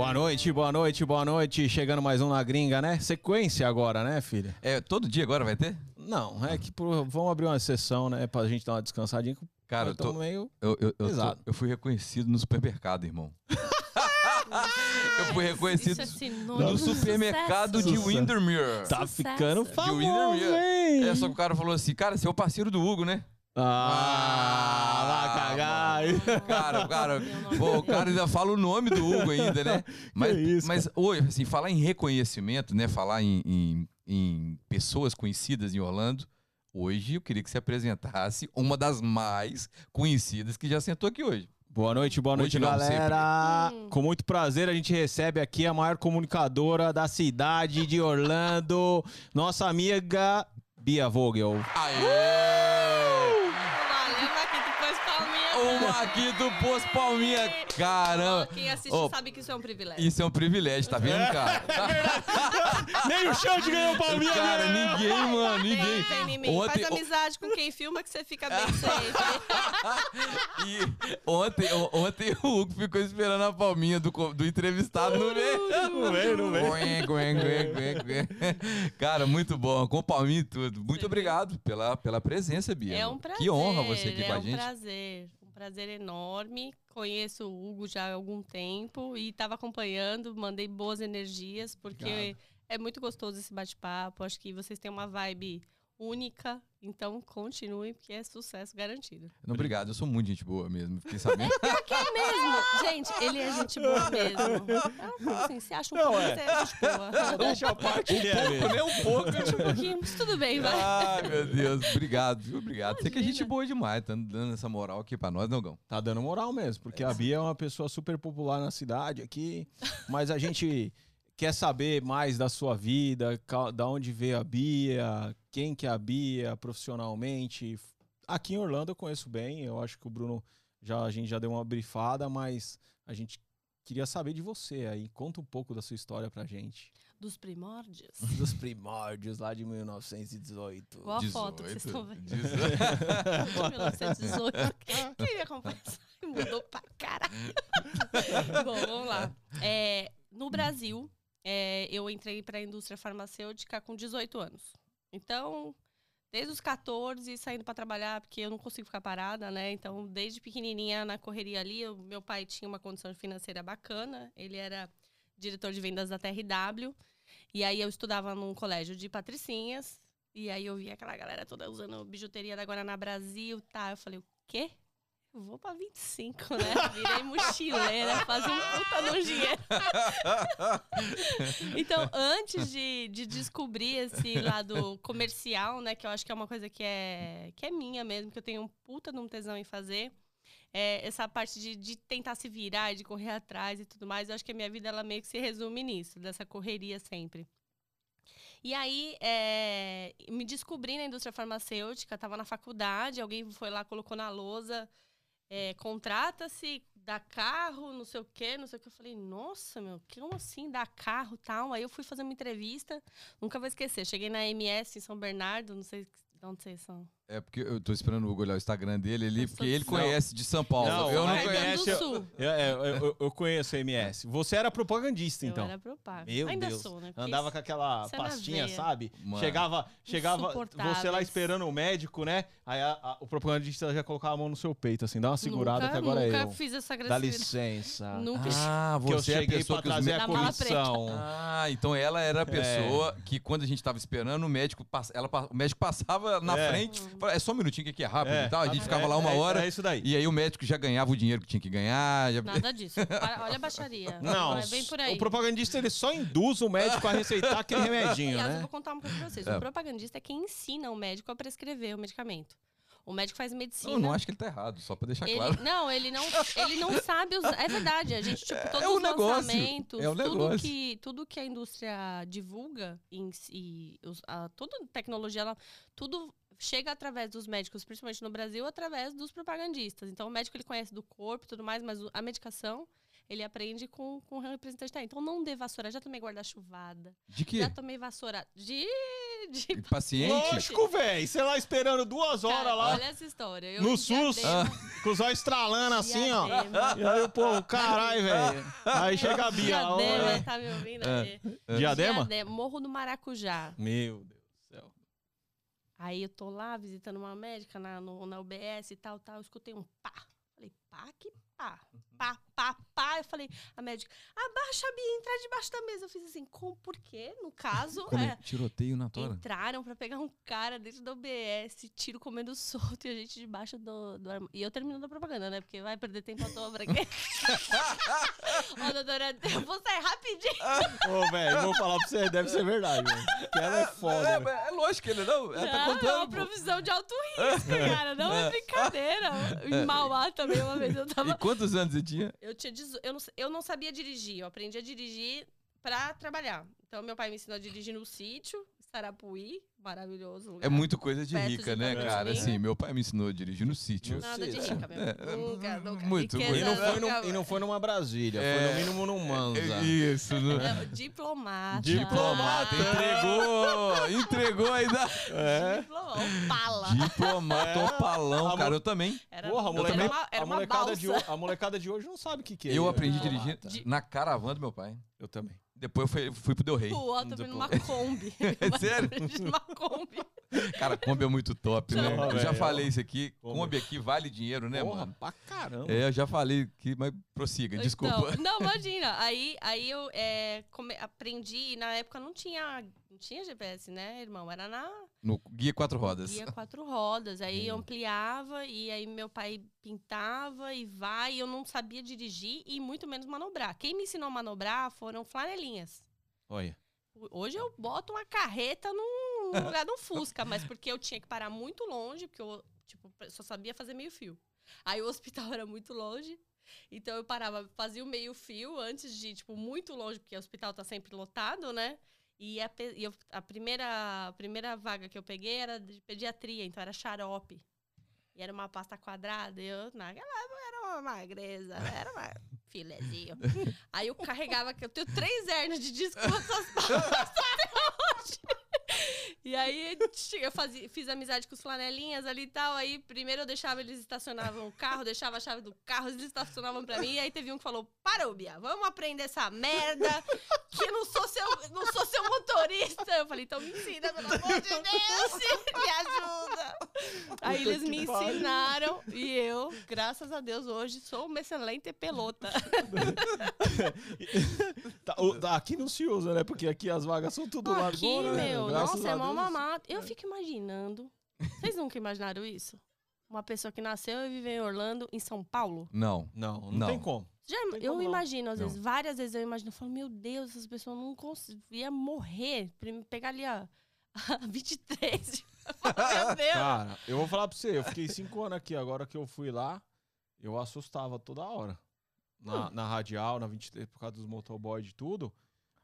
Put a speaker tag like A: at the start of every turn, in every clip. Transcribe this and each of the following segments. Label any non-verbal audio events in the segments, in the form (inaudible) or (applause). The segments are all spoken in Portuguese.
A: Boa noite, boa noite, boa noite. Chegando mais um na gringa, né? Sequência agora, né, filha?
B: É, todo dia agora vai ter?
A: Não, é que por- vamos abrir uma sessão, né, pra gente dar uma descansadinha.
B: Cara, eu, tô,
A: meio...
B: eu, eu, eu, tô- eu fui reconhecido no supermercado, irmão. (laughs) eu fui reconhecido
C: Isso é
B: no
C: de
B: supermercado de
A: Sucesso.
B: Windermere.
A: Tá
C: Sucesso.
A: ficando
C: De
A: famoso,
B: Windermere.
A: hein?
B: É, só que o cara falou assim, cara, você é o parceiro do Hugo, né?
A: Ah, vai cagar.
B: Cara, cara, pô, o
C: dele.
B: cara ainda fala o nome do Hugo ainda, né? (laughs) Mas,
A: isso,
B: mas hoje, assim, falar em reconhecimento, né? Falar em, em, em pessoas conhecidas em Orlando, hoje eu queria que você apresentasse uma das mais conhecidas que já sentou aqui hoje.
A: Boa noite, boa noite,
B: não,
A: galera.
C: sempre.
A: Com muito prazer, a gente recebe aqui a maior comunicadora da cidade de Orlando, nossa amiga Bia Vogel.
B: Aê!
C: Valeu, aqui depois palminha.
B: O Maquito pôs palminha, caramba.
C: Quem assiste
B: Ô,
C: sabe que isso é um privilégio.
B: Isso é um privilégio, tá vendo, cara? (laughs)
A: Nem o Xande ganhou palminha,
B: Cara,
A: né?
B: ninguém, mano, ninguém.
C: vem em mim.
B: Ontem,
C: Faz amizade com quem filma que você fica bem (laughs) sempre.
B: E ontem, o- ontem o Hugo ficou esperando a palminha do, do entrevistado no meio.
A: Não vem, não
B: guém. Cara, muito bom, com palminha e tudo. Muito obrigado pela, pela presença, Bia.
C: É um prazer.
B: Que honra você aqui
C: é
B: com a
C: um
B: gente.
C: prazer. Um prazer enorme. Conheço o Hugo já há algum tempo e estava acompanhando, mandei boas energias, porque
A: Obrigado.
C: é muito gostoso esse bate-papo. Acho que vocês têm uma vibe única, então continuem, porque é sucesso garantido.
B: Não, obrigado, eu sou muito gente boa mesmo. Fiquei sabendo. (laughs)
C: Que é mesmo? Gente, ele é gente boa (laughs) mesmo. Assim, você acha um
A: Não,
C: pouco,
A: é.
C: você é gente boa. (laughs)
A: Deixa a parte dele.
B: Nem um pouco.
C: Um pouquinho, mas tudo bem, vai.
B: Ai, meu Deus. Obrigado, viu? Obrigado. Você que é gente boa demais, tá dando essa moral aqui pra nós, Nogão.
A: Tá dando moral mesmo, porque a Bia é uma pessoa super popular na cidade aqui, mas a gente quer saber mais da sua vida, da onde veio a Bia, quem que é a Bia profissionalmente. Aqui em Orlando eu conheço bem, eu acho que o Bruno já a gente já deu uma brifada, mas a gente queria saber de você aí. Conta um pouco da sua história pra gente.
C: Dos primórdios. (laughs)
A: Dos primórdios lá de 1918.
C: Qual a foto que vocês estão vendo?
B: 18. (laughs)
C: De 1918. Quem me acompanha sabe, mudou pra caralho. (laughs) Bom, vamos lá. É, no Brasil, é, eu entrei para a indústria farmacêutica com 18 anos. Então, desde os 14, saindo para trabalhar, porque eu não consigo ficar parada, né? Então, desde pequenininha na correria ali, o meu pai tinha uma condição financeira bacana. Ele era diretor de vendas da TRW. E aí eu estudava num colégio de patricinhas. E aí eu via aquela galera toda usando bijuteria da Guaraná Brasil, tá? Eu falei, o quê? Eu vou pra 25, né? Virei mochileira, fazia um puta no dinheiro. (laughs) então, antes de, de descobrir esse lado comercial, né? Que eu acho que é uma coisa que é, que é minha mesmo, que eu tenho um puta de um tesão em fazer. é, essa parte de, de tentar se virar, de correr atrás e tudo mais, eu acho que a minha vida ela meio que se resume nisso, dessa correria sempre. E aí, é, me descobri na indústria farmacêutica, estava na faculdade, alguém foi lá, colocou na lousa, é, contrata-se, dá carro, não sei o quê, não sei o que. Eu falei, nossa, meu, como assim dá carro tal? Aí eu fui fazer uma entrevista, nunca vou esquecer. Cheguei na MS em São Bernardo, não sei de onde vocês são.
B: É porque eu tô esperando o Hugo olhar o Instagram dele ali,
C: sou
B: porque ele conhece de São Paulo.
A: Não,
B: eu não conheço.
A: Eu, é, eu- eu- eu conheço a MS. Você era propagandista, então.
C: Eu era propaganda.
A: Meu
C: Ainda
A: Deus.
C: sou, né? Porque
A: Andava com aquela
C: é
A: pastinha, sabe?
B: Mano.
A: Chegava, chegava você lá esperando o médico, né? Aí a- a- o propagandista já colocava a mão no seu peito, assim, dá uma segurada
C: nunca,
A: que agora
C: nunca
A: é eu.
C: fiz essa
A: Dá
C: agressividade.
A: licença. (laughs)
C: Nunca.
B: Ah,
A: que eu
B: você é a
A: cheguei
B: pessoa
A: pra
B: que os
A: trazer
B: mé-
A: a comissão.
B: Ah, então ela era a pessoa que quando a gente tava esperando, o médico, pass... ela... o médico passava na
A: É.
B: frente, é só um minutinho que aqui é rápido
A: É.
B: e tal. A gente
A: É,
B: ficava lá uma
A: é-
B: hora
A: É isso daí.
B: e aí o médico já ganhava o dinheiro que tinha que ganhar. já-
C: Nada (laughs) disso. Olha a baixaria.
A: Não,
C: é bem por aí.
A: o propagandista ele só induz o médico a receitar (laughs) aquele remedinho,
C: Aliás, eu
A: né?
C: vou contar uma coisa pra vocês.
B: É.
C: O propagandista é quem ensina o médico a prescrever o medicamento. O médico faz medicina.
B: Não, não acho que ele tá errado, só pra deixar
C: Ele,
B: claro.
C: Não, ele não, ele não (laughs) sabe usar. É verdade, a gente, tipo, todos
B: é um
C: os
B: negócio,
C: lançamentos,
B: é um
C: tudo,
B: negócio.
C: que, tudo que a indústria divulga e os- a, toda tecnologia, ela, tudo chega através dos médicos, principalmente no Brasil, através dos propagandistas. Então, o médico ele conhece do corpo e tudo mais, mas a medicação ele aprende com, com o representante da Então não dê vassoura. Já tomei guarda-chuvada.
B: De quê?
C: Já tomei vassoura de. de
B: De paciente?
A: Lógico, velho. Você lá esperando duas horas
C: Cara,
A: lá,
C: Olha essa história. Eu
A: no SUS,
C: Diadema, (laughs)
A: com os olhos estralando assim, ó.
C: Diadema.
A: E aí, pô, caralho, velho. Aí chega a Bia. ó,
C: Diadema,
A: é.
C: tá me ouvindo
B: É.
C: aí?
A: Diadema?
C: Morro do Maracujá.
A: Meu Deus.
C: Aí eu tô lá visitando uma médica na, no- na UBS e tal, tal. Eu escutei um pá. Falei, pá, que pá? Pá, pá, pá. Eu falei, a médica, abaixa a Bia, entrar debaixo da mesa. Eu fiz assim, com por quê? No caso,
B: Como
C: é,
B: é? Tiroteio na tora?
C: entraram pra pegar um cara dentro da UBS, tiro comendo solto e a gente debaixo do, do armário. E eu terminando a propaganda, né? Porque vai perder tempo à toa pra quê? (laughs) Ó, doutora, eu vou sair rapidinho.
A: Ô, velho, vou falar pra você, deve ser verdade, velho. Que ela é foda.
B: É,
A: velho.
B: é lógico que ele não. Ela tá
C: Não, é uma
B: contando. pô.
C: profissão de alto risco, (laughs) cara. Não é brincadeira. Em Mauá também, uma vez eu
B: E
C: tava.
B: quantos anos você tinha?
C: Eu, tinha dezo- eu, não, eu não sabia dirigir. Eu aprendi a dirigir pra trabalhar. Então, meu pai me ensinou a dirigir no sítio, Sarapuí. Maravilhoso. Lugar.
B: É muito coisa de
C: Perto
B: rica,
C: de
B: né, cara? Assim, meu pai me ensinou a dirigir no sítio.
C: Nada de rica, meu.
B: É,
C: nunca, nunca.
B: muito,
C: Riqueza
A: E não,
B: muito.
A: foi num- e não foi numa Brasília,
B: É.
A: foi no mínimo num Manza.
B: É, Isso, no...
C: É, diplomata.
B: Diplomata, entregou! Entregou ainda!
A: É.
C: Diplomata. Opala.
B: Diplomata,
A: É.
B: opalão,
A: A
B: cara, eu também.
C: Era,
A: Porra, a,
C: era
A: moleca-
C: uma, era
A: a
C: uma
A: molecada
C: balsa.
A: de, a molecada de hoje não sabe o que, que é.
B: Eu aprendi a dirigir na caravana do meu pai.
A: Eu também.
B: Depois eu fui, fui pro Del Rey.
C: O Otto foi numa Kombi.
B: É sério?
C: numa Kombi. (laughs)
B: Cara, Kombi é muito top, né?
A: Porra,
B: eu já
A: velho,
B: falei isso aqui.
A: Kombi.
B: Kombi aqui vale dinheiro, né,
A: Porra,
B: mano?
A: pra caramba.
B: É, eu já falei aqui, mas prossiga, desculpa.
C: Então, (laughs) não, (laughs) imagina. Aí, aí eu é, come- aprendi, e na época não tinha, não tinha GPS, né, irmão? Era na
B: No Guia Quatro Rodas.
C: guia quatro rodas. Aí eu
A: Hum.
C: ampliava, e aí meu pai pintava e vai. E eu não sabia dirigir e muito menos manobrar. Quem me ensinou a manobrar foram flanelinhas.
A: Olha.
C: Hoje eu boto uma carreta num no (laughs) lugar de um Fusca, mas porque eu tinha que parar muito longe, porque eu tipo, só sabia fazer meio fio. Aí o hospital (laughs) era muito longe, então eu parava, fazia o meio fio antes de, tipo, muito longe, porque o hospital tá sempre lotado, né? E a, e eu- a primeira, a primeira vaga que eu peguei era de pediatria, então era xarope. E era uma pasta quadrada, e eu, naquela era uma magreza, né? era uma filezinho. Aí eu carregava, eu tenho três hernias de disco com essas pastas até hoje. E aí eu fazia, fiz amizade com os flanelinhas ali e tal. Aí primeiro eu deixava eles estacionavam o carro, deixava a chave do carro, eles estacionavam pra mim. E aí teve um que falou: Parou, Bia, vamos aprender essa merda, que eu não sou seu, não sou seu motorista. Eu falei, então me ensina, pelo amor de Deus, (laughs) me ajuda. Aí eles me ensinaram e eu, graças a Deus, hoje sou uma excelente pelota. (laughs)
A: Tá, o- tá, aqui não se usa, né? Porque aqui as vagas são tudo
C: Aqui,
A: largona, né?
C: meu,
A: Graças
C: nossa, é mó
A: Deus.
C: mamado. Eu fico imaginando. Vocês nunca imaginaram isso? Uma pessoa que nasceu e viveu em Orlando, em São Paulo?
B: Não.
A: Não, não,
B: Não.
A: tem como.
C: Já,
A: Tem
C: eu
A: como não.
C: imagino, às
B: Não.
C: vezes, várias vezes eu imagino, eu falo, meu Deus, essas pessoas não conseguiam morrer. Pegar ali a, (laughs) a 23. (laughs) Eu falo, meu (laughs) Deus.
A: Cara, eu vou falar pra você, eu fiquei cinco anos aqui, agora que eu fui lá, eu assustava toda hora. Na, na radial, na 23, por causa dos motoboys e tudo.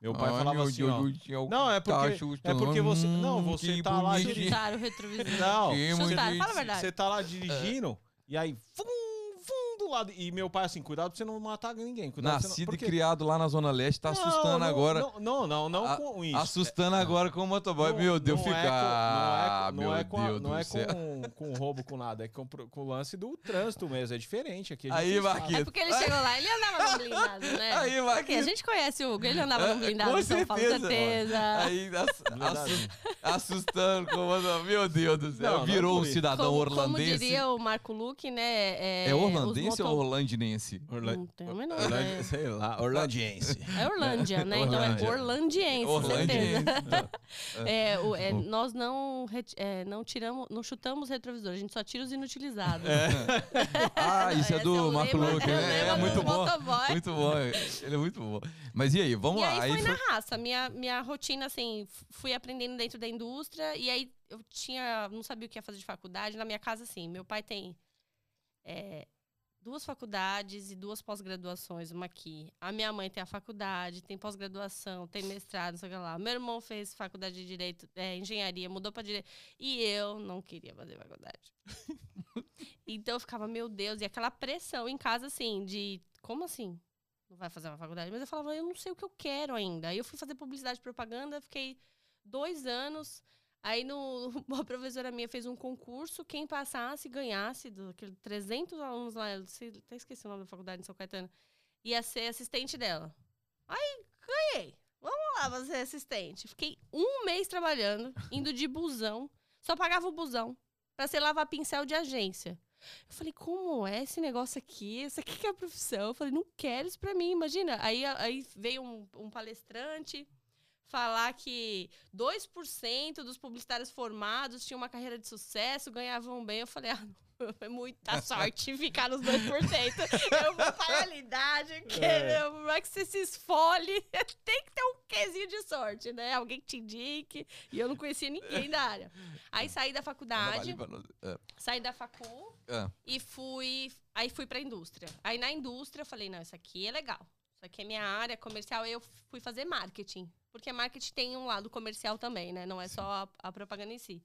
A: Meu pai
B: Ai,
A: falava
B: meu
A: assim,
B: Deus
A: ó.
B: céu,
A: Não, é
B: tá
A: porque, é
B: assustando.
A: porque você. Não, você tá lá
B: bonitinho.
A: dirigindo.
C: Chutaram o retrovisor.
A: Não,
B: Que
A: você,
C: Chutaram, fala a verdade.
A: você tá lá dirigindo, e aí, fum, do lado. E meu pai assim, cuidado pra você não matar ninguém. Cuidado
B: Nascido
A: não,
B: e criado lá na Zona Leste, tá
A: Não,
B: assustando
A: não,
B: agora.
A: Não, não, não, não
B: A-
A: com isso.
B: Assustando agora com o motoboy.
A: Não-
B: meu Deus,
A: não
B: fica.
A: é com-
B: Ah,
A: não é,
B: meu
A: com- não é com, a-
B: Deus
A: não
B: do
A: é com, com roubo, com nada. É com, com o lance do trânsito mesmo. É diferente aqui.
B: Aí. Marquinhos.
C: É porque ele chegou lá, ele andava (laughs) no blindado, né?
B: Aí,
C: Porque a
B: Marquinhos.
C: gente conhece o Hugo, ele andava
B: É,
C: no blindado
B: com
C: em São Paulo,
B: certeza.
C: certeza.
B: Aí, (laughs) ass- assustando com o motoboy. Meu Deus do céu. Virou um cidadão
C: como, como
B: orlandense.
C: diria o Marco Luque, né?
B: É
C: os
B: orlandense ou orlandinense?
A: Orla-
C: Não tenho a menor (laughs)
A: sei lá, orlandiense.
C: É Orlândia, né? Então é
B: Orlândia.
C: orlandiense,
B: Orlandiense.
C: certeza. (laughs) É, o- é, nós não, é, não tiramos, não chutamos retrovisor, a gente só tira os inutilizados. (laughs)
B: Ah, isso é do
C: o
B: Marco Luque,
C: é o
B: né? É muito bom.
C: motoboy.
B: Muito bom. Ele é muito bom. Mas e aí, vamos
C: E
B: lá.
C: aí foi
B: foi-
C: na raça. Minha, minha rotina, assim, fui aprendendo dentro da indústria. E aí eu tinha. Não sabia o que ia fazer de faculdade. Na minha casa, assim, meu pai tem é, duas faculdades e duas pós-graduações, uma aqui. A minha mãe tem a faculdade, tem pós-graduação, tem mestrado, não sei o que lá. Meu irmão fez faculdade de direito, é, engenharia, mudou para direito. E eu não queria fazer faculdade. (laughs) então eu ficava, meu Deus, e aquela pressão em casa, assim, de como assim? não vai fazer uma faculdade. Mas eu falava, eu não sei o que eu quero ainda. Aí eu fui fazer publicidade e propaganda, fiquei dois anos. Aí no, (laughs) uma professora minha fez um concurso, quem passasse, ganhasse, do, aquele 300 alunos lá, eu até esqueci o nome da faculdade em São Caetano, ia ser assistente dela. Aí ganhei. Vamos lá, você assistente. Fiquei um mês trabalhando, indo de busão, só pagava o busão, pra ser lavar pincel de agência. Eu falei, como é esse negócio aqui? Isso aqui que é a profissão. Eu falei, não quero isso pra mim, imagina. Aí, aí veio um, um palestrante falar que 2% dos publicitários formados tinham uma carreira de sucesso, ganhavam bem. Eu falei, ah, (laughs) é muita (laughs) sorte ficar nos 2%. (laughs) Eu vou pagar a idade, que
A: É.
C: não é que você se esfole. Tem que ter um quezinho de sorte, né? Alguém que te indique. E eu não conhecia ninguém da área. Aí saí da faculdade,
B: É,
C: saí da facul
B: é.
C: e fui. Aí fui pra indústria. Aí na indústria eu falei, não, isso aqui é legal. Isso aqui é minha área comercial. Eu fui fazer marketing. Porque marketing tem um lado comercial também, né? Não é só a, a propaganda em si.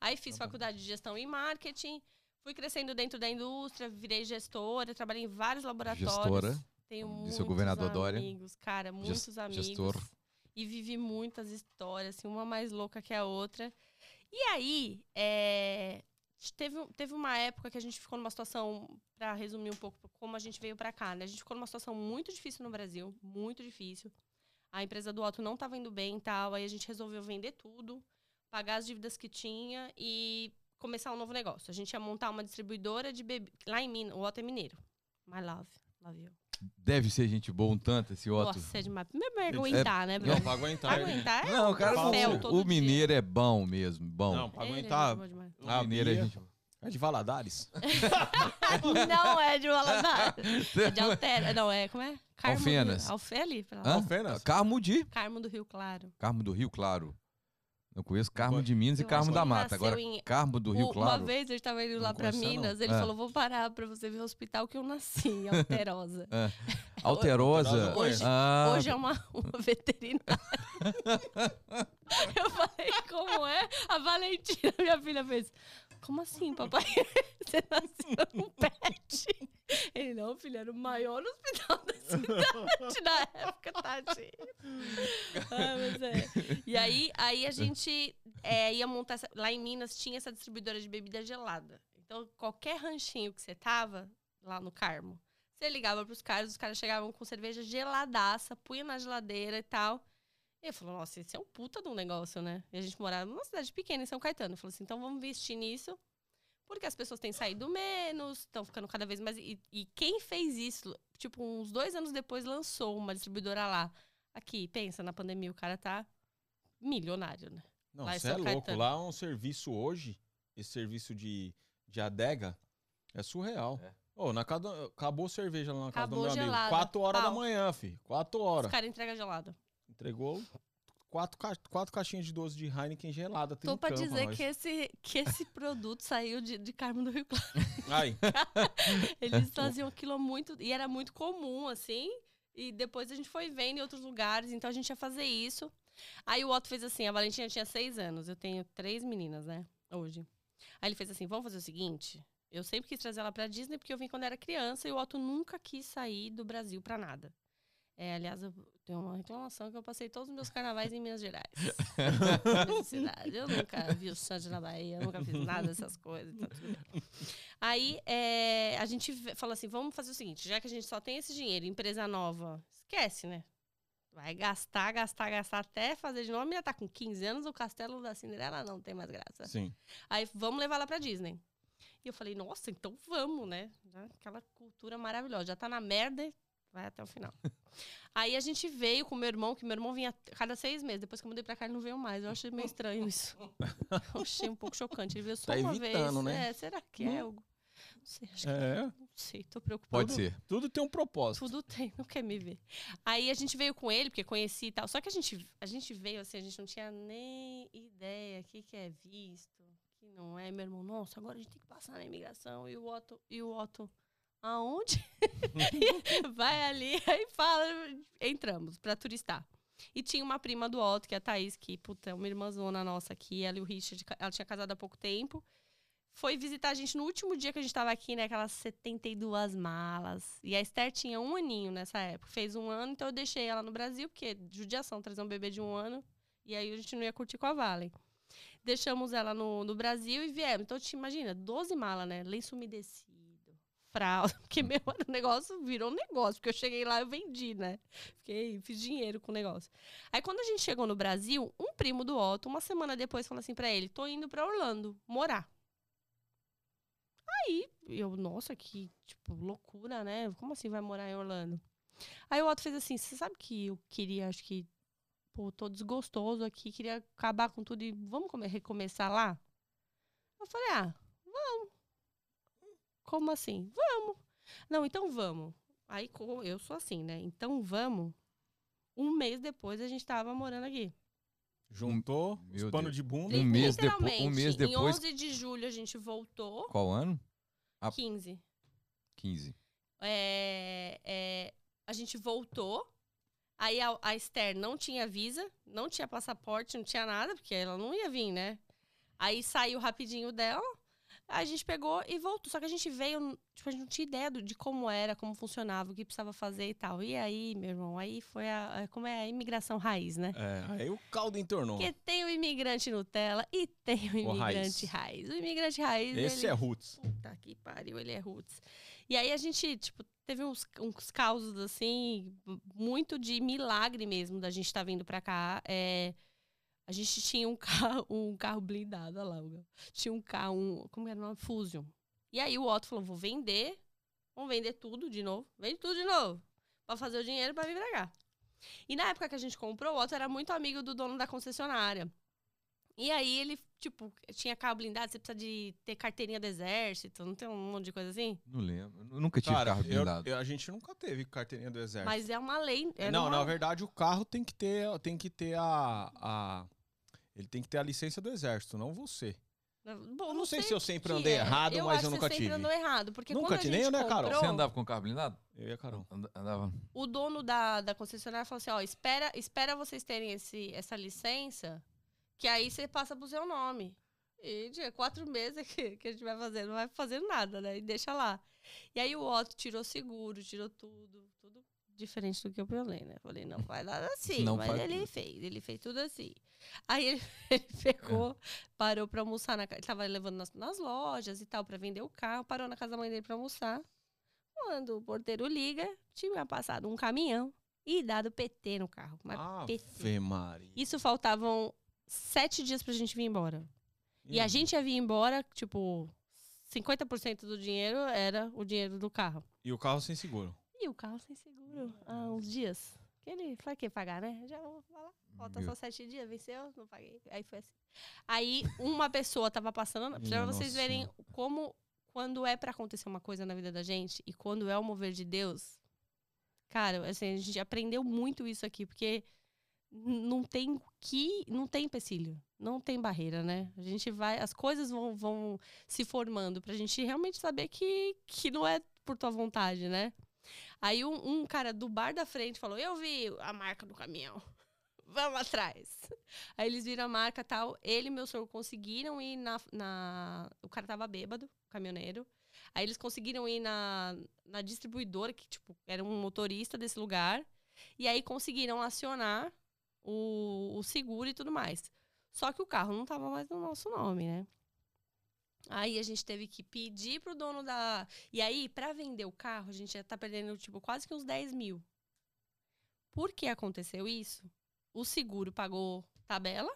C: Aí fiz faculdade de gestão em marketing. Fui crescendo dentro da indústria, virei gestora, trabalhei em vários laboratórios.
B: Gestora,
C: Tenho muitos
B: governador Dória.
C: amigos, cara, muitos
B: Ges-
C: amigos.
B: gestor.
C: E vivi muitas histórias, assim, uma mais louca que a outra. E aí, é, teve, teve uma época que a gente ficou numa situação, pra resumir um pouco como a gente veio pra cá, né? A gente ficou numa situação muito difícil no Brasil, muito difícil. A empresa do Otto não tava indo bem e tal, aí a gente resolveu vender tudo, pagar as dívidas que tinha e começar um novo negócio. A gente ia montar uma distribuidora de bebida, lá em Minas, o Otto é mineiro. My love, love you.
B: Deve ser gente boa um tanto esse Otto.
C: Nossa, é demais. Primeiro pra aguentar, né,
A: Não,
C: Bruno?
A: pra aguentar.
C: Pra
A: ele-
C: aguentar é
B: Não, o cara não, o- o
C: dia.
B: mineiro é bom mesmo, bom.
A: Não, pra
C: Ele é
A: aguentar.
C: demais.
B: o
A: a
B: mineiro é gente
A: É de Valadares. (laughs)
C: não é de Valadares. É de (laughs) Altera. Não, é. Como é? Carmo
B: Alfenas.
C: Do, Alfe ali?
A: Alfenas?
B: Carmo de
C: Carmo do Rio Claro.
B: Carmo do Rio Claro. Eu conheço Carmo de Minas e
C: Eu
B: Carmo
C: acho que
B: da Mata. Agora,
C: em-
B: Carmo do Rio Claro.
C: Uma vez ele estava indo lá pra
A: conhecia, não.
C: Minas, ele
B: É.
C: falou: vou parar pra você ver o hospital que eu nasci, em (laughs) Alterosa.
B: Alterosa.
A: Alterosa,
C: Hoje,
B: Ah,
C: hoje é uma, uma veterinária. (laughs) eu falei, como é? A Valentina, minha filha, fez. Como assim, papai? (laughs) Você nasceu com pet? Ele, não, filho, era o maior hospital da cidade na época, tadinho. Ah, mas é. E aí, aí a gente é, ia montar. essa- lá em Minas tinha essa distribuidora de bebida gelada. Então, qualquer ranchinho que você tava, lá no Carmo, você ligava pros caras, os caras chegavam com cerveja geladaça, punha na geladeira e tal. E eu falei, nossa, esse é um puta de um negócio, né? E a gente morava numa cidade pequena, em São Caetano. Eu falei assim, então vamos investir nisso, porque as pessoas têm saído menos, estão ficando cada vez mais... E, e quem fez isso, tipo, uns dois anos depois, lançou uma distribuidora lá. Aqui, pensa, na pandemia o cara tá milionário, né?
A: Não, você é
C: São
A: louco.
C: Caetano.
A: Lá é um serviço hoje, esse serviço de, de adega, é surreal.
B: É.
A: Ô, na casa, acabou a cerveja lá na casa
C: Acabou
A: do meu amigo.
C: gelada.
A: Quatro horas da
C: Pau.
A: manhã, fi. Quatro
C: Os
A: horas.
C: caras entregam gelado.
A: Entregou quatro, ca- quatro caixinhas de doce de Heineken gelada.
C: Tô pra dizer
A: nós.
C: que esse, que esse (laughs) produto saiu de, de Carmo do Rio Claro.
A: Ai, (laughs)
C: Eles (laughs) faziam aquilo muito. E era muito comum, assim. E depois a gente foi vendo em outros lugares. Então a gente ia fazer isso. Aí o Otto fez assim: a Valentina tinha seis anos. Eu tenho três meninas, né? Hoje. Aí ele fez assim: vamos fazer o seguinte. Eu sempre quis trazer ela pra Disney porque eu vim quando era criança e o Otto nunca quis sair do Brasil pra nada. É, aliás, eu tenho uma reclamação que eu passei todos os meus carnavais em Minas Gerais. (laughs) Eu nunca vi o Santos na Bahia, eu nunca fiz nada dessas coisas. Então. Aí é, a gente falou assim: vamos fazer o seguinte, já que a gente só tem esse dinheiro, empresa nova, esquece, né? Vai gastar, gastar, gastar até fazer de novo. A menina tá com 15 anos, o castelo da Cinderela não tem mais graça.
A: sim.
C: Aí vamos levar ela pra Disney. E eu falei, nossa, então vamos, né? Aquela cultura maravilhosa. Já tá na merda, vai até o final. (laughs) Aí a gente veio com meu irmão, que meu irmão vinha cada seis meses. Depois que eu mudei pra cá, ele não veio mais. Eu achei meio estranho isso. Eu (laughs) achei um pouco chocante. Ele veio só
A: Tá
C: uma
A: evitando,
C: vez.
A: né?
C: É, será que é? Hugo? Não sei, acho que
A: É,
C: não sei, tô preocupada.
B: Pode ser.
A: tudo tem um propósito.
C: Tudo tem, não quer me ver. Aí a gente veio com ele, porque conheci e tal. Só que a gente, a gente veio assim, a gente não tinha nem ideia o que, que é visto, o que não é. Meu irmão, nossa, agora a gente tem que passar na imigração. E o Otto, e o Otto aonde? (laughs) Vai ali, aí fala, entramos pra turistar. E tinha uma prima do Otto, que é a Thaís, que, puta, é uma irmãzona nossa aqui, ela e o Richard, ela tinha casado há pouco tempo. foi visitar a gente no último dia que a gente tava aqui, né? Aquelas 72 malas. E a Esther tinha um aninho nessa época. Fez um ano, então eu deixei ela no Brasil, porque judiação, trazer um bebê de um ano. E aí a gente não ia curtir com a Valen. Deixamos ela no, no Brasil e viemos. Então, te imagina, 12 malas, né? Lenço umedecido, fralda. (laughs) Porque, meu, o negócio virou um negócio. Porque eu cheguei lá, eu vendi, né? Fiquei, fiz dinheiro com o negócio. Aí, quando a gente chegou no Brasil, um primo do Otto, uma semana depois, falou assim pra ele: tô indo pra Orlando morar. Aí, eu, nossa, que, tipo, loucura, né? Como assim vai morar em Orlando? Aí o Otto fez assim: você sabe que eu queria, acho que pô, tô desgostoso aqui, queria acabar com tudo e vamos come- recomeçar lá? Eu falei, ah, vamos. Como assim? Vamos. Não, então vamos. Aí eu sou assim, né? Então vamos. Um mês depois a gente tava morando aqui.
A: Juntou
B: Meu
A: os
B: Deus.
A: de bunda.
B: Um mês depo- um mês depois-
C: Em 11 de julho a gente voltou.
B: Qual ano? Ah.
C: 15.
B: 15.
C: É, é, a gente voltou. Aí a, a Esther não tinha visa, não tinha passaporte, não tinha nada, porque ela não ia vir, né? Aí saiu rapidinho dela. Aí a gente pegou e voltou. Só que a gente veio, tipo, a gente não tinha ideia de como era, como funcionava, o que precisava fazer e tal. E aí, meu irmão, aí foi a, a- como é a imigração raiz, né?
A: É, aí o caldo entornou.
C: Porque tem o imigrante Nutella e tem o
A: O raiz.
C: imigrante raiz. O imigrante raiz,
A: Esse
C: ele...
A: é Roots.
C: Puta que pariu, ele é roots. E aí a gente, tipo, teve uns, uns causos, assim, muito de milagre mesmo da gente estar vindo pra cá. É, a gente tinha um carro, (laughs) um carro blindado, olha lá. o- Tinha um carro, um, como era o nome? Fusion. E aí o Otto falou, vou vender, vamos vender tudo de novo. Vende tudo de novo. Pra fazer o dinheiro pra vir pra cá. E na época que a gente comprou, o Otto era muito amigo do dono da concessionária. E aí ele, tipo, tinha carro blindado, você precisa de ter carteirinha do exército, não tem um monte de coisa assim?
B: Não lembro. Eu nunca tive
A: Cara,
B: carro
A: eu-
B: blindado.
A: eu- a gente nunca teve carteirinha do exército.
C: Mas é uma lei. é
A: não,
C: numa-
A: na verdade o carro tem que ter, tem que ter a, a- ele tem que ter a licença do exército, não você.
C: Bom,
A: Eu não sei se
C: o
A: eu sempre
C: que
A: andei
C: é.
A: errado,
C: eu
A: mas
C: acho
A: eu nunca
C: você sempre
A: tive.
C: andou errado, porque
A: Nunca
C: quando
A: tive, nem eu, né, Carol?
C: comprou,
B: Você andava com carro blindado?
A: Eu e a Carol.
B: And- Andava.
C: o dono da, da concessionária falou assim, ó, espera, espera vocês terem esse, essa licença, que aí você passa pro seu nome. E de quatro meses que, que a gente vai fazer, não vai fazendo nada, né? E deixa lá. E aí o Otto tirou seguro, tirou tudo, tudo diferente do que eu falei, né? Falei, não vai dar (laughs) assim,
B: Não
C: mas
B: faz
C: ele
B: tudo.
C: fez, ele fez tudo assim. Aí ele, (laughs) ele pegou, parou pra almoçar na casa, ele tava levando nas, nas lojas e tal, pra vender o carro, parou na casa da mãe dele pra almoçar. Quando o porteiro liga, tinha passado um caminhão e dado PT no carro. Mas PT.
A: Maria.
C: Isso faltavam sete dias pra gente vir embora. E a gente ia vir embora, tipo, 50% do dinheiro era o dinheiro do carro.
A: E o carro sem seguro.
C: O carro sem seguro há uns dias. Que ele vai que pagar, né? Já vou falar. Falta só sete dias, venceu, não paguei. Aí foi assim. Aí uma pessoa tava passando, pra vocês verem como, quando é pra acontecer uma coisa na vida da gente e quando é o mover de Deus, cara, assim, a gente aprendeu muito isso aqui, porque não tem que, não tem empecilho, não tem barreira, né? A gente vai, as coisas vão, vão se formando pra gente realmente saber que, que não é por tua vontade, né? Aí um, um cara do bar da frente falou: Eu vi a marca do caminhão. (laughs) Vamos atrás. Aí eles viram a marca tal. Ele e meu sogro conseguiram ir na, na- O cara tava bêbado, caminhoneiro. Aí eles conseguiram ir na, na distribuidora, que, tipo, era um motorista desse lugar. E aí conseguiram acionar o, o seguro e tudo mais. Só que o carro não tava mais no nosso nome, né? Aí a gente teve que pedir pro dono da. E aí, pra vender o carro, a gente já tá perdendo, tipo, quase que uns 10 mil. Por que aconteceu isso? O seguro pagou tabela.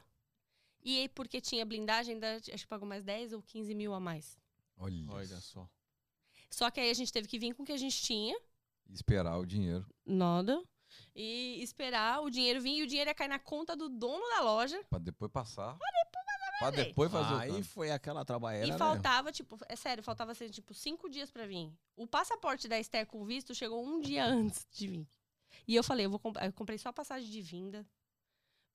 C: E aí, porque tinha blindagem, ainda, acho que pagou mais 10 ou 15 mil a mais.
B: Olha,
A: Olha só.
C: Só que aí a gente teve que vir com o que a gente tinha,
B: Esperar o dinheiro.
C: nada. E esperar o dinheiro vir. E o dinheiro ia cair na conta do dono da loja.
B: Pra depois passar. Pra depois fazer o
A: Aí
B: câmbio.
A: foi aquela trabalheira,
C: E
A: né?
C: faltava, tipo, é sério, faltava ser, tipo, cinco dias pra vir. O passaporte da Esther com visto chegou um dia antes de vir. E eu falei, eu vou comprar. Eu comprei só a passagem de vinda.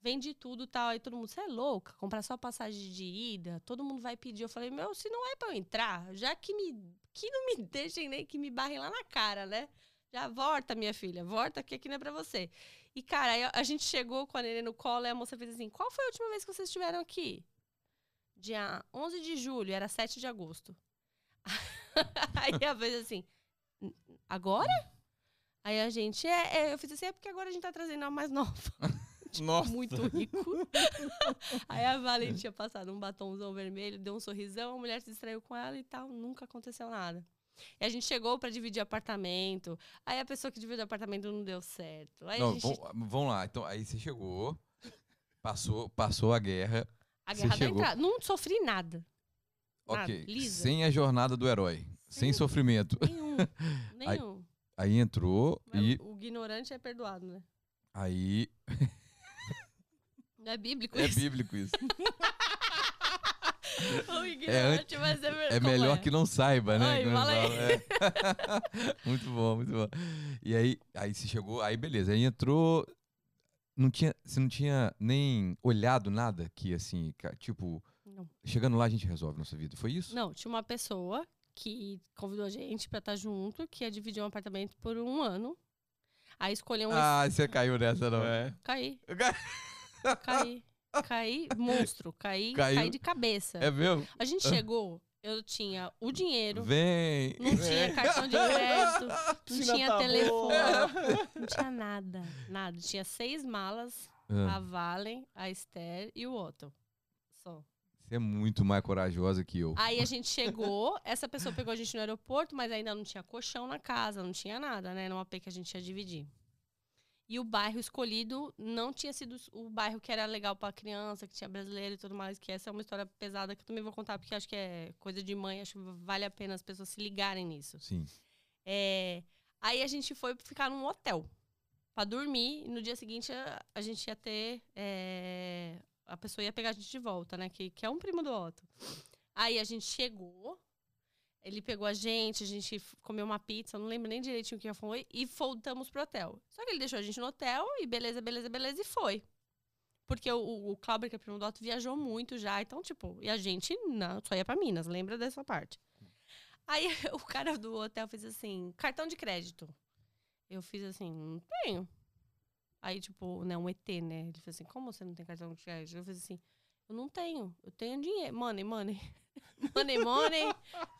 C: Vendi tudo e tal. Aí todo mundo, você é louca? Comprar só a passagem de ida? Todo mundo vai pedir. Eu falei, meu, se não é pra eu entrar, já que me. Que não me deixem nem que me barrem lá na cara, né? Já volta, minha filha, volta que aqui não é pra você. E, cara, aí a gente chegou com a neném no colo e a moça fez assim: qual foi a última vez que vocês estiveram aqui? Dia 11 de julho, era 7 de agosto. (laughs) Aí a vez assim, "N- agora? Aí a gente, é, é, eu fiz assim, é porque agora a gente tá trazendo a mais nova. (laughs)
A: Nossa.
C: Muito rico. (laughs) Aí a Valen tinha passado um batomzão vermelho, deu um sorrisão, a mulher se distraiu com ela e tal, nunca aconteceu nada. E a gente chegou pra dividir apartamento. Aí a pessoa que dividiu apartamento não deu certo. Aí
B: Não,
C: gente,
B: vamos, vamos lá. Então, aí você chegou, passou, passou a guerra.
C: A
B: você
C: guerra da
B: chegou-
C: entrada. Não sofri nada. Nada,
B: Ok.
C: lisa.
B: Sem a jornada do herói. Sem
C: Sim.
B: sofrimento.
C: Nenhum. (laughs)
B: Aí-
C: Nenhum.
B: Aí entrou
C: Mas
B: e
C: O ignorante é perdoado, né?
B: aí.
C: Não é bíblico
B: É
C: isso.
B: bíblico isso. (laughs)
C: o ignorante vai ser
B: É
C: verdade.
B: melhor que não saiba, né?
C: Ai, fala aí.
B: é. (laughs) muito bom, muito bom. E aí, aí você chegou, aí beleza, aí entrou. Não tinha, você não tinha nem olhado nada que assim, tipo,
C: Não.
B: chegando lá a gente resolve nossa vida. Foi isso?
C: Não, tinha uma pessoa que convidou a gente pra estar junto, que ia dividir um apartamento por um ano. Aí escolheu um.
B: Ah, você caiu nessa, não.
A: É.
C: Caí, (laughs) caí, caí, monstro, caí,
B: Caiu.
C: caí de cabeça.
B: É mesmo?
C: A gente
B: Ah.
C: chegou, eu tinha o dinheiro,
B: Vem.
C: não tinha cartão de crédito, (laughs) não tinha
A: tá
C: telefone,
A: boa.
C: não tinha nada, nada. Tinha seis malas,
B: Ah,
C: a Valen, a Esther e o Otto. Só.
B: Você é muito mais corajosa que eu.
C: Aí a (laughs) gente chegou, essa pessoa pegou a gente no aeroporto, mas ainda não tinha colchão na casa, não tinha nada, né? Numa AP que a gente ia dividir. E o bairro escolhido não tinha sido o bairro que era legal pra criança, que tinha brasileiro e tudo mais, que essa é uma história pesada que eu também vou contar, porque acho que é coisa de mãe, acho que vale a pena as pessoas se ligarem nisso.
B: Sim.
C: É, aí a gente foi ficar num hotel pra dormir e no dia seguinte a, a gente ia ter. é, a pessoa ia pegar a gente de volta, né? Que, que é um primo do Otto. Aí a gente chegou, ele pegou a gente, a gente comeu uma pizza, não lembro nem direitinho o que foi, e voltamos pro hotel. Só que ele deixou a gente no hotel e beleza, beleza, beleza, e foi. Porque o, o, o Clauber, que é primo do Otto, viajou muito já, então, tipo, e a gente não, só ia pra Minas, lembra dessa parte. Aí (laughs) o cara do hotel fez assim, cartão de crédito. Eu fiz assim, não tenho. Aí, tipo, né, um ET, né? Ele fez assim, como você não tem cartão de crédito? Eu fiz assim, eu não tenho, eu tenho dinheiro. Money, money. (laughs) Money, money,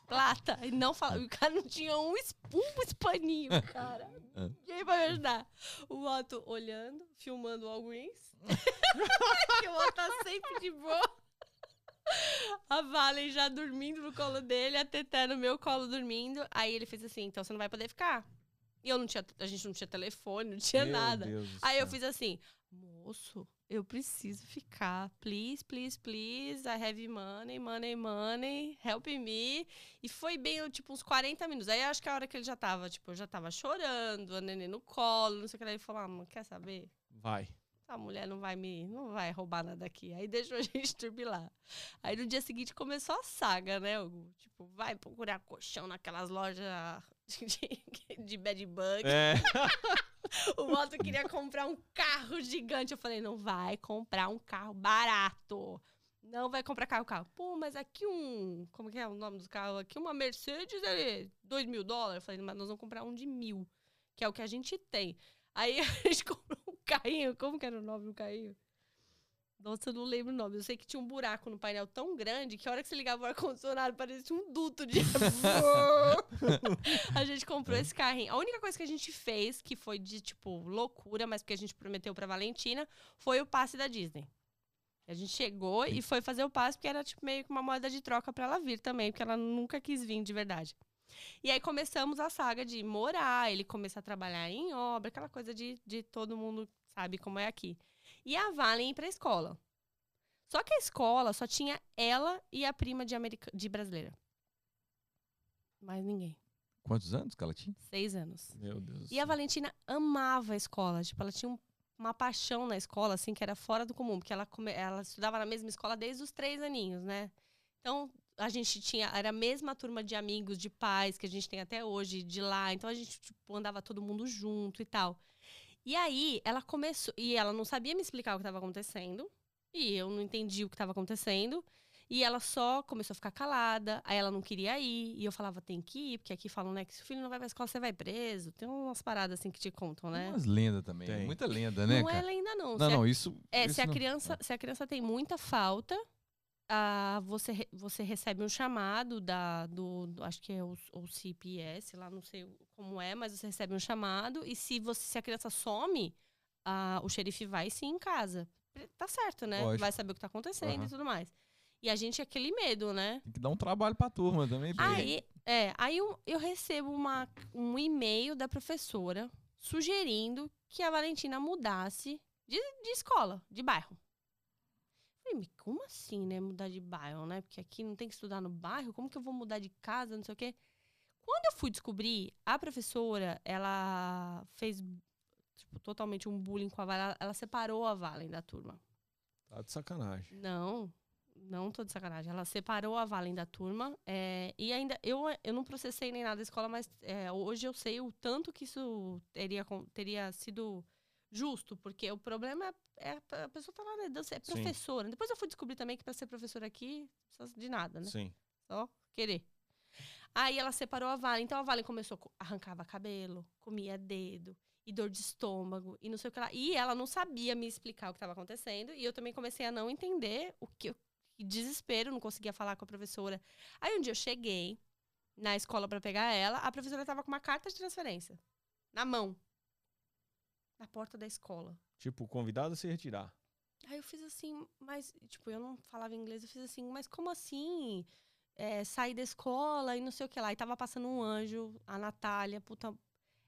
C: plata. E não fala, o cara não tinha um, um espaninho, (laughs) cara.
B: Ah.
C: Ninguém vai me ajudar. O Otto olhando, filmando o Alguins. (laughs) que o Otto tá sempre de boa. A Valen já dormindo no colo dele, a Teté no meu colo dormindo. Aí ele fez assim, então você não vai poder ficar. E eu não tinha, a gente não tinha telefone, não tinha
A: Meu
C: nada.
A: Deus
C: Aí eu fiz assim, moço, eu preciso ficar. Please, please, please. I have money, money, money. Help me. E foi bem, tipo, uns 40 minutos. Aí acho que a hora que ele já tava, tipo, eu já tava chorando, a neném no colo, não sei o que. Daí ele falou, ah, mano, quer saber?
A: Vai.
C: A mulher não vai me, não vai roubar nada aqui. Aí deixou a (laughs) gente dormir lá. Aí no dia seguinte começou a saga, né, Hugo? Tipo, vai procurar colchão naquelas lojas (laughs) de, de bad bug.
A: É. (laughs)
C: O Otto queria comprar um carro gigante. Eu falei, não vai comprar um carro barato. Não vai comprar carro, carro. Pô, mas aqui um. Como que é o nome do carro? Aqui uma Mercedes é 2 mil dólares. Eu falei, mas nós vamos comprar um de mil, que é o que a gente tem. Aí (laughs) a gente comprou um carrinho. Como que era o nome do carrinho? Nossa, eu não lembro o nome. Eu sei que tinha um buraco no painel tão grande que a hora que você ligava o ar-condicionado parecia um duto de. (laughs) a gente comprou esse carrinho. A única coisa que a gente fez, que foi de, tipo, loucura, mas porque a gente prometeu pra Valentina, foi o passe da Disney. A gente chegou e foi fazer o passe, porque era, tipo, meio que uma moeda de troca pra ela vir também, porque ela nunca quis vir de verdade. E aí começamos a saga de morar, ele começar a trabalhar em obra, aquela coisa de, de todo mundo sabe como é aqui. E a Valen ir pra escola. Só que a escola só tinha ela e a prima de, america... de brasileira. Mais ninguém.
B: Quantos anos que ela tinha?
C: Seis anos.
A: Meu Deus.
C: E a. Valentina amava a escola. Tipo, ela tinha um- uma paixão na escola, assim, que era fora do comum. Porque ela, come- ela estudava na mesma escola desde os três aninhos, né? Então, a gente tinha... Era a mesma turma de amigos, de pais, que a gente tem até hoje, de lá. Então, a gente, tipo, andava todo mundo junto e tal. E aí, ela começou... E ela não sabia me explicar o que estava acontecendo. E eu não entendi o que estava acontecendo. E ela só começou a ficar calada, aí ela não queria ir. E eu falava, tem que ir, porque aqui falam, né, que se o filho não vai pra escola, você vai preso. Tem umas paradas assim que te contam, né?
B: Umas lendas também.
A: Tem.
B: Muita lenda, né,
C: não é
B: cara?
C: lenda, não.
B: Não,
C: se,
B: não, isso.
C: A, é,
B: isso
C: se a,
B: não-
C: criança, se a criança tem muita falta, ah, você, você recebe um chamado da, do, do- acho que é o, o CPS, lá não sei como é, mas você recebe um chamado e se você se a criança some, ah, o xerife vai sim em casa. Tá certo, né?
B: Lógico.
C: Vai saber o que tá acontecendo
A: Aham.
C: e tudo mais. E a gente é aquele medo, né?
B: Tem que dar um trabalho pra turma também. porque-
C: Aí, é, aí eu, eu recebo uma, um e-mail da professora sugerindo que a Valentina mudasse de, de escola, de bairro. Falei, "Me- como assim, né? Mudar de bairro, né? Porque aqui não tem que estudar no bairro, como que eu vou mudar de casa, não sei o quê. Quando eu fui descobrir, a professora, ela fez tipo, totalmente um bullying com a Valen. Ela, separou a Valen da turma.
A: Tá de sacanagem.
C: Não, não tô de sacanagem. Ela separou a Valen da turma. é, e ainda, eu, eu não processei nem nada da escola, mas é, hoje eu sei o tanto que isso teria, teria sido justo, porque o problema é, é a pessoa tá lá na dança, é
A: Sim.
C: professora. Depois eu fui descobrir também que para ser professora aqui, de nada, né?
A: Sim.
C: Só querer. Aí ela separou a Valen. Então a Valen começou, arrancava cabelo, comia dedo, e dor de estômago, e não sei o que lá. E ela não sabia me explicar o que estava acontecendo. E eu também comecei a não entender o que. eu- que desespero, não conseguia falar com a professora. Aí um dia eu cheguei na escola para pegar ela, a professora estava com uma carta de transferência na mão. Na porta da escola.
A: Tipo, convidado a se retirar.
C: Aí eu fiz assim, mas, tipo, eu não falava inglês, eu fiz assim, mas como assim? É, sair da escola e não sei o que lá. E tava passando um anjo, a Natália, puta,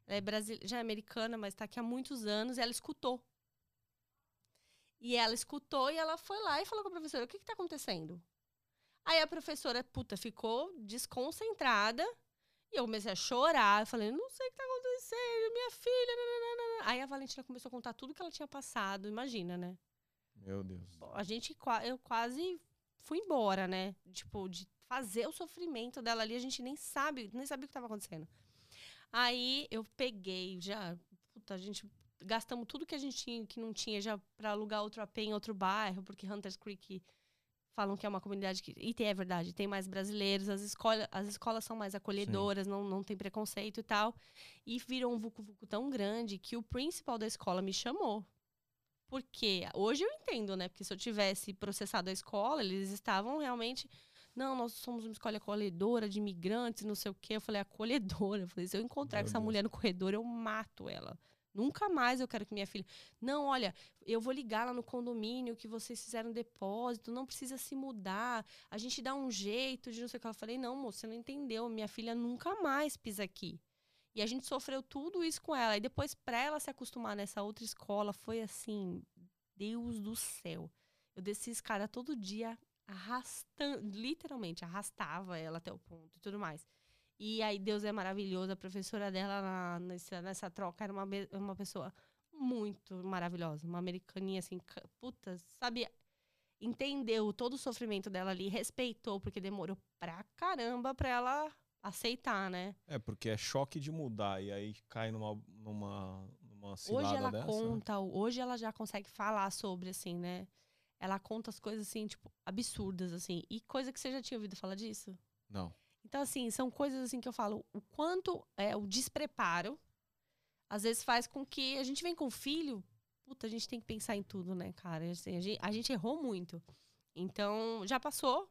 C: ela é brasile... já é americana, mas tá aqui há muitos anos, e ela escutou. E ela escutou e ela foi lá e falou com a professora, o que que tá acontecendo? Aí a professora, puta, ficou desconcentrada, e eu comecei a chorar, eu falei, não sei o que tá acontecendo, minha filha, nananana. Aí a Valentina começou a contar tudo que ela tinha passado, imagina, né?
A: Meu Deus.
C: a gente eu quase fui embora, né? Tipo, de fazer o sofrimento dela ali, a gente nem sabe, nem sabia o que estava acontecendo. Aí eu peguei, já, puta, a gente gastamos tudo que a gente tinha, que não tinha já para alugar outro AP em outro bairro, porque Hunters Creek falam que é uma comunidade que e tem, é verdade, tem mais brasileiros, as escolas, as escolas são mais acolhedoras, não, não tem preconceito e tal. E virou um vucu-vucu tão grande que o principal da escola me chamou. Porque hoje eu entendo, né? Porque se eu tivesse processado a escola, eles estavam realmente. Não, nós somos uma escola acolhedora de imigrantes, não sei o quê. Eu falei, acolhedora. Eu falei, se eu encontrar
A: Meu
C: essa
A: Deus.
C: mulher no corredor, eu mato ela. Nunca mais eu quero que minha filha. Não, olha, eu vou ligar lá no condomínio que vocês fizeram depósito, não precisa se mudar. A gente dá um jeito de não sei o que. Eu falei, não, moça, você não entendeu. Minha filha nunca mais pisa aqui. E a gente sofreu tudo isso com ela. E depois, pra ela se acostumar nessa outra escola, foi assim, Deus do céu. Eu desci escada todo dia, arrastando, literalmente, arrastava ela até o ponto e tudo mais. E aí, Deus é maravilhoso. A professora dela na- nessa, nessa troca era uma, uma pessoa muito maravilhosa. Uma americaninha assim, puta, sabe? Entendeu todo o sofrimento dela ali, respeitou, porque demorou pra caramba pra ela aceitar, né?
A: É, porque é choque de mudar e aí cai numa, numa, numa cilada
C: Hoje ela
A: dessa.
C: conta, hoje ela já consegue falar sobre, assim, né? Ela conta as coisas, assim, tipo, absurdas, assim. E coisa que você já tinha ouvido falar disso.
A: Não.
C: Então, assim, são coisas, assim, que eu falo. O quanto é o despreparo, às vezes faz com que a gente vem com filho, puta, a gente tem que pensar em tudo, né, cara? Assim, a, gente, a gente errou muito. Então, já passou.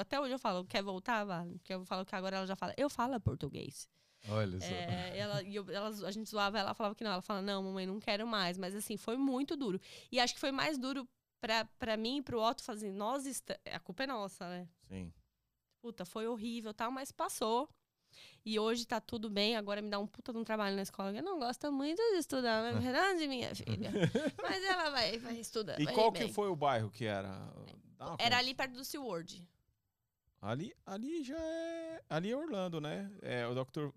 C: Até hoje eu falo, quer voltar, vale? Porque eu falo que agora ela já fala, eu falo português.
B: Olha só.
C: É, ela, e eu- ela- a gente zoava, ela falava que não. Ela fala, não, mamãe, não quero mais. Mas assim, foi muito duro. E acho que foi mais duro pra, pra mim e pro Otto fazer. Nós, a culpa é nossa, né?
A: Sim.
C: Puta, foi horrível tal, mas passou. E hoje tá tudo bem. Agora me dá um puta de um trabalho na escola. Eu não gosto muito de estudar, não é verdade, minha filha? (laughs) Mas ela vai, vai estudar.
A: E
C: vai
A: qual
C: bem.
A: que foi o bairro que era?
C: Era
A: conta.
C: ali perto do SeaWorld.
A: Ali, ali já é. Ali é Orlando, né? É o Dr.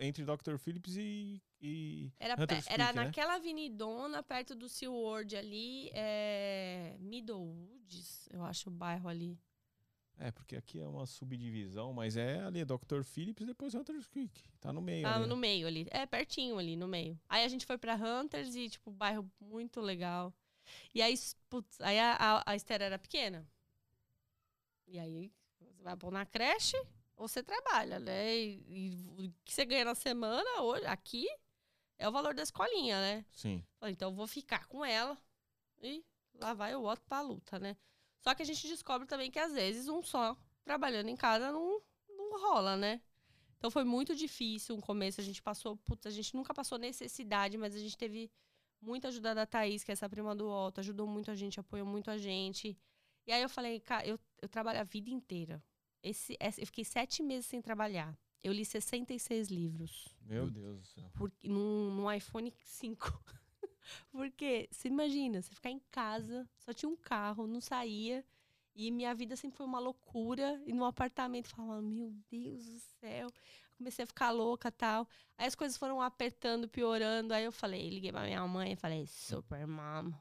A: entre Dr. Phillips e. e
C: Era,
A: Hunters
C: era
A: Creek, né?
C: naquela avenidona perto do SeaWorld ali. É... Middlewoods, eu acho o bairro ali.
A: É, porque aqui é uma subdivisão, mas é ali, Dr. Phillips e depois Hunters Creek. Tá no meio.
C: Ah,
A: ali,
C: no
A: né?
C: meio ali. É, pertinho ali, no meio. Aí a gente foi pra Hunters e, tipo, bairro muito legal. E aí, putz, aí a, a, a Esther era pequena. E aí, você vai pôr na creche ou você trabalha, né? E, e o que você ganha na semana, hoje, aqui, é o valor da escolinha, né?
A: Sim.
C: Falei, então eu vou ficar com ela e lá vai o Otto pra luta, né? Só que a gente descobre também que às vezes um só trabalhando em casa não, não rola, né? Então foi muito difícil um começo. A gente passou, putz, a gente nunca passou necessidade, mas a gente teve muita ajuda da Thaís, que é essa prima do Otto, ajudou muito a gente, apoiou muito a gente. E aí eu falei, cara, eu, eu trabalho a vida inteira. Esse, eu fiquei sete meses sem trabalhar. Eu li 66 livros
A: Meu Deus do céu.
C: por, num, num iPhone 5. (laughs) Porque, você imagina, você ficar em casa, só tinha um carro, não saía. E minha vida sempre foi uma loucura. E no apartamento, falando, meu Deus do céu. Comecei a ficar louca tal. Aí as coisas foram apertando, piorando. Aí eu falei, liguei pra minha mãe e falei, super mom,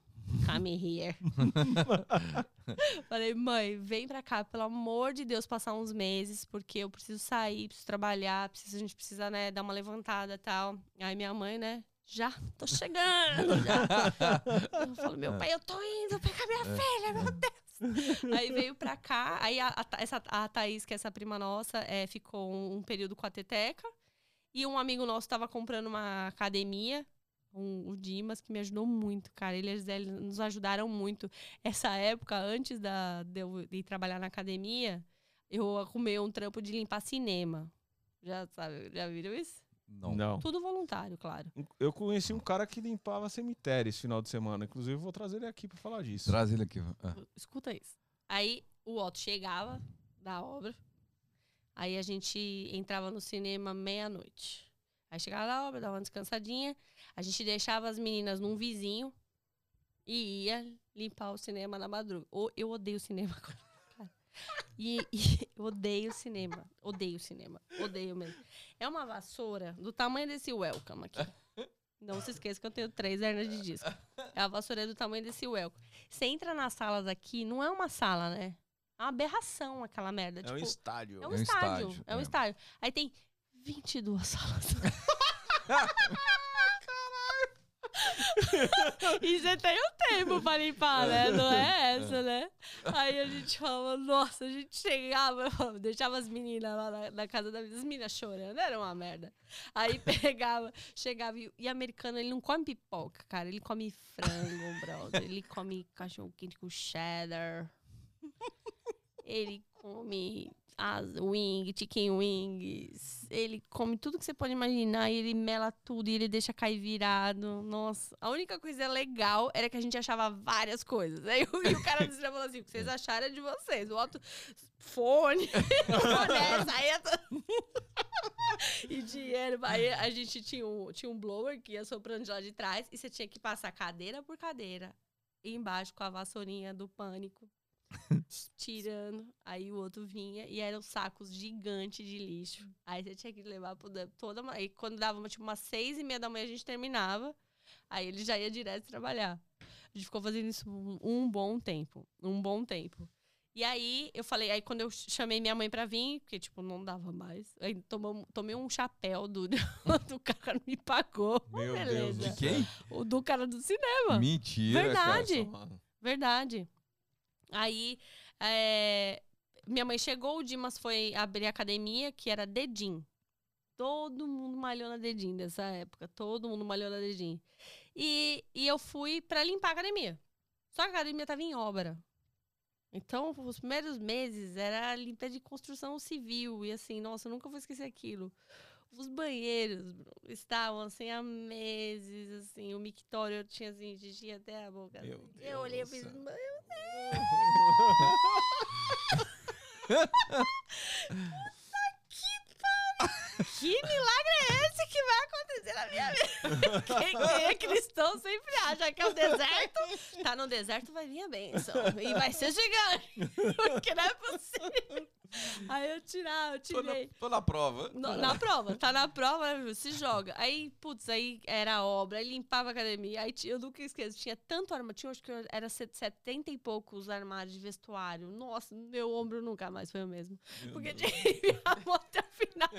C: come here. (laughs) falei, mãe, vem pra cá, pelo amor de Deus, passar uns meses, porque eu preciso sair, preciso trabalhar, preciso, a gente precisa, né, dar uma levantada tal. Aí minha mãe, né, já tô chegando. Já. Eu falo, meu (laughs) pai, eu tô indo pegar minha filha, meu Deus. Aí veio pra cá, aí a, a, essa, a Thaís, que é essa prima nossa, é, ficou um, um período com a Teteca. E um amigo nosso tava comprando uma academia, um- o Dimas, que me ajudou muito, cara. Eles, eles nos ajudaram muito. Essa época, antes da, de eu ir trabalhar na academia, eu arrumei um trampo de limpar cinema. Já sabe, já viram isso?
B: Não.
A: Não.
C: Tudo voluntário, claro.
A: Eu conheci um cara que limpava cemitério esse final de semana. Inclusive, eu vou trazer ele aqui pra falar disso.
B: Traz ele aqui. Ah.
C: Escuta isso. Aí o Otto chegava da obra, aí a gente entrava no cinema meia-noite. Aí chegava da obra, dava uma descansadinha, a gente deixava as meninas num vizinho e ia limpar o cinema na madruga. Ô, Eu odeio cinema. (laughs) cara. E, e (laughs) eu odeio cinema. Odeio cinema. Odeio mesmo. É uma vassoura do tamanho desse welcome aqui. Não se esqueça que eu tenho três hernias de disco. É a vassoura do tamanho desse welcome. Você entra nas salas aqui, não é uma sala, né? É uma aberração aquela merda.
A: É
C: tipo,
A: um estádio.
C: é um
B: É um
C: estádio.
B: estádio,
C: É um
B: é.
C: estádio. Aí tem 22 (laughs) salas. (laughs) (laughs) e você tem um tempo pra limpar, né? Não é essa, né? Aí a gente falava, nossa, a gente chegava, (laughs) deixava as meninas lá na, na casa das meninas chorando, era uma merda. Aí (laughs) pegava, chegava e, e americano, ele não come pipoca, cara, ele come frango, brother, ele come cachorro quente com cheddar, ele come as wing, chicken wings. Ele come tudo que você pode imaginar e ele mela tudo e ele deixa cair virado. Nossa, a única coisa legal era que a gente achava várias coisas. Aí o, e o cara do cinema falou assim: o que vocês acharam é de vocês. O outro, fone, (laughs) boné, saia to- (laughs) e dinheiro. Aí a gente tinha um, tinha um blower que ia soprando de lá de trás e você tinha que passar cadeira por cadeira. Embaixo com a vassourinha do pânico (laughs) tirando. Aí o outro vinha e eram sacos gigantes de lixo. Aí você tinha que levar pro toda. ma- Aí quando dava tipo umas seis e meia da manhã a gente terminava. Aí ele já ia direto trabalhar. A gente ficou fazendo isso um, um bom tempo. Um bom tempo. E aí eu falei, aí quando eu chamei minha mãe pra vir, porque tipo, não dava mais. Aí tomamos- tomei um chapéu do, (laughs) do (laughs) cara me pagou.
A: Meu Deus
C: Beleza.
A: do
B: De quem?
C: O do cara do cinema.
B: Mentira,
C: Verdade.
B: cara.
C: Verdade. Aí, é, minha mãe chegou, o Dimas foi abrir a academia, que era Dedim. Todo mundo malhou na Dedim nessa época. Todo mundo malhou na Dedim. E, e eu fui pra limpar a academia. Só que a academia tava em obra. Então, os primeiros meses era limpeza de construção civil. E assim, nossa, eu nunca vou esquecer aquilo. Os banheiros bro, estavam assim há meses, assim, o mictório tinha assim, xixi até a boca.
A: Meu
C: assim.
A: Deus
C: eu olhei e fiz, meu Que milagre é esse que vai acontecer na minha vida? (laughs) Quem, quem é cristão sempre acha que é o deserto. Tá no deserto, vai vir a bênção. E vai ser gigante. (laughs) Porque não é possível. (laughs) Aí eu tirar, eu
B: Tô na,
C: tirei.
B: tô na prova.
C: No- na prova, tá na prova, né, se joga. Aí, putz, aí era obra, aí limpava a academia. Aí eu nunca esqueço, tinha tanto armário, tinha acho que era set- 70 e poucos armários de vestuário. Nossa, meu ombro nunca mais foi o mesmo. Porque tinha (laughs) que até o final.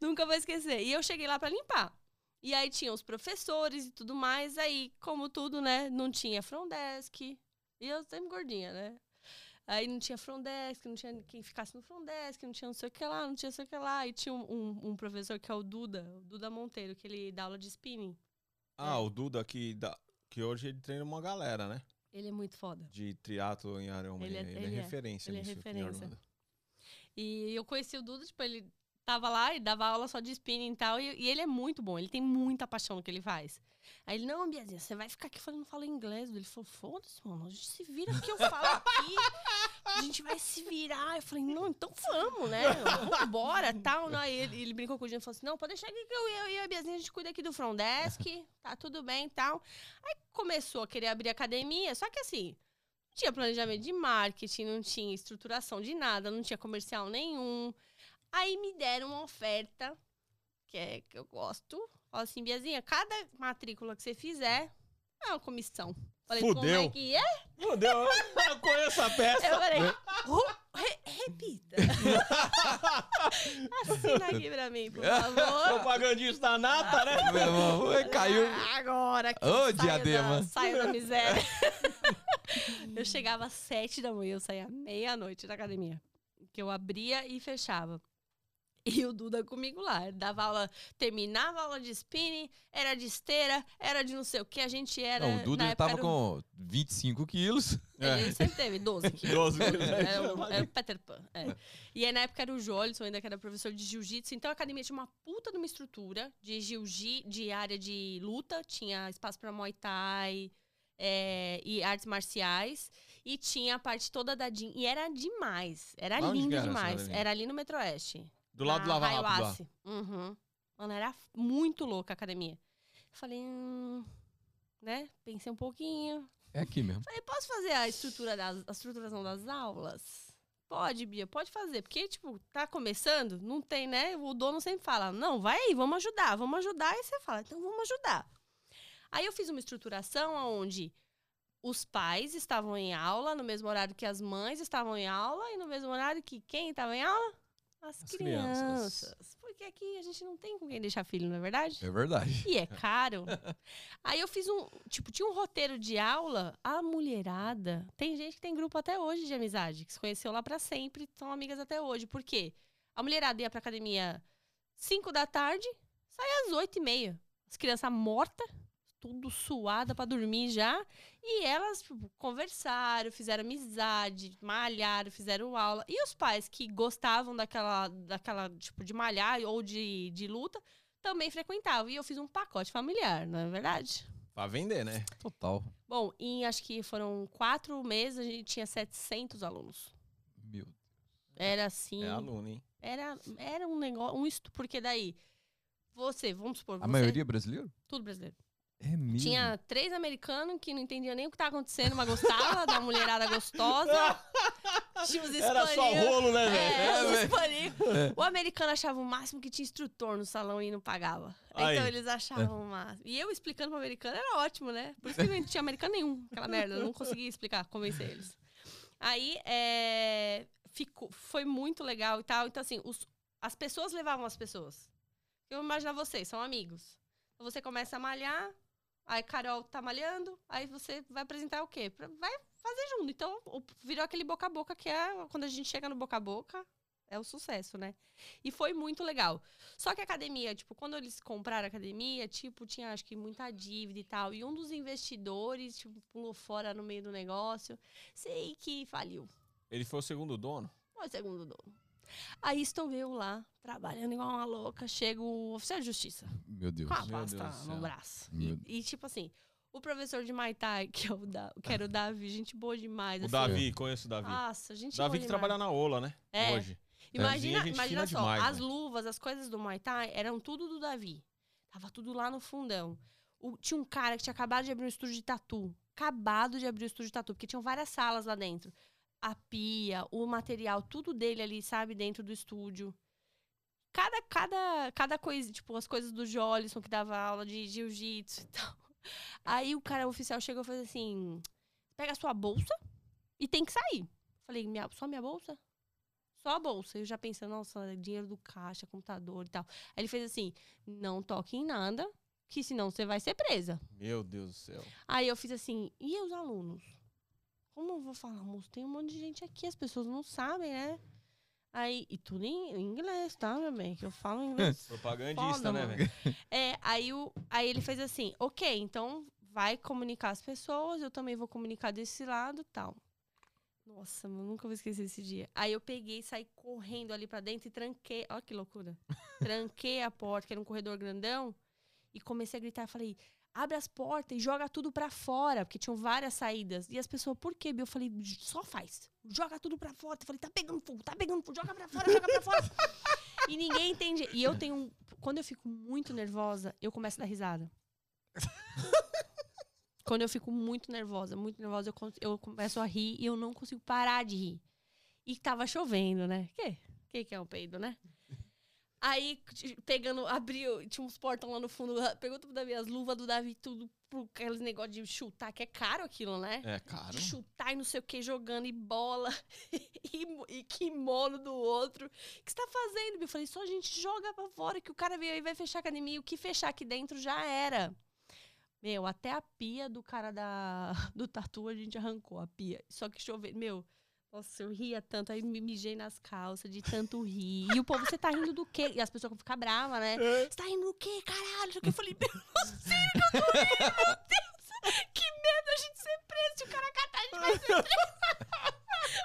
C: Nunca vou esquecer. E eu cheguei lá pra limpar. E aí tinha os professores e tudo mais. Aí, como tudo, né, não tinha front desk. E eu sempre gordinha, né? Aí não tinha front desk, não tinha quem ficasse no front desk, não tinha não sei o que lá, não tinha não sei o que lá. E tinha um, um- um professor que é o Duda, o Duda Monteiro, que ele dá aula de spinning.
A: Ah, o Duda que, dá, que hoje ele treina uma galera, né?
C: Ele é muito foda.
A: de triatlo em Arão.
C: Ele
A: Ele,
C: é-
A: é,
C: ele é-
A: referência
C: ele é referência. E eu conheci o Duda, tipo, ele tava lá e dava aula só de spinning e tal. E, e ele é muito bom, ele tem muita paixão no que ele faz. Aí ele, não, Biazinha, você vai ficar aqui falando, fala inglês. Ele falou, foda-se, mano, a gente se vira que eu falo aqui. A gente vai se virar. Eu falei, não, então vamos, né? Vambora, tal. Não, Aí ele, ele brincou com o Dinho e falou assim, não, pode deixar aqui que eu, eu e a Biazinha, a gente cuida aqui do front desk, tá tudo bem tal. Aí começou a querer abrir academia, só que assim, não tinha planejamento de marketing, não tinha estruturação de nada, não tinha comercial nenhum. Aí me deram uma oferta, que é que eu gosto. Fala assim, Biazinha, cada matrícula que você fizer é uma comissão. Falei, como é
A: Fudeu.
C: que é?
A: Fudeu, eu conheço a peça.
C: Eu falei, "Ru- re- repita. (laughs) Assina aqui pra mim, por favor.
A: Propagandista nata, né?
B: Meu irmão, caiu.
C: Agora que
B: Ô,
C: eu saio
B: diadema.
C: Da, saio da miséria. (laughs) eu chegava às sete da manhã, eu saía meia-noite da academia. Que eu abria e fechava. (laughs) E o Duda comigo lá. Dava aula, terminava a aula de spinning, era de esteira, era de não sei o que. A gente era.
B: Não, o Duda ele tava
C: um-
B: com 25 quilos.
C: Ele sempre teve 12 (laughs) quilos.
A: 12 quilos.
C: Era o, era o Peter Pan. é. E aí, na época, era o Jolison, ainda que era professor de jiu-jitsu. Então, a academia tinha uma puta de uma estrutura de jiu-jitsu, de área de luta. Tinha espaço pra Muay Thai é, e artes marciais. E tinha a parte toda da Jean. E era demais. Era
A: Onde
C: lindo
A: era
C: demais. Era ali no Metro Oeste.
A: Do lado do
C: na
A: Lava Rápido.
C: Uhum. Mano, era muito louca a academia. Falei, hum, né? Pensei um pouquinho.
B: É aqui mesmo.
C: Falei, posso fazer a estrutura das, a estruturação das aulas? Pode, Bia, pode fazer. Porque, tipo, tá começando, não tem, né? O dono sempre fala, não, vai aí, vamos ajudar, vamos ajudar. E você fala, então vamos ajudar. Aí eu fiz uma estruturação onde os pais estavam em aula no mesmo horário que as mães estavam em aula e no mesmo horário que quem estava em aula? As,
A: As crianças.
C: crianças. Porque aqui a gente não tem com quem deixar filho, não é verdade?
B: É verdade.
C: E é caro. (laughs) Aí eu fiz um. Tipo, tinha um roteiro de aula. A mulherada. Tem gente que tem grupo até hoje de amizade, que se conheceu lá pra sempre, são amigas até hoje. Por quê? A mulherada ia pra academia 5 da tarde, saia às 8 e meia. As crianças mortas, tudo suada pra dormir já. E elas tipo, conversaram, fizeram amizade, malharam, fizeram aula. E os pais que gostavam daquela, daquela tipo, de malhar ou de, de luta, também frequentavam. E eu fiz um pacote familiar, não é verdade?
A: Pra vender, né?
B: Total.
C: Bom, em acho que foram quatro meses, a gente tinha 700 alunos.
B: Meu
C: Era assim.
A: É aluno, hein?
C: Era, era um negócio. Um estu... Porque daí, você, vamos supor.
B: A
C: você,
B: maioria brasileiro?
C: Tudo brasileiro.
B: É mesmo.
C: Tinha três americanos que não entendiam nem o que estava acontecendo, mas gostava da mulherada gostosa. (laughs) Tinha os
A: Era só rolo, né, velho?
C: É,
B: É,
C: espanhóis. (laughs) O americano achava o máximo que tinha instrutor no salão e não pagava.
A: Aí.
C: Então eles achavam o máximo. E eu explicando pro americano era ótimo, né? Por isso que não tinha americano nenhum, aquela merda. Eu não conseguia explicar, convencer eles. Aí, é, ficou, foi muito legal e tal. Então, assim, os- as pessoas levavam as pessoas. Eu imagino vocês, são amigos. Então, você começa a malhar, aí Carol tá malhando, aí você vai apresentar o quê? Vai fazer junto. Então, virou aquele boca a boca que é quando a gente chega no boca a boca, é o sucesso, né? E foi muito legal. Só que a academia, tipo, quando eles compraram a academia, tipo, tinha acho que muita dívida e tal. E um dos investidores, tipo, pulou fora no meio do negócio. Sei que faliu.
A: Ele foi o segundo dono?
C: Foi o segundo dono. Aí estou eu lá, trabalhando igual uma louca. Chega o oficial de justiça
B: Meu Deus.
C: com a pasta no
A: céu.
C: braço.
B: Meu-
C: E, e, tipo assim, o professor de Muay Thai, que, é o da, que era o (laughs) Davi, gente boa demais.
A: O
C: assim.
A: Davi, conheço o Davi.
C: Nossa, gente
A: Davi
C: boa
A: que
C: demais.
A: trabalha na Ola, né?
C: É.
A: Hoje.
C: Imagina,
A: gente
C: imagina só,
A: demais,
C: as
A: né?
C: luvas, as coisas do Muay Thai eram tudo do Davi. Tava tudo lá no fundão. O- tinha um cara que tinha acabado de abrir um estúdio de tatu. Acabado de abrir o estúdio de tatu, porque tinham várias salas lá dentro. A pia, o material, tudo dele ali, sabe, dentro do estúdio. Cada, cada, cada coisa, tipo, as coisas do Jolison, que dava aula de jiu-jitsu e (laughs) tal. Aí o cara o oficial chegou e falou assim: pega a sua bolsa e tem que sair. Falei, minha, só minha bolsa? Só a bolsa. Eu já pensando, nossa, dinheiro do caixa, computador e tal. Aí ele fez assim: não toque em nada, que senão você vai ser presa.
A: Meu Deus do céu.
C: Aí eu fiz assim, e os alunos? Como eu vou falar, moço? Tem um monte de gente aqui, as pessoas não sabem, né? Aí, e tudo em inglês, tá, meu bem? Que eu falo inglês. (laughs)
A: Propagandista,
C: Foda,
A: né, velho? (laughs)
C: É, aí, o, aí ele fez assim, ok, então vai comunicar as pessoas, eu também vou comunicar desse lado tal. Nossa, eu nunca vou esquecer esse dia. Aí eu peguei e saí correndo ali pra dentro e tranquei. Olha que loucura. (laughs) tranquei a porta, que era um corredor grandão, e comecei a gritar. Falei, abre as portas e joga tudo pra fora, porque tinham várias saídas. E as pessoas, por quê, Bia? Eu falei, só faz. Joga tudo pra fora. Eu falei, tá pegando fogo, tá pegando fogo, joga pra fora, joga pra fora. (laughs) e ninguém entende. E eu tenho. um- Quando eu fico muito nervosa, eu começo a dar risada. (laughs) Quando eu fico muito nervosa, muito nervosa, eu, eu começo a rir e eu não consigo parar de rir. E tava chovendo, né? Que? Que que é um peido, né? Aí, pegando, abriu, tinha uns portão lá no fundo, pergunta pro Davi, as luvas do Davi, tudo, pro aqueles negócio de chutar, que é caro aquilo, né?
A: É caro.
C: De chutar e não sei o que, jogando e bola (laughs) e, e kimono do outro. O que você tá fazendo? Eu falei, só a gente joga pra fora, que o cara veio aí e vai fechar a academia. E o que fechar aqui dentro já era. Meu, até a pia do cara da, (laughs) do tatu a gente arrancou, a pia. Só que choveu. Meu, nossa, eu ria tanto, aí me mijei nas calças de tanto rir. E o povo, você tá rindo do quê? E as pessoas ficam bravas, né? Você tá rindo do quê, caralho? O. Eu falei, meu, sei que eu tô rindo, meu Deus. Que medo a gente ser preso. Se o cara catar, a gente vai ser preso. (laughs)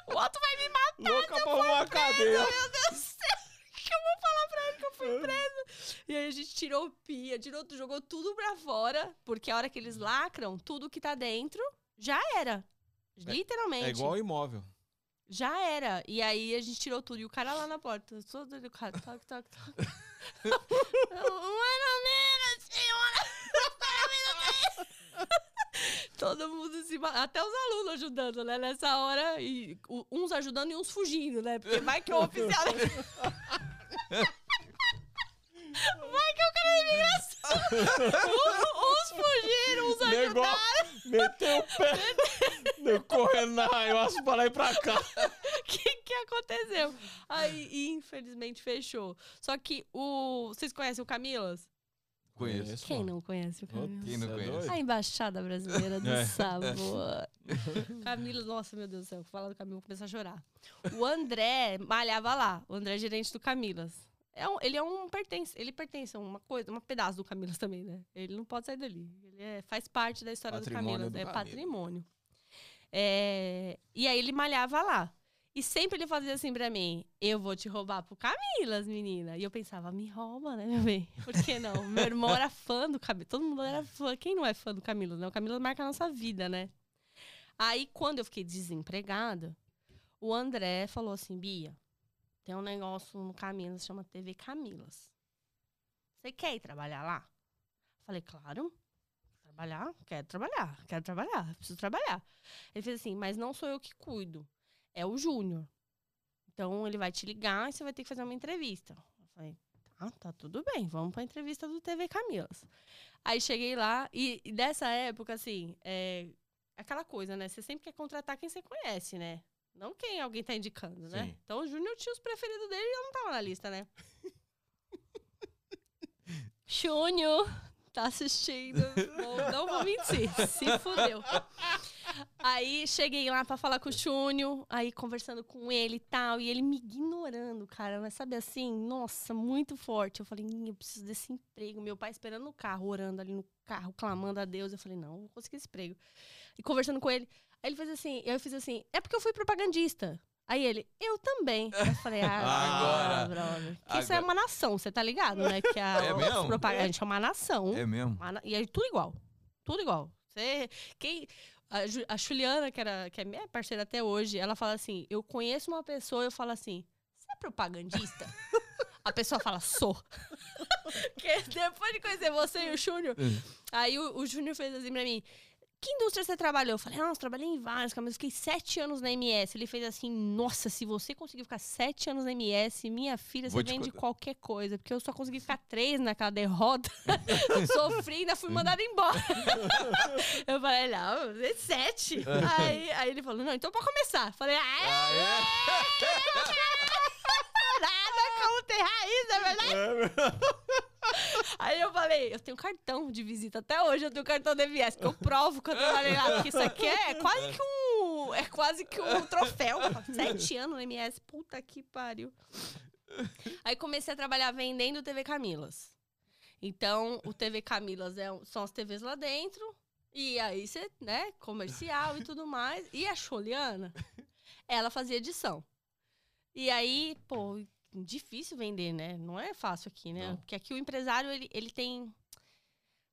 C: O Otto vai me matar.
A: Louca pra arrumar a cadeia.
C: Meu Deus do céu. O que eu vou falar pra ele que eu fui presa? E aí a gente tirou pia, tirou, jogou tudo pra fora. Porque a hora que eles lacram, tudo que tá dentro já era. Literalmente.
A: É igual imóvel.
C: Já era. E aí a gente tirou tudo. E o cara lá na porta, todo o cara, toque, toque, toque. (laughs) Uma menos, senhora! (laughs) Todo mundo se. Até os alunos ajudando, né? Nessa hora. E uns ajudando e uns fugindo, né? Porque vai que o oficial. (laughs) vai que o cara é imigração. uns fugiram, uns ajudaram.
A: Meteu o pé, deu correndo na raioça pra lá e pra cá.
C: O que, que aconteceu? Aí, infelizmente, fechou. Só que o. Vocês conhecem o Camilas?
B: Conheço.
C: Quem não conhece o Camilas?
B: Quem não
A: é
B: conhece?
C: A Embaixada Brasileira do
A: É.
C: Sabor. (laughs) Camila, nossa, meu Deus do céu, vou falar do Camilo, vou começar a chorar. O André malhava lá, o André é gerente do Camilas. É um- ele é um pertence, ele pertence a uma coisa, um pedaço do Camilas também, né? Ele não pode sair dali. Ele é- faz parte da história do
A: Patrimônio
C: Camilas,
A: do
C: é patrimônio. É, e aí ele malhava lá. E sempre ele fazia assim pra mim: Eu vou te roubar pro Camilas, menina. E eu pensava: Me rouba, né, meu bem? (laughs) Por que não? meu irmão era fã do Camilas. Todo mundo era fã. Quem não é fã do Camilas, né? O Camilas marca a nossa vida, né? Aí, quando eu fiquei desempregada, o André falou assim: Bia, tem um negócio no Camilas, chama TV Camilas. Você quer ir trabalhar lá? Falei, claro. Trabalhar? Quero trabalhar. Quero trabalhar. Preciso trabalhar. Ele fez assim, mas não sou eu que cuido. É o Júnior. Então, ele vai te ligar e você vai ter que fazer uma entrevista. Eu falei, tá, tá tudo bem. Vamos pra entrevista do TV Camilas. Aí, cheguei lá e, e dessa época, assim, é aquela coisa, né? Você sempre quer contratar quem você conhece, né? Não quem alguém tá indicando, né?
A: Sim.
C: Então, o Júnior tinha os preferidos dele e eu não tava na lista, né? (laughs) Júnior, tá assistindo. Não, não vou mentir, se fudeu. Aí cheguei lá pra falar com o Júnior, aí conversando com ele e tal, e ele me ignorando, cara. Mas sabe assim, nossa, muito forte. Eu falei, "Ih, eu preciso desse emprego. Meu pai esperando no carro, orando ali no carro, clamando a Deus. Eu falei, não, vou conseguir esse emprego. E conversando com ele, aí ele fez assim, eu fiz assim, é porque eu fui propagandista. Aí ele, eu também. Eu falei, ah, (laughs)
B: Agora.
C: brother. Que isso é
B: Agora.
C: uma nação, você tá ligado, né? Que a, (laughs)
B: É mesmo?
C: propag- A gente é uma nação.
B: É mesmo?
C: Uma E aí tudo igual. Tudo igual. Você, quem, a, a Juliana, que, era, que é minha parceira até hoje, ela fala assim: eu conheço uma pessoa, eu falo assim, você é propagandista? a pessoa fala, sou. (laughs) Porque depois de conhecer você e o Júnior, aí o, o Júnior fez assim pra mim. Que indústria você trabalhou? Eu falei, nossa, trabalhei em várias, mas eu fiquei sete anos na MS. Ele fez assim, nossa, se você conseguir ficar sete anos na MS, minha filha,
B: Vou
C: você vende
B: contar.
C: qualquer coisa. Porque eu só consegui ficar três naquela derrota. (laughs) Sofri, ainda fui mandada embora. (laughs) eu falei, não, é sete. (laughs) aí, aí ele falou, não, então pode começar. Falei, ah, nada como ter raiz, é verdade? (laughs) Aí eu falei, eu tenho cartão de visita até hoje, eu tenho cartão da MS, que eu provo que eu trabalhei lá, porque isso aqui é quase que um. É quase que um troféu. Sete anos no MS, puta que pariu. Aí comecei a trabalhar vendendo TV Camilas. Então, o TV Camilas é, são as TVs lá dentro E aí você, né, comercial e tudo mais. E a Choliana, ela fazia edição. E aí, pô, difícil vender, né? Não é fácil aqui, né?
A: Não.
C: Porque aqui o empresário, ele, ele tem.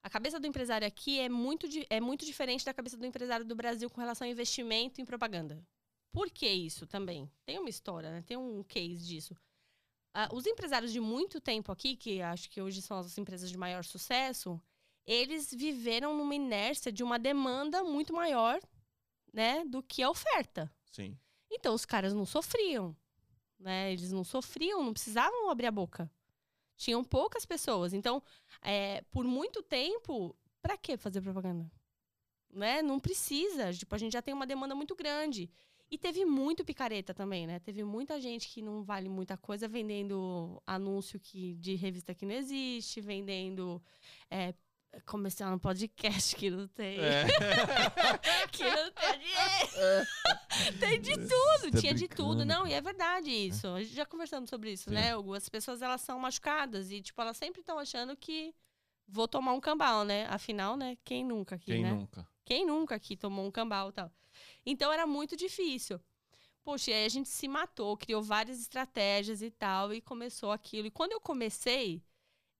C: A cabeça do empresário aqui é muito, é muito diferente da cabeça do empresário do Brasil com relação ao investimento em propaganda. Por que isso também? Tem uma história, né? Tem um case disso. Ah, os empresários de muito tempo aqui, que acho que hoje são as empresas de maior sucesso, eles viveram numa inércia de uma demanda muito maior, né, do que a oferta.
A: Sim.
C: Então os caras não sofriam, né? Eles não sofriam, não precisavam abrir a boca. Tinham poucas pessoas. Então, é, por muito tempo, pra que fazer propaganda? Né? Não precisa. Tipo, a gente já tem uma demanda muito grande. E teve muito picareta também, né? Teve muita gente que não vale muita coisa vendendo anúncio que, de revista que não existe, vendendo é, comercial no podcast que não tem.
A: É. (laughs)
C: que não tem dinheiro. tem de tudo,
B: tá
C: tinha de tudo.
B: brincando,
C: Não, e é verdade isso. A gente já conversamos sobre isso,
B: Sim.
C: né? Hugo? As pessoas, elas são machucadas e, tipo, elas sempre estão achando que vou tomar um cambal, né? Afinal, né? Quem nunca aqui,
A: Quem
C: né?
A: nunca?
C: Quem nunca aqui tomou um cambal e tal? Então era muito difícil. Poxa, e aí a gente se matou, criou várias estratégias e tal, e começou aquilo. E quando eu comecei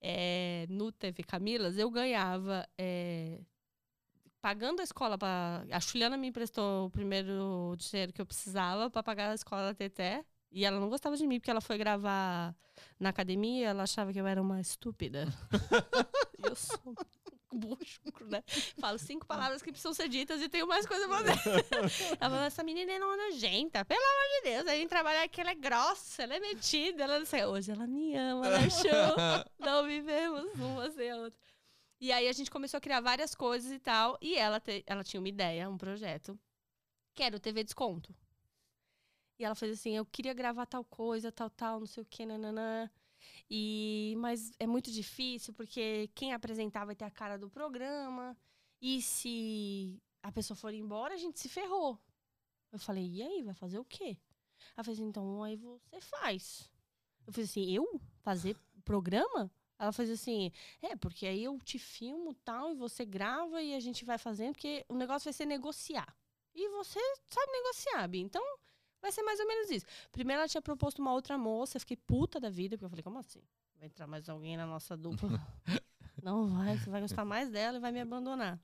C: eh, no TV Camilas, eu ganhava. eh, pagando a escola para A Juliana me emprestou o primeiro dinheiro que eu precisava para pagar a escola da Teté. E ela não gostava de mim, porque ela foi gravar na academia, ela achava que eu era uma estúpida. (laughs) eu sou bucho, né? Falo cinco palavras que precisam ser ditas e tenho mais coisa pra fazer. (laughs) ela falou, essa menina é nojenta, pelo amor de Deus. Aí vem trabalhar que ela é grossa, ela é metida, ela não sei. Hoje ela me ama, né, show? (laughs) Não vivemos uma sem a outra. E aí a gente começou a criar várias coisas e tal. E ela, te- ela tinha uma ideia, um projeto, que era o TV Desconto. E ela fez assim, eu queria gravar tal coisa, tal, tal, não sei o que, nananã. E, mas é muito difícil, porque quem apresentar vai ter a cara do programa. E se a pessoa for embora, a gente se ferrou. Eu falei, e aí, vai fazer o quê? Ela fez, então aí você faz. Eu fiz assim, eu? Fazer programa? Ela fez assim, é, porque aí eu te filmo tal, e você grava e a gente vai fazendo, porque o negócio vai ser negociar. E você sabe negociar, Bi. Então, vai ser mais ou menos isso. Primeiro ela tinha proposto uma outra moça, eu fiquei puta da vida, porque eu falei, como assim? Vai entrar mais alguém na nossa dupla? (laughs) Não vai, você vai gostar mais dela e vai me abandonar.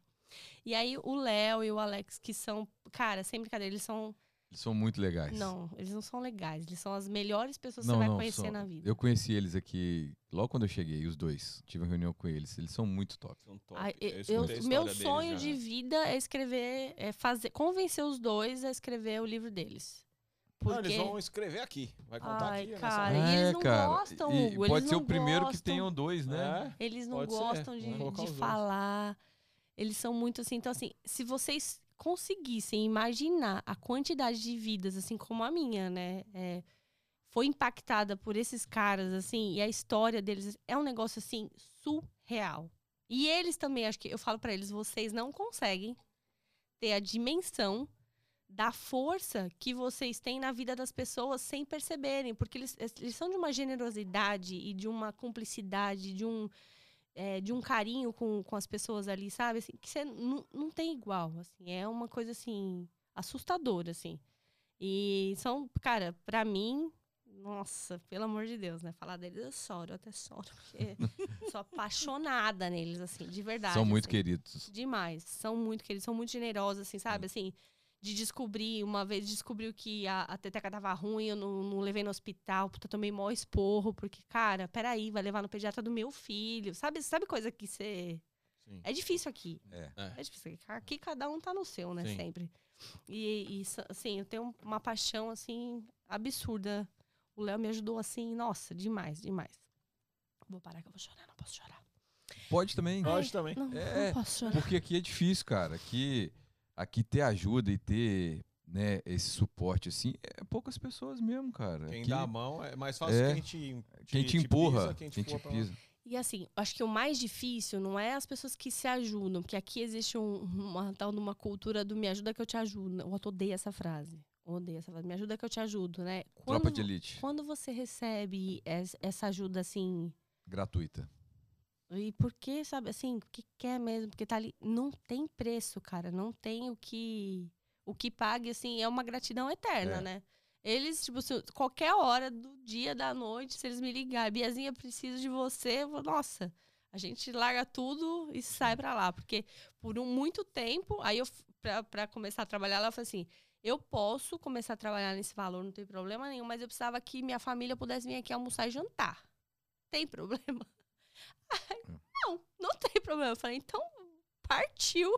C: E aí o Léo e o Alex, que são, cara, sem brincadeira, eles são.
B: Eles são muito legais.
C: Não, eles não são legais. Eles são as melhores pessoas que
B: Não,
C: você vai
B: não,
C: conhecer
B: são-
C: na vida.
B: Eu conheci eles aqui logo quando eu cheguei, os dois. Tive uma reunião com eles. Eles são muito top.
A: São top.
C: Ai,
A: Eu
C: eu- meu
A: história deles
C: sonho
A: já.
C: de vida é escrever, é fazer, convencer os dois a escrever o livro deles.
A: Não,
C: Porque,
A: eles vão escrever aqui. Vai contar
C: Ai,
A: aqui. nessa
C: cara,
A: hora.
C: e eles não gostam,
B: E
C: Hugo,
B: pode
C: eles
B: ser
C: não
B: o primeiro que
C: gostam.
B: tenham dois, né?
A: É.
C: eles não
A: Pode ser,
C: gostam de, de falar. Eles são muito assim. Então, assim, se vocês conseguissem imaginar a quantidade de vidas, assim como a minha, né? é, foi impactada por esses caras, assim, e a história deles é um negócio, assim, surreal. E eles também, acho que eu falo pra eles, vocês não conseguem ter a dimensão da força que vocês têm na vida das pessoas sem perceberem, porque eles, eles são de uma generosidade e de uma cumplicidade, de um, é, de um carinho com, com as pessoas ali, sabe? Assim, que você não, não tem igual, assim, é uma coisa, assim, assustadora, assim. E são, cara, pra mim, nossa, pelo amor de Deus, né? Falar deles eu choro, eu até choro, porque (laughs) sou apaixonada neles, assim, de verdade.
B: São muito
C: assim.
B: queridos.
C: Demais. São muito queridos, são muito generosos, assim, sabe? Assim, de descobrir, uma vez descobriu que a, a teteca tava ruim, eu não, não levei no hospital, puta, tomei mó esporro, porque, cara, peraí, vai levar no pediatra do meu filho. Sabe, sabe coisa que você. É difícil aqui.
B: É.
A: É.
C: É difícil. Aqui cada um tá no seu, né?
A: Sim.
C: Sempre. E, e, assim, eu tenho uma paixão, assim, absurda. O Léo me ajudou, assim, nossa, demais, demais. Vou parar que eu vou chorar, não posso chorar.
B: Pode também.
A: Pode também.
C: Não,
B: É,
C: não posso chorar.
B: Porque aqui é difícil, cara. Aqui, aqui ter ajuda e ter né, esse suporte, assim, é poucas pessoas mesmo, cara.
A: Quem
B: Aqui,
A: dá a mão é mais fácil
B: É.
A: quem te,
B: quem te empurra,
A: pisa,
B: quem
A: quem
B: te
A: te empurra pra-
B: pisa.
C: E assim, acho que o mais difícil não é as pessoas que se ajudam, porque aqui existe um- uma tal numa cultura do me ajuda que eu te ajudo. Eu odeio essa frase. Odeio essa frase. Me ajuda que eu te ajudo, né? Quando,
B: Tropa de elite.
C: quando você recebe es- essa ajuda assim,
B: Gratuita.
C: E por que, sabe, assim, o que quer mesmo? Porque tá ali. Não tem preço, cara. Não tem o que. O que pague, assim, é uma gratidão eterna,
B: É.
C: né? Eles, tipo, se, qualquer hora do dia, da noite, se eles me ligarem, Biazinha, preciso de você, eu vou, nossa, a gente larga tudo e sai pra lá. Porque por um, muito tempo, aí eu, pra, pra começar a trabalhar, ela falou assim: eu posso começar a trabalhar nesse valor, não tem problema nenhum, mas eu precisava que minha família pudesse vir aqui almoçar e jantar. Tem (laughs) problema? Ai, não, não tem problema. Eu falei, então partiu.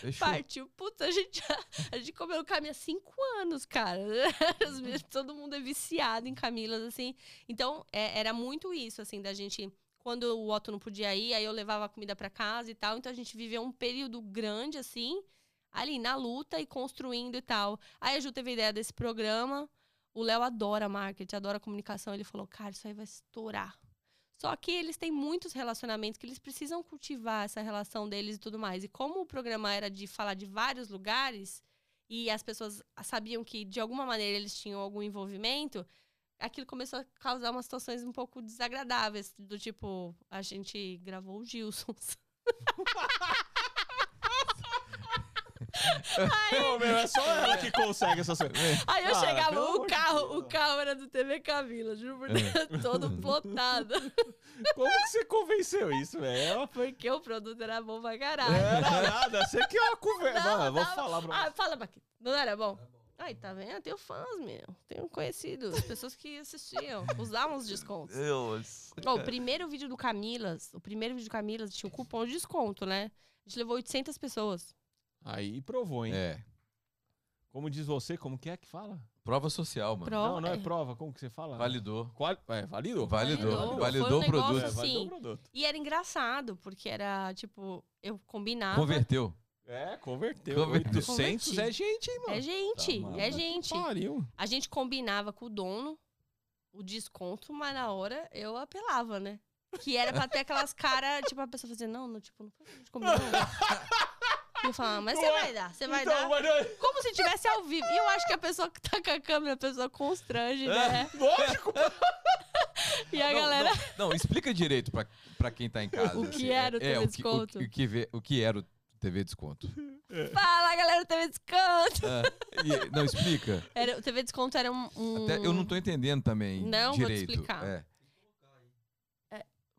B: Fechou.
C: Partiu. Putz, a gente, já- a gente comeu Camila há cinco anos, cara. (laughs) Todo mundo é viciado em Camilas, assim. Então, é- era muito isso, assim, da gente. Quando o Otto não podia ir, aí eu levava a comida pra casa e tal. Então, a gente viveu um período grande, assim, ali na luta e construindo e tal. Aí a Ju teve a ideia desse programa. O Léo adora marketing, adora comunicação. Ele falou, cara, isso aí vai estourar. Só que eles têm muitos relacionamentos que eles precisam cultivar essa relação deles e tudo mais. E como o programa era de falar de vários lugares e as pessoas sabiam que de alguma maneira eles tinham algum envolvimento, aquilo começou a causar umas situações um pouco desagradáveis, do tipo, a gente gravou o Gilsons. (laughs)
A: Pô, meu, é só ela que consegue essas coisas.
C: Aí eu
A: Ah,
C: chegava, o carro,
A: Deus.
C: o carro era do TV Camila, juro por Deus, todo plotado. (laughs)
A: Como que você convenceu isso, velho?
C: Porque o produto era bom pra caralho.
A: Era nada, você que é uma conversa.
C: Não,
A: Mano, eu vou
C: não.
A: falar pra
C: Ah, fala, Paquito. Não era bom? Aí, tá vendo? Eu tenho fãs, meu. Tenho conhecidos, pessoas que assistiam, usavam os descontos.
B: Deus.
C: Ó, o primeiro vídeo do Camilas, o primeiro vídeo do Camilas tinha um cupom de desconto, né? A gente levou 800 pessoas.
A: Aí provou, hein?
B: É.
A: Como diz você, como que é que fala?
B: Prova social, mano.
C: Pro-
A: Não, não é prova, como que você fala?
B: Validou.
A: Qual... É, validou?
B: Validou.
C: Validou.
B: Validou,
C: Foi um
B: o produto.
C: negócio
A: É, validou produto.
C: E era engraçado, porque era, tipo, eu combinava.
B: Converteu.
A: É, converteu.
B: Converteu.
A: 800
C: Converti.
A: é gente, hein, mano?
C: É gente,
B: Tá, mano.
C: é gente.
A: Pariu.
C: A gente combinava com o dono o desconto, mas na hora eu apelava, né? Que era pra ter aquelas caras, tipo, a pessoa fazia, não, não, tipo, não foi a gente combinou. (laughs) Eu falava, mas você
A: Ué,
C: vai dar, você vai
A: então,
C: dar.
A: mas
C: Como se tivesse ao vivo. E eu acho que a pessoa que tá com a câmera, a pessoa constrange, né?
A: Lógico. (laughs)
C: E a
B: Não,
C: galera.
B: Não, não, explica direito pra, pra quem tá em casa.
C: O que
B: assim.
C: era o
B: É,
C: TV
B: o que-
C: desconto?
B: O, que- o que vê- o que era o TV desconto?
C: Fala, galera, TV Desconto.
B: Ah, e- não, explica.
C: Era, o TV Desconto era um. um-
B: Até eu não tô entendendo também
C: Não, vou te
B: direito.
C: explicar.
B: É.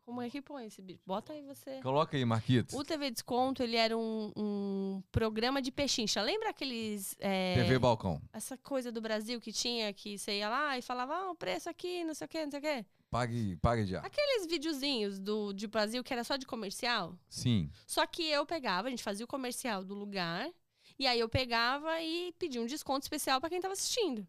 C: Como é que põe esse bicho? Bota aí você.
B: Coloca aí, Marquitos.
C: O TV Desconto, ele era um, um programa de pechincha. Lembra aqueles. é,
B: TV Balcão.
C: essa coisa do Brasil que tinha, que você ia lá e falava, ah, o preço aqui, não sei o quê, não sei o quê.
B: Pague, pague já.
C: Aqueles videozinhos do, de Brasil que era só de comercial.
B: Sim.
C: Só que eu pegava, a gente fazia o comercial do lugar, e aí eu pegava e pedia um desconto especial pra quem tava assistindo.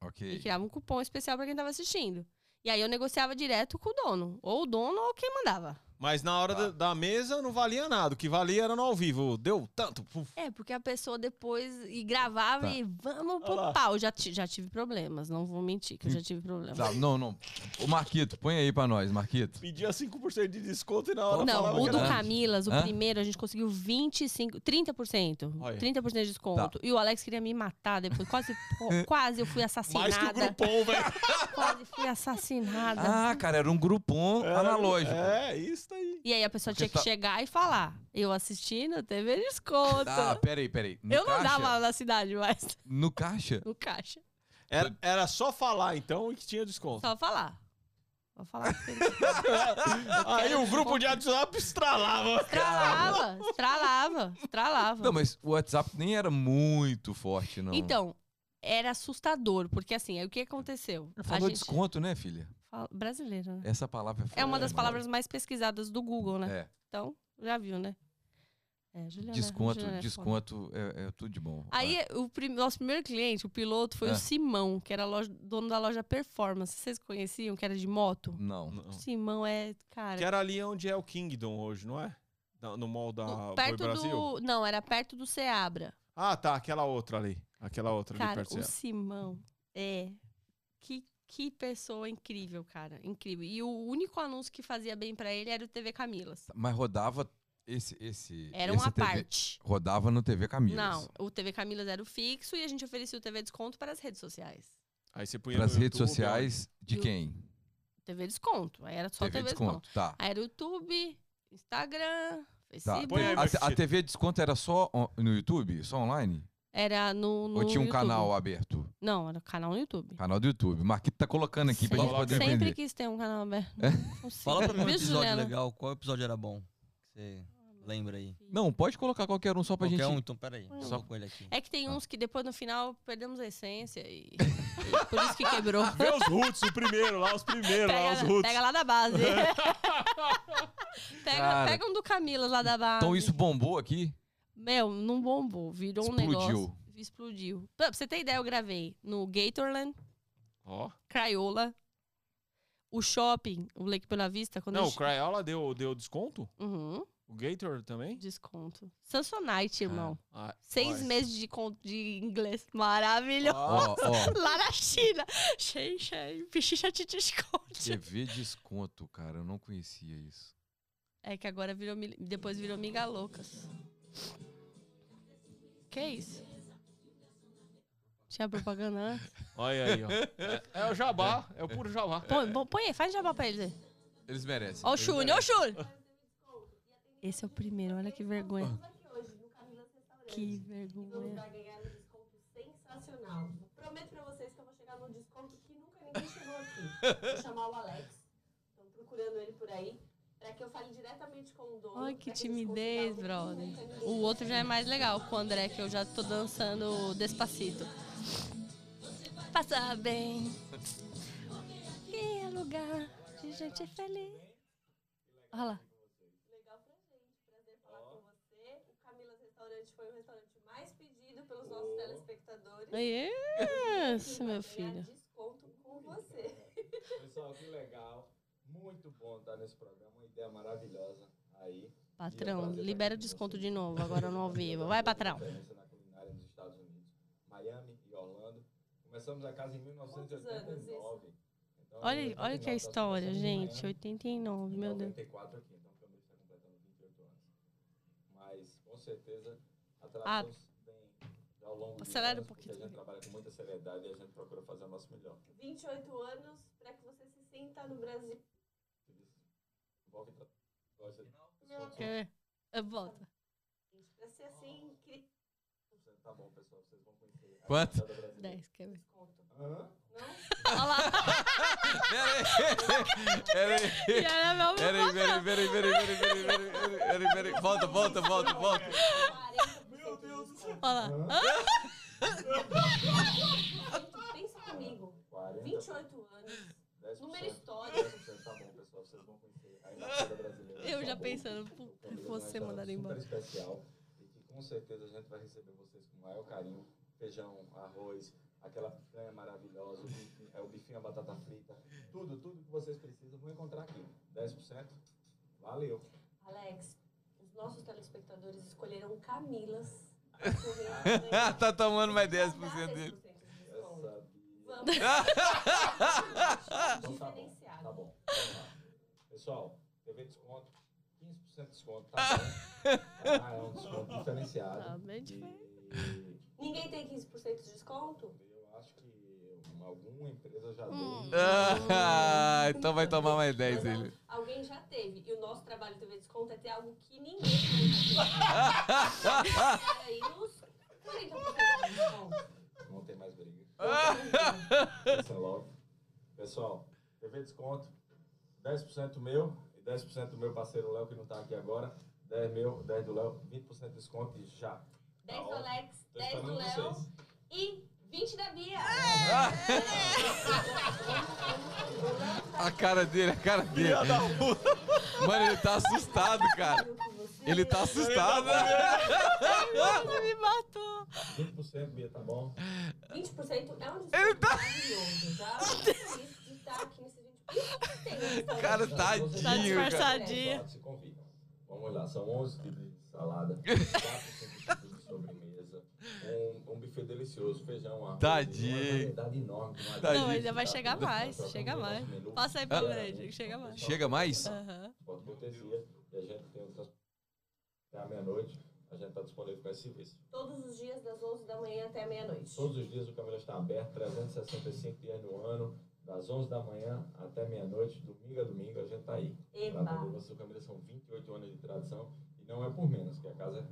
C: E
B: Ok.
C: criava um cupom especial pra quem tava assistindo. E aí eu negociava direto com o dono. Ou o dono ou quem mandava.
A: Mas na hora
B: Tá.
A: da, da mesa não valia nada. O que valia era no ao vivo. Deu tanto. puf.
C: É, porque a pessoa depois e gravava
B: Tá.
C: e vamos pro
A: lá.
C: pau. Já, já tive problemas, não vou mentir que eu já tive problemas.
B: Tá, não, não. O Marquito, põe aí pra nós, Marquito.
A: Pedia 5% de desconto e na hora
C: Não, o do? Camilas, o
B: Hã?
C: primeiro, a gente conseguiu 25, 30%.
A: Olha.
C: 30% de desconto. E o Alex queria me matar depois. Quase, pô, (laughs) quase eu fui
A: Mais que o
C: assassinada.
A: grupom, velho. (laughs)
C: Quase fui assassinada.
B: Ah, cara, era um grupom analógico.
A: É, isso aí.
C: E aí a pessoa
B: Porque
C: tinha que
B: tá-
C: chegar e falar. Eu assistindo, teve desconto.
B: Ah, peraí, peraí. No
C: eu não
B: caixa,
C: dava lá na cidade, mas
B: No caixa?
C: no caixa.
A: Era, era só falar, então, e que tinha desconto.
C: Só falar. Vou falar (laughs) ele.
A: Aí o grupo de WhatsApp estralava.
C: Estralava, estralava, estralava.
B: Não, mas o WhatsApp nem era muito forte, não.
C: Então, era assustador, porque assim, aí o que aconteceu?
B: Falou desconto, né, filha?
C: Fala- Brasileiro, né?
B: Essa palavra é
C: É uma das palavras mais pesquisadas do Google, né?
B: É.
C: Então, já viu, né? É, Juliana.
B: Desconto,
C: Juliana é
B: desconto é, é tudo de bom.
C: Aí, o prim- nosso primeiro cliente, o piloto, foi
B: Ah.
C: o Simão, que era loja- dono da loja Performance. Vocês conheciam, que era de moto?
B: Não.
A: Não.
C: Simão é, cara...
A: Que era ali onde é o Kingdom hoje, não é? No, no mall da Boi
C: perto
A: Brasil?
C: do... Não, era perto do Seabra.
A: Ah, tá. Aquela outra ali. Aquela outra ali
C: Cara,
A: perto
C: o
A: do
C: Simão é... Que, que pessoa incrível, cara. Incrível. E o único anúncio que fazia bem pra ele era o TV Camilas.
B: Mas rodava esse. esse
C: Era
B: esse
C: uma
B: TV
C: parte.
B: Rodava no TV Camilas.
C: Não, o TV Camilas era o fixo e a gente oferecia o TV Desconto para as redes sociais.
A: Aí você punha
B: Para as redes
A: YouTube,
B: sociais de
C: Do-
B: quem?
C: TV Desconto. Aí era só
B: TV
C: TV, Desconto.
B: desconto, tá.
C: Aí era YouTube, Instagram,
B: Tá.
C: Facebook.
A: Põe aí,
B: A, a TV desconto era só on- no YouTube? Só online?
C: Era no, no
B: Ou tinha um
C: YouTube.
B: canal aberto?
C: Não, era canal no YouTube.
B: Canal do YouTube. O Marquito tá colocando aqui pra gente
A: Sempre-
B: poder
C: Sempre
B: entender.
C: quis ter um canal aberto.
B: É?
D: Fala pra mim um
C: Viu,
D: episódio
C: Juliana?
D: legal. Qual episódio era bom? Que Você lembra aí?
B: Não, pode colocar qualquer um só pra
D: Qualquer
B: gente.
D: um, então peraí.
C: Hum.
D: Só com ele aqui.
C: É que tem
B: Tá.
C: uns que depois no final perdemos a essência e. e por isso que quebrou. (laughs)
A: Vê os roots, o primeiro lá, os primeiros lá, os
C: Pega,
A: roots.
C: pega lá da base. (laughs) (laughs) pega,
B: Cara.
C: pega um do Camila lá da base.
B: Então isso bombou aqui?
C: Meu, não bombou. Virou um
B: Explodiu.
C: negócio. Explodiu. Pra você ter ideia, eu gravei no Gatorland,
A: Ó.
C: Crayola, o shopping, o Lake Bela Vista. Quando
A: Não,
C: eu...
A: o Crayola deu, deu desconto?
C: Uhum,
A: O Gator também?
C: desconto. Samsonite, irmão.
A: Ah,
C: Seis
A: ó,
C: meses de, de inglês. Maravilhoso.
B: Ó, ó. (laughs)
C: Lá na China. Shei, shei. Pichicha te desconte.
B: TV desconto, cara. Eu não conhecia isso.
C: É que agora virou. Depois virou Miga Loucas. Que isso? Tinha propaganda antes? (laughs)
A: Olha aí, ó. É, é o jabá, é o puro jabá.
C: Põe, põe- aí, faz jabá pra eles aí.
B: Eles merecem.
C: Ó o Chune, ó o Chune. Esse é o primeiro, olha que vergonha. Que vergonha.
E: vai ganhar um desconto sensacional. Prometo pra vocês que eu vou chegar num desconto que nunca ninguém chegou aqui. Vou chamar o Alex. Estão procurando ele por aí. Que eu fale diretamente com o dono.
C: Ai, que timidez,
E: que
C: brother. O outro já é mais legal, com o André, que eu já tô dançando despacito. Passa bem. Quem é lugar de gente feliz? Olha lá.
E: Legal pra gente. Prazer falar com você. O Camilas Restaurante foi o restaurante mais pedido pelos nossos telespectadores.
C: Isso,
E: Quem
C: meu filho.
E: Desconto com você.
F: Pessoal, que legal. Muito bom estar nesse programa. Uma ideia maravilhosa aí.
C: Patrão, libera o desconto de novo, agora no ao vivo. Vai, patrão.
F: Na culinária nos Estados Unidos, Miami e Orlando. Começamos a casa em 1989. Então,
C: Olha,
F: em
C: olha que a
F: 89
C: história, gente.
F: Miami,
C: 89, meu Deus.
F: 94 aqui, então o Cambridge está completando 28 anos. Mas, com certeza, a
C: Ah.
F: Ao longo dos
C: Acelera um pouquinho.
F: a gente trabalha com muita seriedade e a gente procura fazer o nosso melhor.
E: 28 anos pra que você se sinta no Brasil.
C: Não. A volta.
E: Pra ser assim, incrível.
F: Tá bom, pessoal, vocês vão conhecer.
B: Quanto?
F: Tá
C: 10, quer ver?
F: Hã?
C: Olha lá. (laughs)
B: Peraí. Peraí. Peraí, peraí, peraí, peraí, peraí, peraí. Volta, volta, volta, volta.
E: Meu Deus do céu.
C: Olha lá.
E: Pensa comigo. 28 anos. Número histórico.
F: Tá bom, pessoal, vocês vão conhecer brasileira.
C: Eu já pensando, puta, você
F: é um
C: mandado embora.
F: Super especial e que com certeza a gente vai receber vocês com o maior carinho. Feijão, arroz, aquela picanha maravilhosa, o bifinho, é, o bifinho, a batata frita, tudo, tudo que vocês precisam vão encontrar aqui. 10%? Valeu.
E: Alex, os nossos telespectadores escolheram Camilas. (laughs)
B: Tá tomando mais
E: ganhar
B: 10% dele.
E: 10% de
F: Eu sabia.
E: Vamos.
F: Então tá bom,
E: Diferenciado.
F: tá bom. Pessoal, TV desconto, 15% de desconto, tá bom? (laughs) Ah, é um desconto diferenciado.
C: Tá bem.
F: E
E: Ninguém tem 15% de desconto?
F: eu acho que uma- alguma empresa já deu.
C: Hum.
B: Ah, então vai tomar mais 10
E: Mas,
B: ele.
E: Alguém já teve. E o nosso trabalho de TV Desconto é ter algo que ninguém aí nos 40% de desconto.
F: Não tem mais briga. (laughs) Logo. Pessoal, TV desconto, 10% meu 10% do meu parceiro Léo, que não tá aqui agora. 10 meu, 10 do Léo, 20% de desconto e já.
E: 10 do
F: Tá
E: Alex,
F: Tô
E: 10 do Léo e 20 da Bia. (laughs)
B: A cara dele, a cara dele. Mano, ele tá assustado, cara. Ele tá assustado.
C: Nossa, me matou.
F: 20%, Bia, tá bom?
E: 20% é um desconto maravilhoso, (laughs) já. Feliz de estar aqui nesse
B: Cara, tadinho,
C: Tá disfarçadinho.
F: Se. Vamos lá, são 11 tipos de salada, (laughs) 4, 5 tipos de sobremesa, um, um buffet delicioso, feijão, arroz,
B: Tadinho.
F: uma variedade enorme. uma
B: Tadinho.
C: Não, ainda vai chegar mais, chega mais. Passa aí pra
B: Ah.
C: frente, chega mais.
B: Chega mais?
C: Aham.
F: Por cortesia, e a gente tem o transporte até a meia-noite, a gente está disponível com esse serviço.
E: Todos os dias, das 11 da manhã até a meia-noite.
F: Todos os dias o Camila está aberto, 365 dias no ano, das 11 da manhã até meia-noite, domingo a domingo, a gente tá aí.
E: Eba.
F: atender você família são 28 anos de tradição e não é por menos, que a casa é,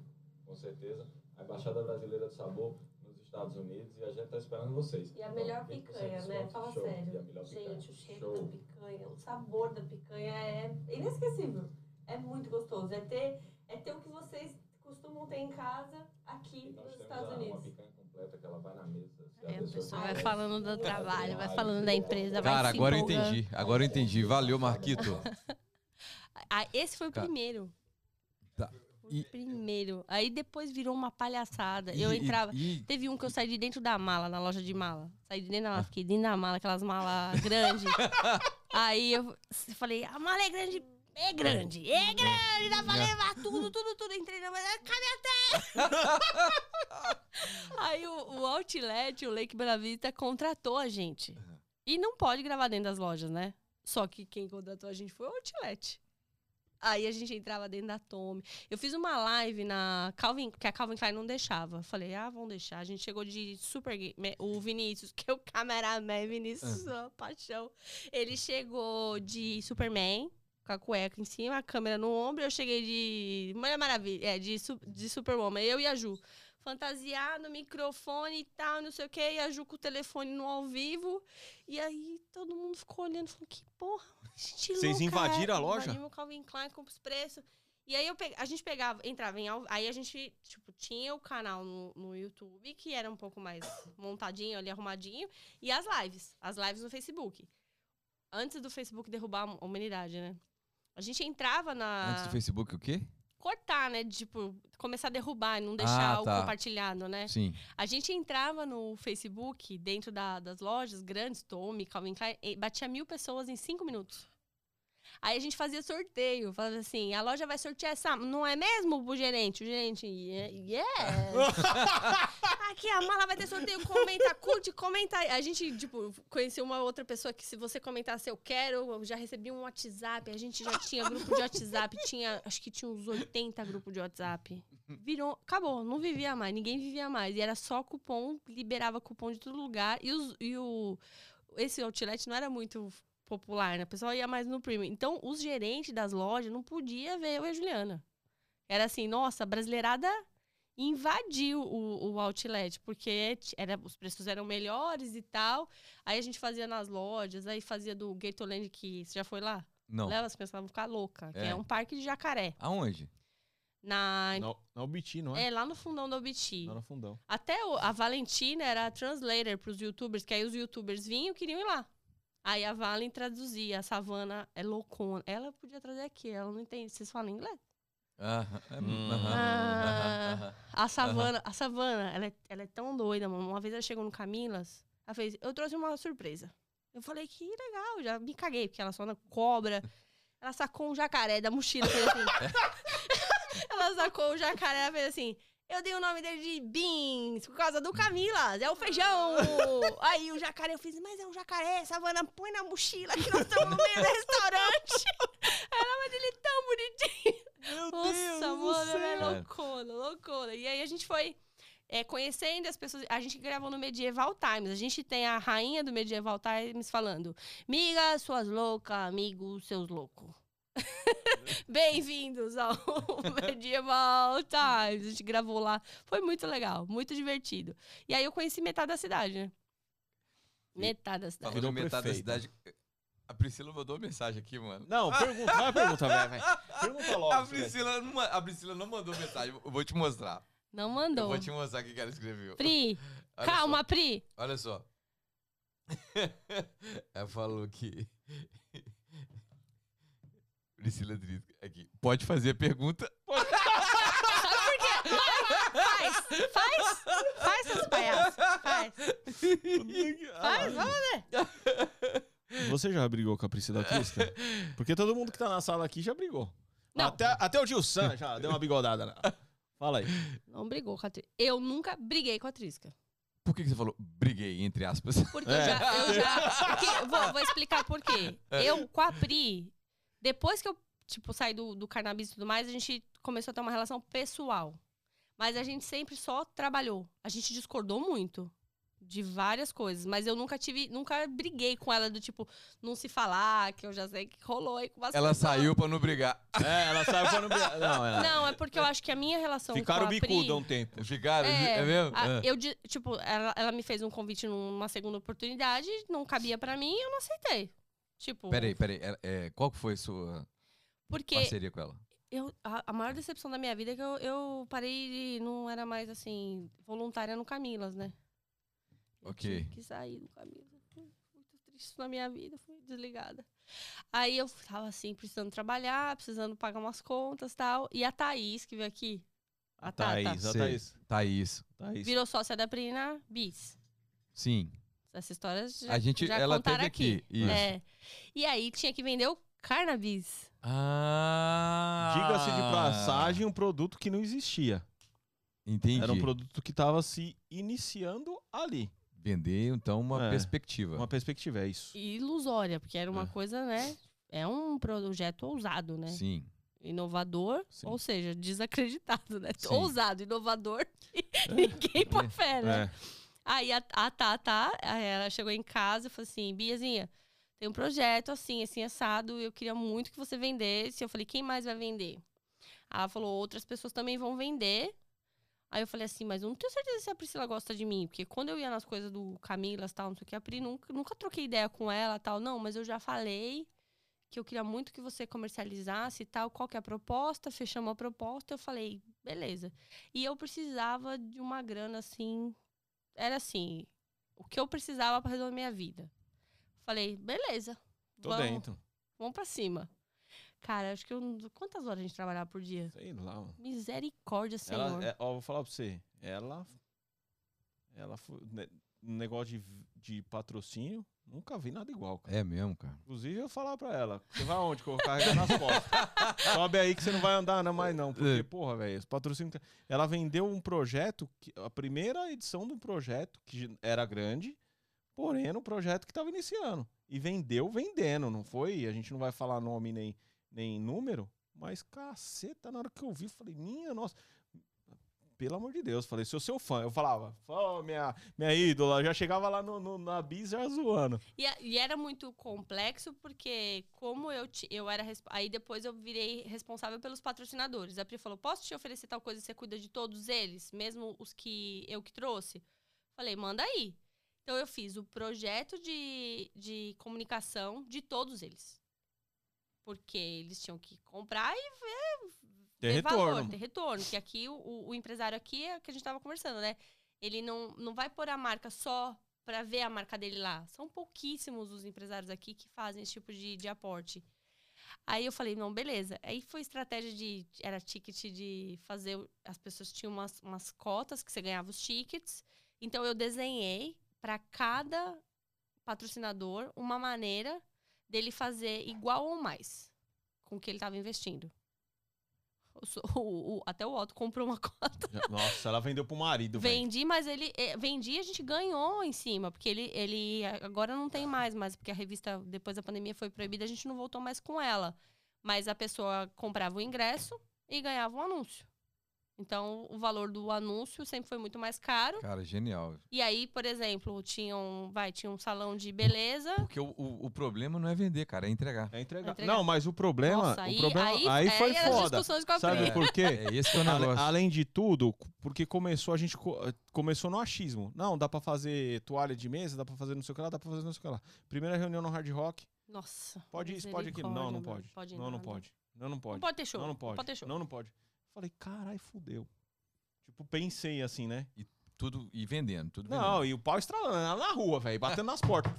F: com certeza, a Embaixada Brasileira do Sabor nos Estados Unidos e a gente tá esperando vocês.
E: E a
F: Então,
E: melhor
F: 20% de
E: picanha, né? Fala
F: show.
E: sério.
F: A melhor picanha.
E: Gente, o cheiro
F: Show.
E: da picanha, o sabor da picanha é inesquecível. É muito gostoso. É ter, é ter o que vocês costumam ter em casa aqui nos Estados
F: a- uma
E: Unidos.
F: picanha completa que ela vai na mesa.
C: É, a
F: pessoa
C: vai falando do trabalho, vai falando da
F: vai
C: empresa, vai
B: Cara,
C: se
B: agora eu entendi. Agora eu entendi. Valeu, Marquito. (laughs)
C: Ah, esse foi o
B: Cara.
C: primeiro.
B: Tá.
C: O
B: E-
C: primeiro. Aí depois virou uma palhaçada.
B: E-
C: eu
B: e-
C: entrava.
B: e-
C: Teve um que eu saí de dentro da mala, na loja de mala. Saí de dentro da mala, fiquei dentro da mala, aquelas malas grandes. (laughs) Aí eu falei, a mala é grande, é grande, é grande, dá pra levar tudo, tudo, tudo. Entrei na mala, cabe até. Aí o, o Outlet, o Lake Bela Vista, contratou a gente. E não pode gravar dentro das lojas, né? Só que quem contratou a gente foi o Outlet. Aí a gente entrava dentro da Tommy. Eu fiz uma live na Calvin, que a Calvin Klein não deixava. Falei, ah, vamos deixar. A gente chegou de super. O Vinícius, que é o cameraman, Vinícius, uma paixão. Ele chegou de Superman, com a cueca em cima, a câmera no ombro. Eu cheguei de. Mulher Maravilha, é, de, de Superwoman. Eu e a Ju. Fantasiado, microfone e tal, não sei o quê. E a Ju com o telefone no ao vivo. E aí todo mundo ficou olhando, falou, que porra, gente
A: Vocês
C: louca
A: invadiram
C: é.
A: a loja?
C: Invadimos o Calvin Klein com os preços. E aí eu pe- a gente pegava, entrava em. Aí a gente, tipo, tinha o canal no, no YouTube, que era um pouco mais montadinho ali, arrumadinho, e as lives. As lives no Facebook. Antes do Facebook derrubar a humanidade, né? A gente entrava na.
B: Antes do Facebook, o quê?
C: Cortar, né? Tipo, começar a derrubar e não deixar
B: Ah,
C: o
B: tá.
C: compartilhado, né?
B: Sim.
C: A gente entrava no Facebook, dentro da- das lojas grandes, Tommy, Calvin Klein, e batia mil pessoas em cinco minutos. Aí a gente fazia sorteio, falava assim, a loja vai sortear essa, não é mesmo, o gerente? O gerente, "Yeah. (laughs) Aqui a mala vai ter sorteio, comenta, curte, comenta. aí. A gente, tipo, conheceu uma outra pessoa que se você comentasse eu quero, eu já recebi um WhatsApp, a gente já tinha grupo de WhatsApp, tinha, acho que tinha uns 80 grupos de WhatsApp. Virou, acabou, não vivia mais, ninguém vivia mais. E era só cupom, liberava cupom de todo lugar. E, os, e o, esse outlet não era muito popular, né? O pessoal ia mais no premium. Então, os gerentes das lojas não podia ver eu e a Juliana. Era assim, nossa, a brasileirada invadiu o, o outlet, porque era, os preços eram melhores e tal. Aí a gente fazia nas lojas, aí fazia do Gatorland, que você já foi lá?
B: Não.
C: Leva as pessoas vão ficar louca, que
B: É.
C: é um parque de jacaré.
B: Aonde?
C: Na,
A: o BT, não é?
C: é, lá no fundão do Obiti.
A: Lá no fundão.
C: Até o- a Valentina era a translator pros youtubers, que aí os youtubers vinham e queriam ir lá. Aí a Valen traduzia, a Savana é loucona. Ela podia trazer aqui, ela não entende. Vocês falam inglês?
B: Aham, é,
A: Hum.
C: Ah. A Savana, a Savana, ela é, ela é tão doida, mano. Uma vez ela chegou no Camilas, ela fez, eu trouxe uma surpresa. Eu falei, que legal, já me caguei, porque ela só na cobra. Ela sacou um jacaré da mochila, fez assim. (laughs) (laughs) ela sacou o jacaré, ela fez assim. Eu dei o nome dele de Beans, por causa do Camilas, é o feijão. Aí o jacaré, eu fiz, mas é um jacaré, Savana, põe na mochila que nós estamos no meio do restaurante. (laughs) Ela, mas ele é tão bonitinho.
A: Meu
C: Nossa, mano, é
B: céu.
C: loucona, loucona. E aí a gente foi é, conhecendo as pessoas. A gente gravou no Medieval Times. A gente tem a rainha do Medieval Times falando: Migas, suas loucas, amigos, seus loucos. (laughs) Bem-vindos ao (laughs) Medieval Times. A gente gravou lá. Foi muito legal, muito divertido. E aí eu conheci metade da cidade, né? Metade da cidade.
A: Virou
B: metade da
A: prefeita.
B: cidade. A Priscila mandou mensagem aqui, mano.
A: Não, pergunta, vai pergunta, vai, vai. Pergunta logo.
B: A
A: velho.
B: Priscila, não, a Priscila não mandou mensagem. Eu vou te mostrar.
C: Não
B: Eu
C: mandou.
B: vou te mostrar o que que ela escreveu.
C: Pri,
B: Olha
C: calma,
B: só,
C: Pri.
B: olha só. (laughs) Ela falou que. Priscila Drisco, aqui. Pode fazer a pergunta.
C: Sabe (laughs) por quê? Vai, faz, faz, faz seus palhaços, faz. Faz, vamos ver.
A: Você já brigou com a Priscila Trisca? Porque todo mundo que tá na sala aqui já brigou.
C: Não.
A: Até, até o Gil San já deu uma bigodada. nela. Fala aí.
C: Não brigou com a Trisca. Eu nunca briguei com a Trisca.
B: Por que, que você falou briguei, entre aspas?
C: Porque
A: É.
C: eu já. Eu já porque- vou, vou explicar por quê. Eu com a Pri, depois que eu tipo, saí do, do cannabis e tudo mais, a gente começou a ter uma relação pessoal. Mas a gente sempre só trabalhou. A gente discordou muito. De várias coisas. Mas eu nunca tive, nunca briguei com ela do tipo, não se falar, que eu já sei que rolou aí com bastante.
B: Ela saiu pra não brigar.
A: É, ela saiu pra não... brigar. Não, ela...
C: Não, é porque eu acho que a minha relação
A: Ficaram
C: com a Pri...
A: bicuda um tempo.
B: Ficaram?
C: É,
B: É, mesmo?
C: a-
B: Ah.
C: eu, tipo, ela, ela me fez um convite numa segunda oportunidade, não cabia pra mim, eu não aceitei. Tipo,
B: Peraí, peraí. É, é, qual que foi a sua
C: porque
B: parceria com ela?
C: eu, a, a maior decepção da minha vida é que eu, eu parei de. Não era mais assim, voluntária no Camilas, né? Eu
B: Ok.
C: tive que sair do Camilas. Muito triste na minha vida, fui desligada. Aí eu tava assim, precisando trabalhar, precisando pagar umas contas e tal. E a Thaís, que veio aqui,
A: A
C: Tata.
A: Thaís, a. Thaís.
B: Thaís.
A: Thaís.
C: virou sócia da Prina Bis.
B: Sim.
C: Essa história já,
B: A gente-
C: já
B: ela teve aqui, isso.
C: É. E aí tinha que vender o Carnabis.
B: Ah!
A: Diga-se de passagem, um produto que não existia.
B: Entendi.
A: Era um produto que estava se iniciando ali.
B: Vender, então, uma
A: É.
B: perspectiva.
A: Uma perspectiva, é isso.
C: E ilusória, porque era uma
B: É.
C: coisa, né? É um projeto ousado, né?
B: Sim.
C: Inovador,
A: Sim.
C: ou seja, desacreditado, né?
B: Sim.
C: Ousado, inovador, (laughs) ninguém põe fé, né?
A: É.
C: Aí a, a Tata, aí ela chegou em casa e falou assim, Biazinha, tem um projeto assim, assim, assado, eu queria muito que você vendesse. Eu falei, quem mais vai vender? Ela falou, outras pessoas também vão vender. Aí eu falei assim, mas eu não tenho certeza se a Priscila gosta de mim. Porque quando eu ia nas coisas do Camilas tal, não sei o que, a Pri nunca, nunca troquei ideia com ela tal. Não, mas eu já falei que eu queria muito que você comercializasse e tal. Qual que é a proposta? Fechamos a proposta. Eu falei, beleza. E eu precisava de uma grana assim. Era assim, o que eu precisava para resolver minha vida. Falei, beleza.
A: Tô
C: vamos,
A: dentro.
C: Vamos pra cima. Cara, acho que eu. Quantas horas a gente trabalhava por dia?
A: Sei lá. mano.
C: Misericórdia, Senhor.
A: Ela, é, ó, vou falar pra você. Ela. Ela foi. ne- Um negócio de, de patrocínio, nunca vi nada igual, cara.
B: É mesmo, cara.
A: Inclusive, eu falar pra ela: você vai aonde que eu vou carregar nas costas? (laughs) Sobe aí que você não vai andar não, mais, não. Porque,
B: É.
A: porra, velho, os patrocínios. Ela vendeu um projeto, que, a primeira edição do projeto, que era grande, porém era um projeto que tava iniciando. E vendeu vendendo, não foi? A gente não vai falar nome nem, nem número, mas caceta, na hora que eu vi, eu falei, minha nossa. Pelo amor de Deus, falei, sou seu fã. Eu falava, ó, minha, minha ídola, já chegava lá no, no- na bis já zoando.
C: E, e era muito complexo porque, como eu, eu era. Aí depois eu virei responsável pelos patrocinadores. A Pri falou: posso te oferecer tal coisa e você cuida de todos eles, mesmo os que eu que trouxe? Falei: manda aí. Então eu fiz o projeto de, de comunicação de todos eles. Porque eles tinham que comprar e
A: Ter
C: valor,
A: retorno.
C: ter retorno. Que aqui, o, o empresário aqui é o que a gente tava conversando, né? Ele não, não vai pôr a marca só pra ver a marca dele lá. São pouquíssimos os empresários aqui que fazem esse tipo de, de aporte. Aí eu falei, não, beleza. Aí foi estratégia de. Era ticket de fazer. As pessoas tinham umas, umas cotas que você ganhava os tickets. Então eu desenhei para cada patrocinador uma maneira dele fazer igual ou mais com o que ele estava investindo. O (laughs) o- o- até o Otto comprou uma (laughs) cota.
A: Nossa, ela vendeu pro marido.
C: Vendi, mas ele. eh, Vendi e a gente ganhou em cima. Porque ele, ele agora não tem mais, mas porque a revista, depois da pandemia, foi proibida, a gente não voltou mais com ela. Mas a pessoa comprava o ingresso e ganhava um anúncio. Então, o valor do anúncio sempre foi muito mais caro.
B: Cara, genial.
C: E aí, por exemplo, tinha um, vai, tinha um salão de beleza.
B: Porque o, o, o problema não é vender, cara, é entregar.
A: É entregar.
C: Entregar.
A: Não, mas o problema,
C: Nossa, aí,
A: o problema
C: aí,
A: aí, foi
C: aí
A: foda.
C: discussões com a
A: Sabe por quê? (laughs)
B: É esse que é o negócio.
A: além de tudo, porque começou a gente co- começou no achismo. Não, dá pra fazer toalha de mesa, dá pra fazer não sei o que lá, dá pra fazer não sei o que lá. Primeira reunião no Hard Rock.
C: Nossa.
A: Pode isso, pode aquilo. Não, não pode.
C: Pode
A: Não, não pode. Não, não pode.
C: Não pode ter show.
A: Não, não pode.
C: ter show.
A: Não, não pode. Falei, carai, fudeu. Tipo, pensei assim, né?
B: Tudo e vendendo, tudo
A: Não,
B: vendendo.
A: e o pau estralando na rua, velho, batendo nas portas.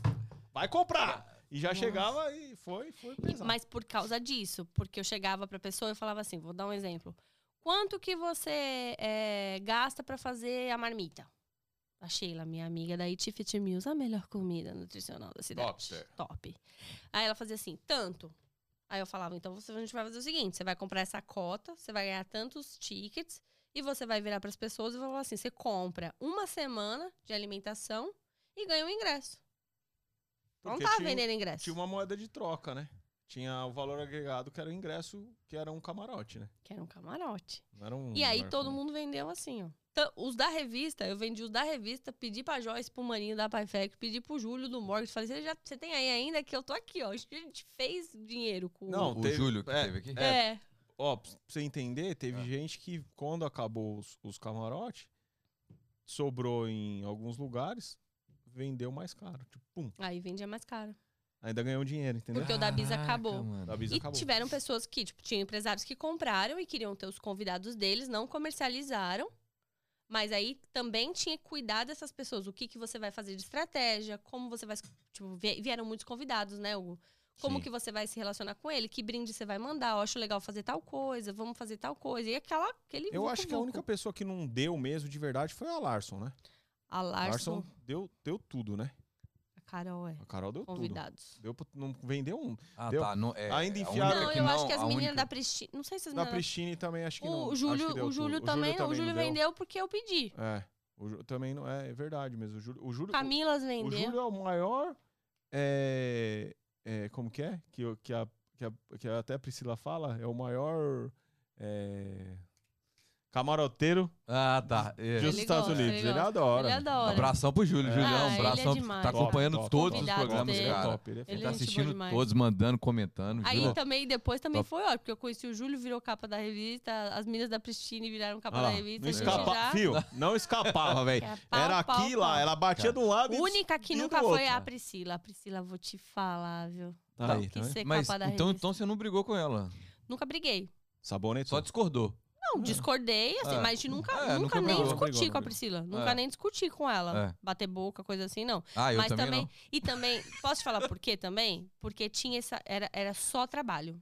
A: Vai comprar! E já
C: Nossa.
A: chegava e foi, foi
C: E-
A: pesado.
C: Mas por causa disso, porque eu chegava pra pessoa e falava assim, vou dar um exemplo. Quanto que você eh, gasta pra fazer a marmita? A Sheila, minha amiga da It Fit Meals, a melhor comida nutricional da cidade.
B: Top.
C: Top. Aí ela fazia assim, tanto. Aí eu falava, então você, a gente vai fazer o seguinte, você vai comprar essa cota, você vai ganhar tantos tickets e você vai virar pras pessoas e vai falar assim, você compra uma semana de alimentação e ganha um ingresso. não
A: Porque
C: tá
A: tinha-
C: vendendo ingresso.
A: Tinha uma moeda de troca, né? Tinha o valor agregado, que era o ingresso, que era um camarote, né?
C: Que era um camarote.
A: Não era um
C: E aí todo mundo vendeu assim, ó. Ta- os da revista, eu vendi os da revista, pedi pra Joyce, pro Maninho da Factory, pedi pro Júlio do Morgan. Falei, você, já, você tem aí ainda que eu tô aqui, ó. A gente fez dinheiro com
A: Não,
B: O
A: teve-
B: Júlio que
A: é,
B: teve aqui?
C: É.
A: Ó, pra você entender, teve
B: Ah.
A: gente que quando acabou os, os camarotes, sobrou em alguns lugares, vendeu mais caro. Tipo, pum,
C: Aí vendia mais caro.
A: ainda ganhou dinheiro, entendeu?
C: Porque o da Bisa acabou.
B: mano.
A: Da Bisa
C: E
A: acabou.
C: tiveram pessoas que, tipo, tinham empresários que compraram e queriam ter os convidados deles, não comercializaram. Mas aí também tinha que cuidar dessas pessoas. O que, que você vai fazer de estratégia, como você vai. Tipo, vie- vieram muitos convidados, né, Hugo? Como
B: Sim.
C: que você vai se relacionar com ele? Que brinde você vai mandar? Eu acho legal fazer tal coisa, vamos fazer tal coisa. E aquela, aquele.
A: Eu acho que a única pessoa que não deu mesmo de verdade foi a Larson, né?
C: A Larson,
A: deu, deu tudo, né?
C: Carol, é.
A: A Carol deu tudo.
C: Convidados.
A: Deu pra, não vendeu um.
B: Ah,
A: Deu.
B: tá. Não, é,
A: Ainda
B: a
A: enfiaram-
C: Não, eu
B: não,
C: acho que as meninas
B: única-
C: da Pristine. Não sei se as
A: Da
C: meninas.
A: Pristine também acho que não.
C: o
A: acho
C: Júlio,
A: que
C: o Júlio
A: tudo.
C: também, o
A: não
C: Júlio
A: deu.
C: vendeu porque eu pedi.
A: É. O também não é, é verdade mesmo. O Júlio, o Júlio,
C: Camilas
A: o
C: vendeu.
A: Júlio é o maior. é, é, como que é? Que, o- que, a, que, a, que até a Priscila fala, é o maior é, camaroteiro
B: Ah, tá. É.
A: dos
C: Ele
A: Estados
C: gosta,
A: Unidos.
C: ele
A: Ele, adora.
C: Ele adora.
B: Abração pro Júlio,
A: É.
B: Julião.
C: Ah, ele é
B: abração.
C: demais,
B: tá
C: cara.
B: acompanhando
A: Top,
B: todos os
C: Convidados
B: programas,
C: dele.
A: Ele é
B: cara.
A: top, ele é
C: Ele
B: Tá
C: é
B: assistindo
C: demais.
B: todos, mandando, comentando.
C: Aí
B: Júlio,
C: também, depois também
A: Top.
C: foi ótimo, porque eu conheci o Júlio, virou capa da revista, as meninas da Pristine viraram capa
A: Olha
C: da
A: lá,
C: revista.
A: não escapa,
C: já...
A: fio, não escapava, (laughs) velho.
C: É,
A: Era
C: pau,
A: aqui lá,
C: pau.
A: ela batia de um lado e
C: Única que
A: e
C: nunca foi a Priscila. A Priscila, vou te falar, viu?
A: Tá aí, tá vendo?
C: ser
B: Mas
C: capa da
B: então,
C: revista.
B: então você não brigou com ela.
C: Nunca briguei.
A: Sabonete.
B: Só discordou.
C: Não, discordei, assim,
B: É.
C: mas nunca,
B: É,
C: nunca,
B: nunca
C: nem
B: brigou.
C: discuti
A: Brigou,
C: com a. Priscila. Nunca
B: É.
C: nem discuti com ela.
B: É.
C: Bater boca, coisa assim, não.
B: Ah, eu
C: mas
B: também,
C: também.
B: não.
C: E também, (laughs) posso te falar por quê também? Porque tinha essa. Era, era só trabalho.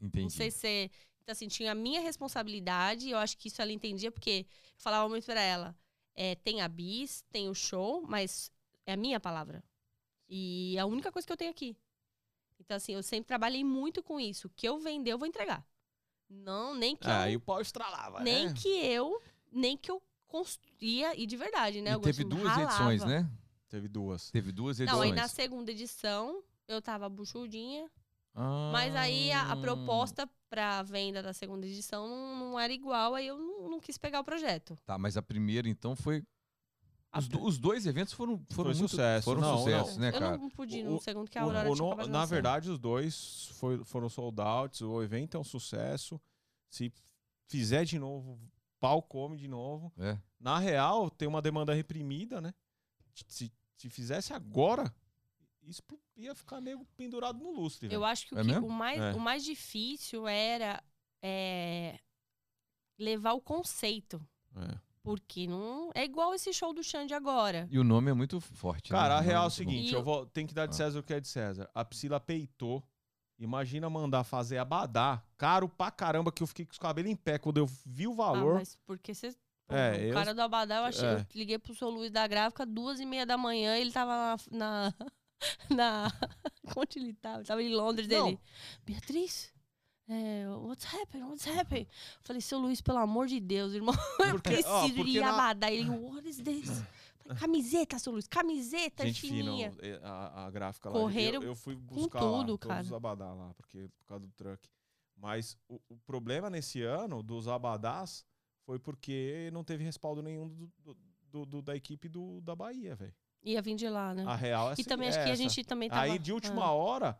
B: Entendi.
C: Não sei se. Então, assim, tinha a minha responsabilidade, e eu acho que isso ela entendia, porque eu falava muito pra ela: é, tem a bis, tem o show, mas é a minha palavra. E é a única coisa que eu tenho aqui. Então, assim, eu sempre trabalhei muito com isso. O que eu vender, eu vou entregar. Não, nem que
A: É,
C: eu.
A: aí o pau estralava,
C: nem
A: né?
C: que eu. Nem que eu construía, e de verdade, né?
B: E teve duas
C: ralava.
B: edições, né?
A: Teve duas.
B: Teve duas edições.
C: Não, aí na segunda edição eu tava buchudinha,
B: Ah.
C: mas aí a, a proposta pra venda da segunda edição não, não era igual, aí eu não, não quis pegar o projeto.
B: Tá, mas a primeira, então, foi.
C: A
B: Os, do- os dois eventos foram, foram
A: Foi
B: muito
A: sucesso.
B: Foram
A: Não,
B: sucesso, né,
C: eu
B: cara?
C: não pude ir
A: O-
C: no segundo que a
A: O-
C: Aurora
A: o
C: tinha
A: no- na verdade, os dois foi- foram sold outs. O evento é um sucesso. Se fizer de novo, pau come de novo.
B: É.
A: Na real, tem uma demanda reprimida, né? Se, se fizesse agora, isso ia ficar nego pendurado no lustre.
C: Eu
A: velho.
C: acho que, o,
B: É
C: que o, mais,
A: É.
C: o mais difícil era é, levar o conceito.
A: É.
C: Porque não é igual esse show do Xande agora.
B: E o nome é muito forte. né?
A: Cara, a
B: O nome
A: real é o seguinte, eu
C: o-
A: vou, tem que dar de
B: Ah.
A: César o que é de César. A Priscila peitou. Imagina mandar fazer abadá, caro pra caramba, que eu fiquei com os cabelos em pé quando eu vi o
C: Ah,
A: valor.
C: mas porque você.
A: É,
C: o
A: eu-
C: cara do Abadá, eu achei.
A: é.
C: Eu liguei pro seu Luiz da gráfica, duas e meia da manhã, ele tava na. (laughs) na, na- onde ele tava? Ele tava em Londres
A: Não.
C: dele. Beatriz, é, what's happening? What's happening? Falei, seu Luiz, pelo amor de Deus, irmão, (laughs) eu
A: Porque-
C: preciso
A: ó,
C: de
A: na-.
C: Ele, what is this? Falei, camiseta, seu Luiz, camiseta
A: Gente fina,
C: fininha.
A: o- a, a gráfica lá.
C: Correram
A: eu, eu fui buscar lá,
C: tudo,
A: todos
C: cara.
A: os abadá lá, porque, por causa do truck. Mas o, o problema nesse ano dos abadás foi porque não teve respaldo nenhum do, do- do- da equipe do, da Bahia, velho.
C: Ia vir de lá, né?
A: A real é
C: e também acho
A: é
C: que a gente também tava.
A: Aí, de última
C: ah,
A: hora,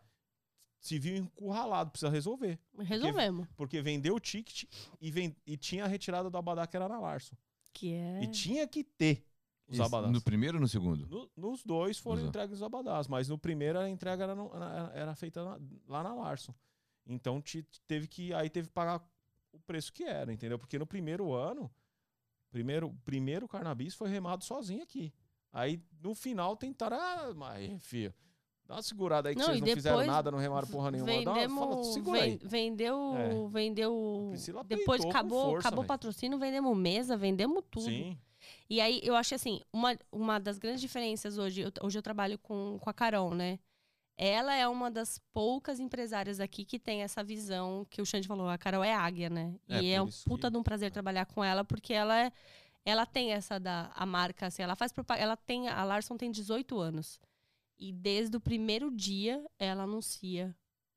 A: se viu encurralado, precisa resolver.
C: Resolvemos.
A: Porque vendeu o ticket e, ven- e tinha a retirada do abadá que era na Larson.
C: Que é.
A: E tinha que ter os
B: Esse-
A: abadás.
B: No primeiro ou no segundo?
A: No- nos dois foram entregues os abadás, mas no primeiro a entrega era, no- era- era feita na- lá na Larson. Então te- teve que aí teve que pagar o preço que era, entendeu? Porque no primeiro ano, primeiro primeiro cannabis foi remado sozinho aqui. Aí no final tentaram, ah, mas filho, dá uma segurada aí que
C: Não,
A: vocês não fizeram nada, não remaram porra nenhuma. Dá uma, fala,
C: Vendemos.
A: segura aí.
C: ven- vendeu.
A: É.
C: Vendeu. Depois acabou,
A: força,
C: acabou o patrocínio, vendemos mesa, vendemos tudo.
A: Sim.
C: E aí, eu acho assim, uma, uma das grandes diferenças hoje, eu- hoje eu trabalho com, com a Carol, né? Ela é uma das poucas empresárias aqui que tem essa visão que o Xande falou, a Carol é águia, né?
A: É,
C: e é um puta
A: que-
C: de um prazer trabalhar com ela, porque ela é, ela tem essa da a marca, assim, ela faz propaganda, ela tem, a Larson tem 18 anos. E desde o primeiro dia, ela anuncia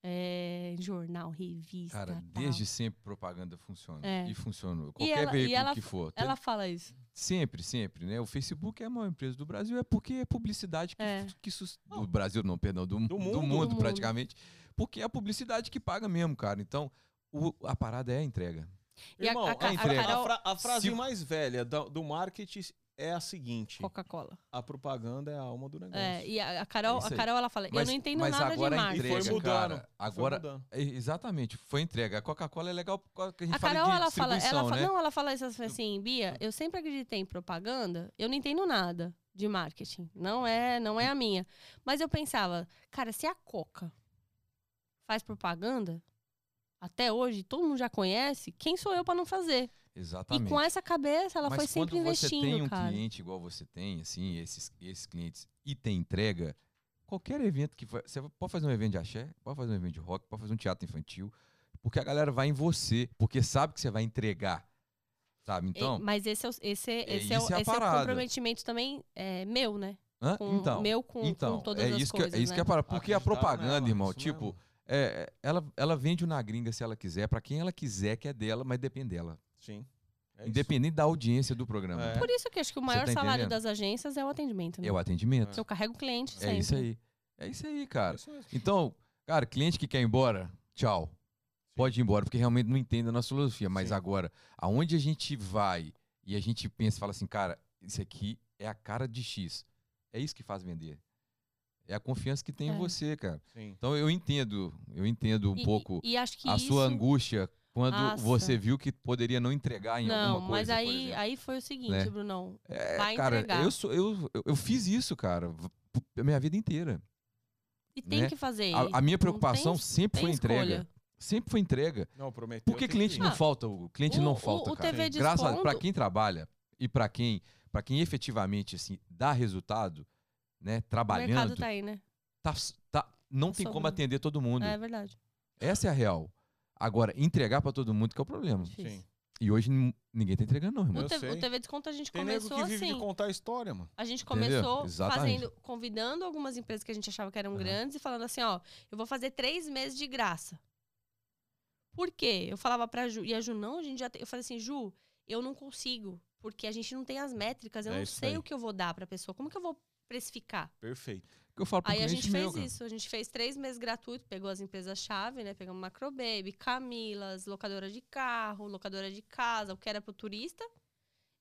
C: é, jornal, revista,
B: Cara,
C: tal.
B: desde sempre propaganda funciona.
C: É.
B: E funcionou.
C: E
B: Qualquer
C: ela- e
B: veículo
C: ela-
B: que for.
C: Ela fala isso.
B: Sempre, sempre, né? O Facebook é a maior empresa do Brasil, é porque é publicidade que,
C: É.
B: que do Brasil, não, perdão, do, do mundo,
A: mundo.
C: Do mundo.
B: praticamente, porque é a publicidade que paga mesmo, cara. Então, o- a parada é a entrega.
C: E a-
A: Irmão,
C: a
A: a,
C: Ca- a
A: a fra- a frase
B: Se-
A: mais velha do, do marketing é a seguinte:
C: Coca-Cola.
A: a propaganda é a alma do negócio.
C: É, e a, a Carol,
B: É
C: a. Carol, ela fala, eu
B: Mas-
C: não entendo
B: mas
C: nada
B: agora
C: de
B: a
C: marketing.
A: e foi
B: entrega,
A: mudando.
B: cara,
A: foi
B: agora-
A: mudando.
B: É, exatamente, foi entrega. A Coca-Cola é legal por causa que a gente
C: A
B: fala
C: Carol,
B: de
C: ela fala, ela fala,
B: né?
C: não, ela fala isso assim, Bia, eu sempre acreditei em propaganda, eu não entendo nada de marketing, não é, não é a minha. Mas eu pensava, cara, se a Coca faz propaganda, até hoje todo mundo já conhece, quem sou eu pra não fazer?
B: Exatamente.
C: E com essa cabeça, ela
B: Mas
C: foi sempre
B: quando você
C: investindo,
B: tem um
C: cara.
B: cliente igual você tem, assim, esses, esses clientes, e tem entrega, qualquer evento que vai, você pode fazer um evento de axé, pode fazer um evento de rock, pode fazer um teatro infantil, porque a galera vai em você, porque sabe que você vai entregar, sabe?
C: E-
B: Então,
C: Mas esse é, o- esse, esse é, o-
B: é
C: esse é o
B: parada.
C: comprometimento também é, meu, né?
B: hã?
C: Com,
B: então,
C: meu com,
B: então
C: com todas
B: é
C: as
B: isso
C: coisas,
B: que é isso
C: né?
B: que é a parada, porque a
A: Acreditar
B: propaganda,
A: nela,
B: irmão, tipo, é, ela, ela vende o na gringa se ela quiser, pra quem ela quiser, que é dela, mas depende dela.
A: Sim. É isso.
B: Independente da audiência do programa.
A: É.
C: Por isso que eu acho que o maior
B: tá
C: salário
B: entendendo?
C: das agências é o atendimento, né?
B: É o atendimento.
C: Porque eu carrego o cliente
B: É
C: sempre.
B: isso aí. É isso aí, cara.
A: É isso.
B: Então, cara, cliente que quer ir embora, tchau. Pode ir embora, porque realmente não entende a nossa filosofia. Mas
A: Sim.
B: agora, aonde a gente vai e a gente pensa e fala assim, cara, isso aqui é a cara de X. É isso que faz vender. É a confiança que tem
C: É.
B: em você, cara.
A: Sim.
B: Então eu entendo, eu entendo um
C: E-
B: pouco
C: E, e acho que
B: a
C: isso...
B: sua angústia quando
C: Nossa.
B: você viu que poderia não entregar em
C: Não,
B: alguma
C: mas
B: coisa. por
C: aí,
B: exemplo.
C: aí foi o seguinte,
B: Né?
C: Brunão.
B: É,
C: vai
B: cara,
C: entregar.
B: eu, sou, eu, eu, fiz isso, cara, a minha vida inteira.
C: E tem
B: Né?
C: que fazer.
B: A, a minha preocupação
C: tem-
B: sempre
C: tem
B: foi entrega.
C: escolha.
B: Sempre foi entrega.
A: Não, prometeu.
B: Porque
A: tem
B: cliente
A: que
B: não.
C: Ah,
B: falta, o cliente
C: o-
B: não
C: o-
B: falta,
C: o
B: cara.
C: TV
B: Graças para quem trabalha e para quem, para quem efetivamente assim dá resultado, né,
C: O mercado
B: trabalhando,
C: tá aí, né?
B: tá, tá- não tem como atender todo mundo.
C: É verdade.
B: Essa é a real. Agora, entregar para todo mundo que é o problema.
A: Sim.
B: E hoje ninguém tá entregando não, irmão.
C: O,
A: Eu
C: TV, o
A: sei.
C: TV Desconto a gente
A: Tem nego
C: começou
A: que vive
C: assim.
A: de contar a história, mano.
C: A gente começou fazendo, convidando algumas empresas que a gente achava que eram
B: Aham.
C: grandes e falando assim, ó, eu vou fazer três meses de graça. Por quê? Eu falava pra Ju, e a Ju, não, a gente já tem. Eu falei assim, Ju, eu não consigo, porque a gente não tem as métricas, eu
A: É
C: não sei
A: aí.
C: o que eu vou dar pra pessoa. Como que eu vou precificar?
A: Perfeito.
B: Que eu falo pro
C: Aí a gente
B: meu,
C: fez
B: cara.
C: isso, a gente fez três meses gratuito, pegou as empresas-chave, né? Pegamos Macrobaby, Camilas, locadora de carro, locadora de casa, o que era pro turista.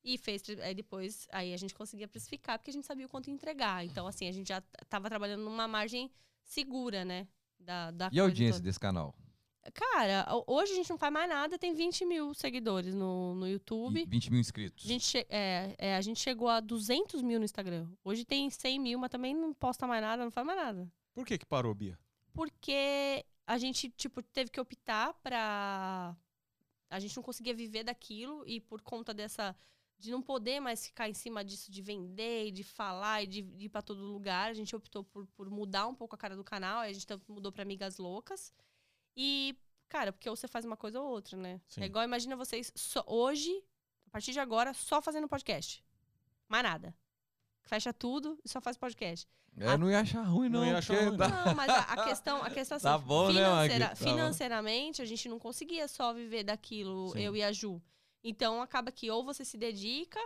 C: E fez, aí depois, aí a gente conseguia precificar, porque a gente sabia o quanto entregar. Então, assim, a gente já tava trabalhando numa margem segura, né? Da, da
B: E a audiência
C: toda.
B: desse canal?
C: Cara, ho- hoje a gente não faz mais nada, tem 20 mil seguidores no, no YouTube.
B: E 20 mil inscritos.
C: A gente, é, é, a gente chegou a 200 mil no Instagram. Hoje tem 100 mil, mas também não posta mais nada, não faz mais nada
A: Por que que parou, Bia?
C: porque a gente, tipo, teve que optar pra. A gente não conseguia viver daquilo e por conta dessa. De não poder mais ficar em cima disso, de vender, e de falar e de, de ir pra todo lugar, a gente optou por, por mudar um pouco a cara do canal, a gente mudou pra Amigas Loucas. E, cara, porque ou você faz uma coisa ou outra, né?
A: Sim.
C: É igual, imagina vocês só, hoje, a partir de agora, só fazendo podcast. Mais nada. Fecha tudo e só faz podcast.
B: É, não ia achar ruim, não.
A: Não ia achar ruim,
B: dá-
C: Não, mas a, a questão, a questão assim,
B: Tá bom, né,
C: financeira-
B: Tá bom.
C: financeiramente, a gente não conseguia só viver daquilo,
A: Sim.
C: eu e a Ju. Então acaba que ou você se dedica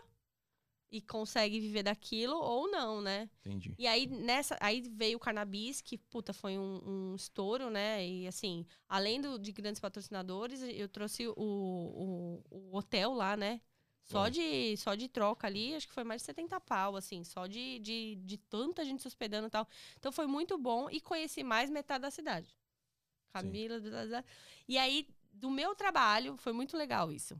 C: e consegue viver daquilo, ou não, né?
A: Entendi.
C: E aí, nessa, aí veio o cannabis, que, puta, foi um, um estouro, né? E assim, além do, de grandes patrocinadores, eu trouxe o, o, o hotel lá, né? Só
A: Foi.
C: de, só de troca ali, acho que foi mais de 70 pau, assim, só de, de, de tanta gente se hospedando e tal. Então foi muito bom e conheci mais metade da cidade. Camila, e aí, do meu trabalho, foi muito legal isso.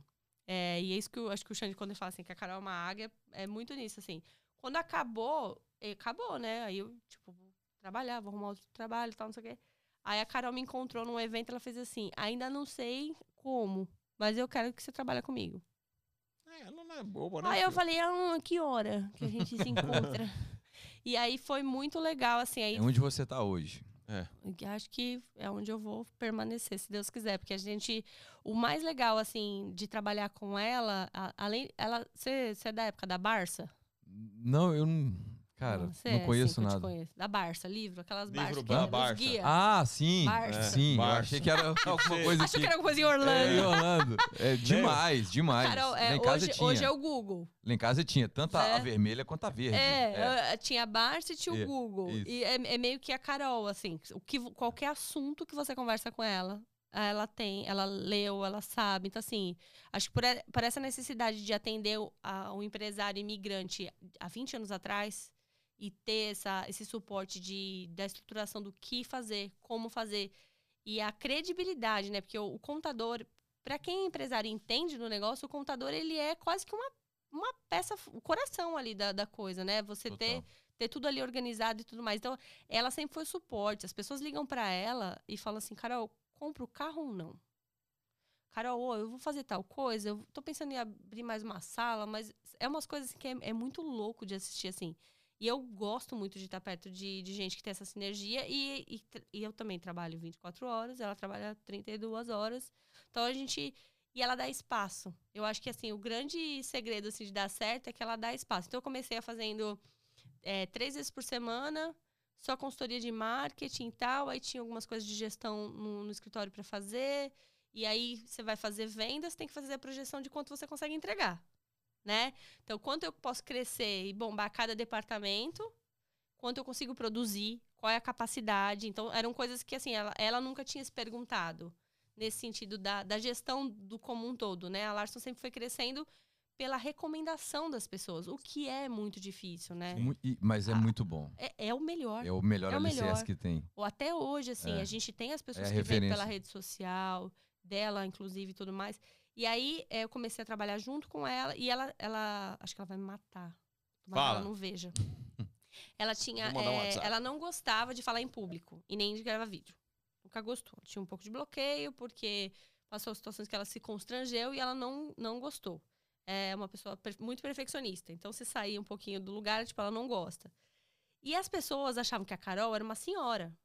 C: É, e é isso que eu acho que o Xande, quando ele fala assim, que a Carol é uma águia, é muito nisso, assim. Quando acabou, acabou, né? Aí eu, tipo, vou trabalhar, vou arrumar outro trabalho e tal, não sei o quê. Aí a Carol me encontrou num evento, ela fez assim, ainda não sei como, mas eu quero que você trabalhe comigo.
A: É, ela não é boba, né?
C: Aí eu falei, ah, que hora que a gente se (laughs) encontra? e aí foi muito legal, assim, aí
B: É onde você tá hoje.
C: E Acho que é onde eu vou permanecer, se Deus quiser, porque a gente, o mais legal assim de trabalhar com ela, a- além, ela, você você é da época da Barça?
B: Não, eu não. Cara,
C: Você
B: não
C: é
B: conheço
C: assim
B: nada.
C: conheço. Da Barça, livro, aquelas
A: Livro
C: Barça.
A: da
C: é
A: Barça.
C: guia.
B: Ah, sim.
C: Barça.
B: Sim, eu
A: Barça.
B: achei que era (laughs) alguma coisa
C: Achei que era alguma coisa em
B: É,
C: Orlando.
B: em Orlando. É (laughs) demais, demais.
C: Carol, é,
B: em casa
C: hoje,
B: tinha.
C: hoje é o Google.
B: Lá em casa tinha tanto a,
C: É.
B: a vermelha quanto a verde.
C: É, eh, tinha a Barça e tinha
B: É,
C: o Google.
B: isso.
C: E é, é meio que a Carol, assim. O que, qualquer assunto que você conversa com ela, ela tem, ela leu, ela sabe. Então, assim, acho que por, e- por essa necessidade de atender o, a, o empresário imigrante há 20 anos atrás e ter essa, esse suporte de, da estruturação do que fazer, como fazer. E a credibilidade, né? Porque o, o contador, para quem é empresário entende no negócio, o contador, ele é quase que uma, uma peça, o coração ali da, da coisa, né? Você ter,
B: Total.
C: ter tudo ali organizado e tudo mais. Então, ela sempre foi suporte. As pessoas ligam para ela e falam assim, Carol, compra o carro ou não? Carol, ô, eu vou fazer tal coisa, eu tô pensando em abrir mais uma sala, mas é umas coisas que é, é muito louco de assistir, assim. E eu gosto muito de estar perto de, de gente que tem essa sinergia. E, e, e eu também trabalho 24 horas, ela trabalha 32 horas. Então a gente. E ela dá espaço. Eu acho que assim, o grande segredo assim, de dar certo é que ela dá espaço. Então eu comecei a fazendo é, três vezes por semana, só consultoria de marketing e tal. Aí tinha algumas coisas de gestão no, no escritório para fazer. E aí você vai fazer vendas, tem que fazer a projeção de quanto você consegue entregar. Né? Então, quanto eu posso crescer e bombar cada departamento, quanto eu consigo produzir, qual é a capacidade. Então, eram coisas que, assim, ela, ela nunca tinha se perguntado nesse sentido da, da gestão do como um todo, né? A Larson sempre foi crescendo pela recomendação das pessoas, o que é muito difícil, né?
B: E- Mas é
C: Ah,
B: muito bom.
C: É, é o melhor.
B: É o melhor
C: É o melhor.
B: que tem.
C: Ou até hoje, assim,
B: É.
C: a gente tem as pessoas
B: É
C: que vêm pela rede social, dela, inclusive, e tudo mais. E aí, eh, eu comecei a trabalhar junto com ela, e ela, ela acho que ela vai me matar. Tomara
A: Fala.
C: ela não veja. (laughs) Ela tinha,
A: um WhatsApp.
C: ela não gostava de falar em público, e nem de gravar vídeo. Nunca gostou. Tinha um pouco de bloqueio, porque passou situações que ela se constrangeu e ela não, não gostou. É uma pessoa muito perfeccionista. Então, se sair um pouquinho do lugar, tipo, ela não gosta. E as pessoas achavam que a Carol era uma senhora.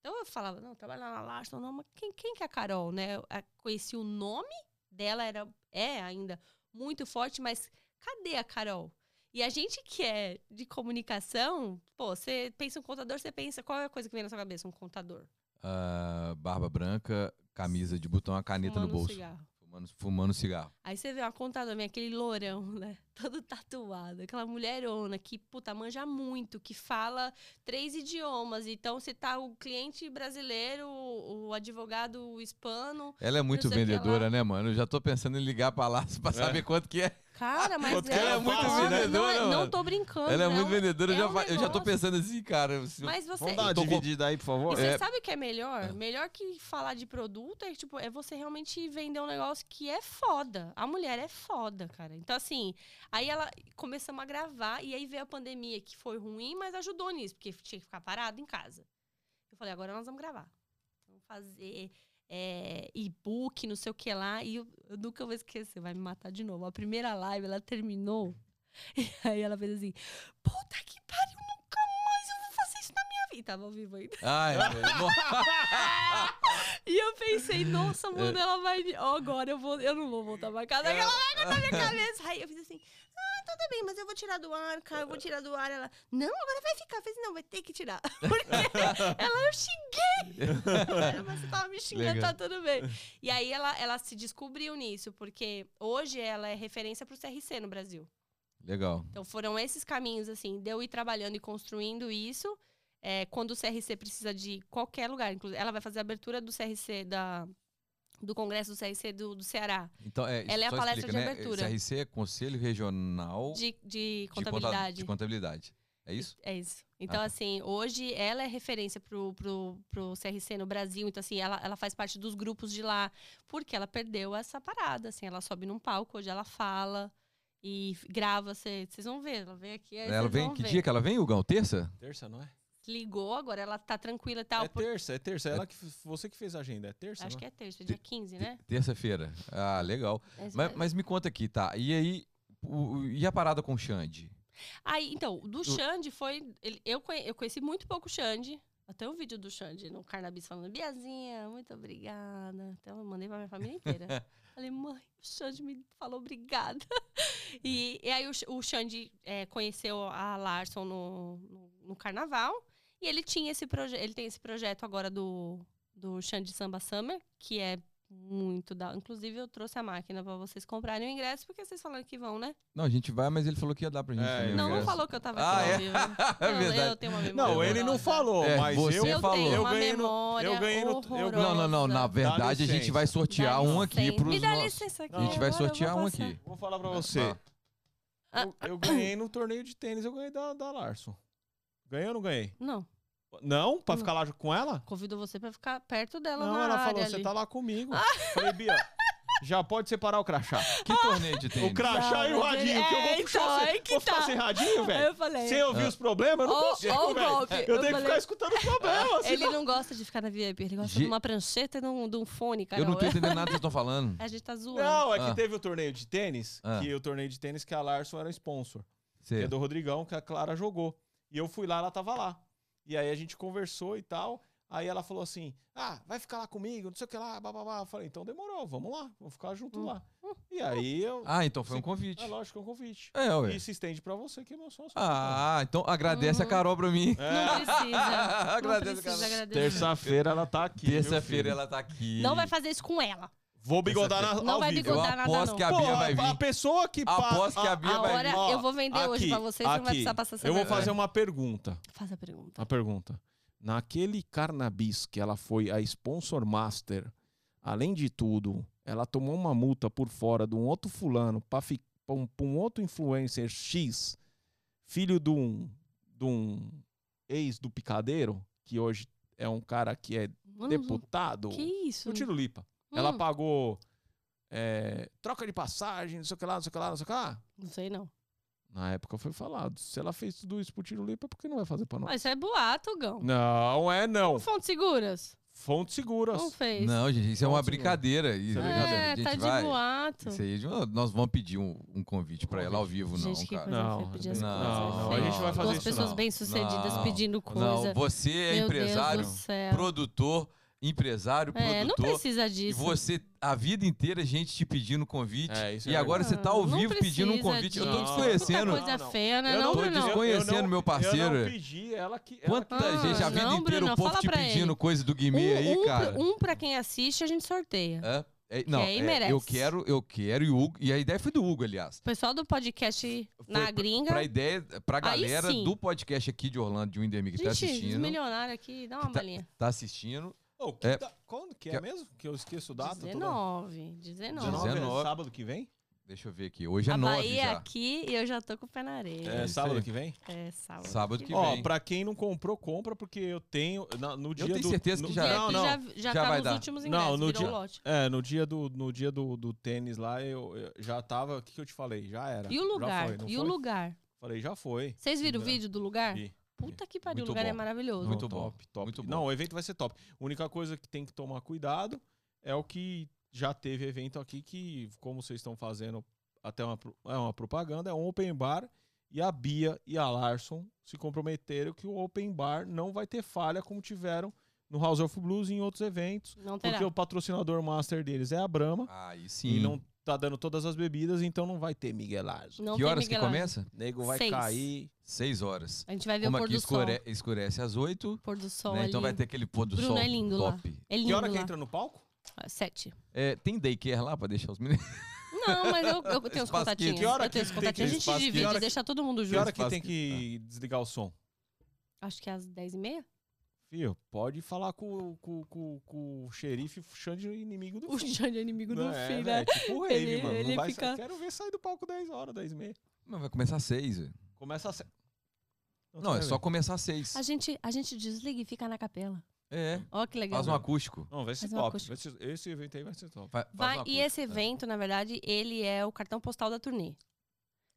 C: Então eu falava, não, trabalha na Larson, não, mas quem, quem que é a Carol, né? Eu a- conheci o nome dela, era, é ainda muito forte, mas cadê a Carol? E a gente que é de comunicação, pô, você pensa um contador, você pensa, qual é a coisa que vem na sua cabeça? Um contador.
B: Ah, barba branca, camisa de botão, a caneta
C: fumando
B: no bolso.
C: Um cigarro.
B: Fumando, fumando cigarro.
C: Aí você vê uma contadora, aquele lourão, (laughs) né? Todo tatuado, aquela mulherona que, puta, manja muito, que fala três idiomas. Então, se tá o cliente brasileiro, o, advogado hispano.
B: Ela é muito vendedora, né, mano? Eu já tô pensando em ligar pra lá (laughs) pra saber quanto que é.
C: Cara, mas é,
A: que ela é muito vendedora,
C: não, é- não
B: mano.
C: tô brincando.
B: Ela é
C: né?
B: muito vendedora, eu,
C: é
B: já,
C: um
B: fa- eu já tô pensando assim, cara. se eu-
C: Mas você.
A: Vamos dar uma dividida aí, por
C: E
A: favor?
C: você
B: É.
C: sabe o que é melhor? Melhor que falar de produto é, tipo, é você realmente vender um negócio que é foda. A mulher é foda, cara. Então, assim, aí ela começamos a gravar e aí veio a pandemia, que foi ruim, mas ajudou nisso, porque tinha que ficar parado em casa. Eu falei, agora nós vamos gravar. Vamos fazer é, e-book, não sei o que lá. E eu, eu nunca vou esquecer, vai me matar de novo. A primeira live, ela terminou. (laughs) E aí ela fez assim: Puta que pariu, nunca mais eu vou fazer isso na minha vida. Tava ao vivo ainda.
B: Ai. (laughs) (laughs)
C: E eu pensei, nossa, mano, ela vai. Ó, agora eu, vou, eu não vou voltar pra casa. Ela vai cortar minha cabeça. Aí eu fiz assim, ah, tudo bem, mas eu vou tirar do ar, cara, eu vou tirar do ar. Ela, não, agora vai ficar. Eu falei, assim, não, vai ter que tirar. (laughs) Porque ela, eu xinguei. Ela, mas você tava me xingando,
B: Legal.
C: tá tudo bem. E aí ela, ela se descobriu nisso, porque hoje ela é referência pro CRC no Brasil.
B: Legal.
C: Então foram esses caminhos, assim, de eu ir trabalhando e construindo isso. É, quando o CRC precisa de qualquer lugar, inclusive, ela vai fazer a abertura do CRC da do Congresso do CRC do, do Ceará,
B: Então, é,
C: Ela é a palestra
B: explica,
C: de
B: né?
C: abertura.
B: CRC é Conselho Regional
C: de, de
B: de conta-
C: contabilidade.
B: de contabilidade. É isso?
C: É isso. Então,
B: Ah, tá.
C: assim, hoje ela é referência pro, pro, pro CRC no Brasil. Então, assim, ela, ela faz parte dos grupos de lá. Porque ela perdeu essa parada, assim. Ela sobe num palco, hoje ela fala e grava. Vocês vão ver. Ela vem aqui,
B: Ela vem, que
C: ver.
B: dia que ela vem, Hugão? Terça?
A: Terça, não é?
C: Ligou, agora ela tá tranquila e tal.
A: é
C: por-
A: terça, é terça. Ela que, você que fez a agenda. É terça,
C: Acho
A: não
C: que é terça, dia 15, né?
B: Terça-feira. Ah, legal.
C: É
B: Mas, mas me conta aqui, tá? E aí, o- e a parada com o Xande?
C: Aí, então, do Xande foi. ele- eu, conhe- eu conheci muito pouco o Xande. Até o vídeo do Xande no Carnabis falando, Biazinha, muito obrigada. Então eu mandei pra minha família inteira. (laughs) Falei, mãe, o Xande me falou obrigada. E, e aí o, o Xande é, conheceu a Larson no, no, no carnaval. E ele tinha esse projeto. Ele tem esse projeto agora do, do Xande Samba Summer, que é muito da. Inclusive, eu trouxe a máquina pra vocês comprarem o ingresso, porque vocês falaram que vão, né?
B: Não, a gente vai, mas ele falou que ia dar pra gente.
A: É,
C: Não, não falou que eu tava
B: Ah,
C: aqui
B: é? (laughs) É
C: Não,
B: verdade.
C: Eu tenho uma memória.
A: Não, ele não falou,
B: É,
A: mas
B: você
A: eu,
B: falou.
C: tenho
A: eu ganhei no,
C: memória
A: eu ganhei no, eu
B: Não, não, não. Na verdade, a gente vai sortear
C: Dá
B: um aqui pros
C: Me dá
B: nossos.
C: licença aqui.
B: A gente vai sortear um aqui.
A: Vou falar pra você.
B: Ah.
A: Eu, eu ganhei no torneio de tênis, eu ganhei da, da Larson. Ganhei ou não ganhei?
C: Não,
A: Não? Pra
C: Não.
A: ficar lá com ela?
C: convido você pra ficar perto dela
A: Não,
C: na
A: ela falou, você tá lá comigo. Falei, Bia, já pode separar o crachá.
B: Que torneio de tênis?
A: O crachá
C: Não,
A: e o radinho, que eu vou
C: é,
A: puxar
C: então,
A: sem,
C: que
A: vou ficar
C: tá.
A: sem radinho, velho.
C: eu falei.
A: Sem ouvir os problemas, eu não
C: Ó,
A: consigo,
C: ó o
A: velho. Eu,
C: Eu
A: tenho que
C: falei-
A: ficar escutando os problemas.
C: Ele
A: senão-
C: não gosta de ficar na VIP, ele gosta de uma prancheta e de um, de um fone, cara.
B: Eu não tô (laughs) entendendo nada que vocês estão falando.
C: A gente tá zoando.
A: Não, é que
B: Ah.
A: teve o torneio de tênis,
B: Ah.
A: que o torneio de tênis que a Larson era sponsor. que é do Rodrigão, que a Clara jogou. E eu fui lá, ela tava lá. E aí a gente conversou e tal. Aí ela falou assim: Ah, vai ficar lá comigo, não sei o que lá, bababá. Eu falei, então demorou, vamos lá, vamos ficar junto
C: Hum.
A: lá. E aí eu.
B: Ah, então foi um convite.
A: É lógico que é um convite.
B: É, ué.
A: E se estende pra você, que é meu sócio.
B: Ah, então agradece a
C: Uhum.
B: Carol pra mim.
A: É.
C: Não precisa. (laughs) não
B: Agradece,
C: precisa
B: cara.
C: agradecer.
A: Terça-feira ela tá aqui.
B: Terça-feira ela tá aqui.
C: Não vai fazer isso com ela.
A: Vou bigodar na,
C: Não
A: ao
C: vai
A: vivo.
B: Eu
C: bigodar nada,
B: aposto
C: não.
B: que a
A: Pô,
B: Bia vai
A: a, a
B: vir.
A: pessoa que. pa-
B: Aposto que a Bia
C: A
B: vai
C: hora
B: vir.
C: Eu vou vender hoje
A: aqui,
C: pra você, você não vai
A: aqui.
C: precisar passar essa
A: Eu vou fazer uma pergunta.
C: Faz a pergunta.
A: Uma pergunta. Naquele Carnabis que ela foi a sponsor master, além de tudo, ela tomou uma multa por fora de um outro fulano para um, pra um outro influencer X, filho de um, de um ex do picadeiro, que hoje é um cara que é
C: Mano,
A: deputado.
C: Que isso?
A: O Tiro Lipa. Ela
C: Hum,
A: pagou é, troca de passagem, não sei o que lá, não sei o que lá, não sei o que lá.
C: Não sei, não.
A: Na época foi falado. Se ela fez tudo isso pro Tiro Lipa, por que não vai fazer pra nós?
C: Mas isso é boato, Gão.
A: Não é não.
C: Fontes seguras?
A: Fontes seguras.
C: Não fez.
B: Não, gente, isso é uma brincadeira. Isso
A: é
B: a
A: brincadeira.
C: É, tá de
B: vai-
C: boato.
B: Isso aí, nós vamos pedir um, um convite pra ela ao vivo, não,
C: Gente,
B: cara.
C: coisa
A: Não,
B: não, não,
C: feia.
B: a gente vai
A: fazer
C: Duas
A: isso
C: pessoas
A: não.
C: bem-sucedidas
B: Não,
C: pedindo coisa.
B: Não, você é
C: Meu
B: empresário, produtor, empresário,
C: É, não
B: produtor.
C: precisa
B: E
C: disso.
B: você, a vida inteira, gente te pedindo convite.
A: É, isso é
B: e agora você tá ao
C: Não
B: vivo pedindo um
C: precisa
B: convite. Eu tô
C: disso.
B: desconhecendo.
C: Coisa
A: Não, não.
C: feia, né?
A: Eu
C: Não,
B: tô
C: Bruno?
B: desconhecendo. conhecendo meu parceiro.
A: Eu não pedi, ela que. ela
B: Quanta
A: que-
B: gente, a
C: Ah,
B: vida
C: não,
B: inteira,
C: Bruno,
B: o povo te pedindo
C: ele.
B: coisa do Guimê aí,
C: um,
B: cara.
C: um pra quem assiste, a gente sorteia.
B: É, é, não,
C: aí
B: é,
C: merece.
B: eu quero, eu quero e o Hugo, e a ideia foi do Hugo, aliás.
C: O pessoal do podcast na
B: Foi
C: gringa.
B: Pra ideia, pra galera do podcast aqui de Orlando, de Windemir, que tá
C: Gente, os
B: assistindo.
C: milionários aqui, dá uma
B: Tá-
C: balinha.
B: Tá assistindo.
A: Que
B: É.
A: da- Quando que é
B: Que-
A: mesmo? Que eu esqueço data. toda-
C: 19. 19.
A: 19 é
B: 19.
A: sábado que vem?
B: Deixa eu ver aqui. Hoje é
C: a
B: 9
C: Bahia
B: já.
C: aqui e eu já tô com o pé na areia.
A: É, sábado que vem?
C: É, sábado.
B: Sábado que
A: Ó,
B: vem.
A: pra quem não comprou, compra, porque eu tenho. na- no dia
B: tenho
A: do,
B: certeza que
A: no-
B: já-
C: Já,
A: Não, não.
C: já, já,
B: Já
C: tá
B: vai
C: nos
B: dar.
C: últimos
A: Não,
C: ingressos,
A: no
C: virou
A: dia-
C: lote.
A: É, no dia do, no dia do, do tênis lá, eu, eu já tava. O que, que eu te falei? Já era.
C: E o lugar?
A: foi, não
C: e o
A: foi?
C: lugar?
A: Falei, já foi.
C: Vocês viram o
A: É.
C: vídeo do lugar?
A: Vi.
C: Puta que pariu, o lugar é
B: bom.
C: maravilhoso.
B: Muito.
A: Top, top.
B: Muito bom.
A: Não, o evento vai ser top. A única coisa que tem que tomar cuidado é o que já teve evento aqui que, como vocês estão fazendo até uma, é uma propaganda, é um open bar e a Bia e a Larson se comprometeram que o open bar não vai ter falha como tiveram no House of Blues e em outros eventos,
C: Não terá.
A: porque o patrocinador master deles é a Brahma
B: Aí sim.
A: e não tá dando todas as bebidas, então não vai ter miguelagem.
C: Não
B: que horas que
C: Miguel
B: começa?
A: Nego vai
C: Seis.
A: cair.
B: 6 horas.
C: A gente vai ver
B: Como
C: o pôr do sol.
B: escure- escurece às 8,
C: Pôr do sol
B: né? Então vai ter aquele pôr do
C: Bruno,
B: sol
C: é lindo lá.
B: top.
C: É lindo
A: Que hora que
C: lá.
A: entra no palco?
C: Ah, Sete.
B: É, tem daycare lá pra deixar os meninos? (laughs)
C: Não, mas eu, eu tenho os contatinhos.
A: Que hora
C: eu tenho
A: que
C: os
A: que-
C: contatinhos. A gente divide,
A: Que que-
C: deixa todo mundo
A: Que
C: junto.
A: hora que tem
B: que-
A: que desligar o som?
C: Acho que é às dez e meia.
A: Fio, pode falar com, com, com, com o xerife Xande inimigo do
C: O
A: fim.
C: Xande é inimigo do
A: Não, é,
C: fim,
A: velho,
C: né?
A: Tipo o rave,
C: Ele-
A: mano. Não
C: ele
A: vai
C: fica-
A: sa- Quero ver sair do palco 10 horas, 10 e meia.
B: Mas vai começar às 6. velho.
A: Começa a ser...
B: Não, é só começar às 6.
C: A gente, a gente desliga e fica na capela.
B: É,
C: Ó, que legal.
B: faz um acústico.
A: Não, vai ser
C: um
A: top. Vai ser- Esse evento aí vai ser top.
B: Faz
C: Vai,
B: um
C: e
B: acústico,
C: esse
B: é.
C: evento, na verdade, ele é o cartão postal da turnê.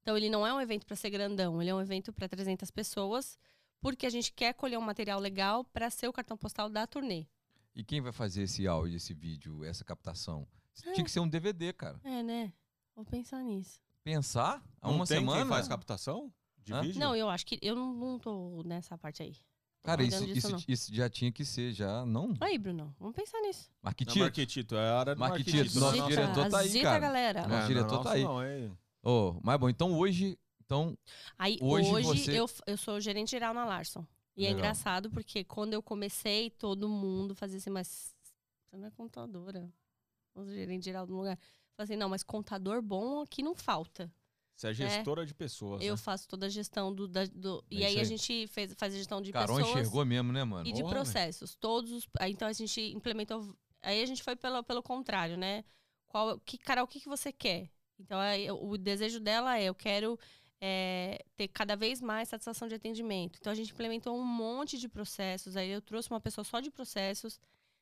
C: Então, ele não é um evento para ser grandão, ele é um evento para 300 pessoas, porque a gente quer colher um material legal para ser o cartão postal da turnê.
B: E quem vai fazer esse áudio, esse vídeo, essa captação?
C: É.
B: Tinha que ser um DVD, cara.
C: É, né? Vou pensar nisso.
B: Pensar há
A: Não
B: uma
A: tem
B: semana.
A: quem faz captação de
B: Hã?
A: vídeo?
C: Não, eu acho que eu não, não tô nessa parte aí.
B: Cara, isso,
C: disso,
B: isso,
C: não.
B: isso já tinha que ser, já não.
C: Aí, Bruno, vamos pensar nisso.
B: Marquitito.
A: Não, Marquetito, é a hora do
B: Marquetito. nosso
A: Não,
B: diretor
A: não,
B: tá aí, cara.
C: galera.
B: Nosso
A: É,
B: diretor
A: nosso
B: tá aí.
A: Não, é...
B: Oh, mas bom, então hoje. Então,
C: Aí
B: Hoje
C: hoje,
B: você-
C: eu, eu sou gerente geral na Larson. E é
B: Legal.
C: engraçado porque quando eu comecei, todo mundo fazia assim, mas você não é contadora. O gerente geral do lugar. Falei assim, não, mas contador bom aqui não falta.
A: Você é gestora de pessoas.
C: Eu
A: né?
C: faço toda a gestão do. da- do-
B: É
C: e aí
B: isso
C: a
B: aí.
C: gente fez, faz a gestão de
B: Carol
C: pessoas
B: enxergou mesmo, né, mano?
C: e de
A: Porra,
C: processos. Todos os. aí, Então a gente implementou. Aí a gente foi pelo, pelo contrário, né? Qual, que, Carol, o que, que você quer? Então aí, o desejo dela é: eu quero é, ter cada vez mais satisfação de atendimento. Então a gente implementou um monte de processos. Aí eu trouxe uma pessoa só de processos,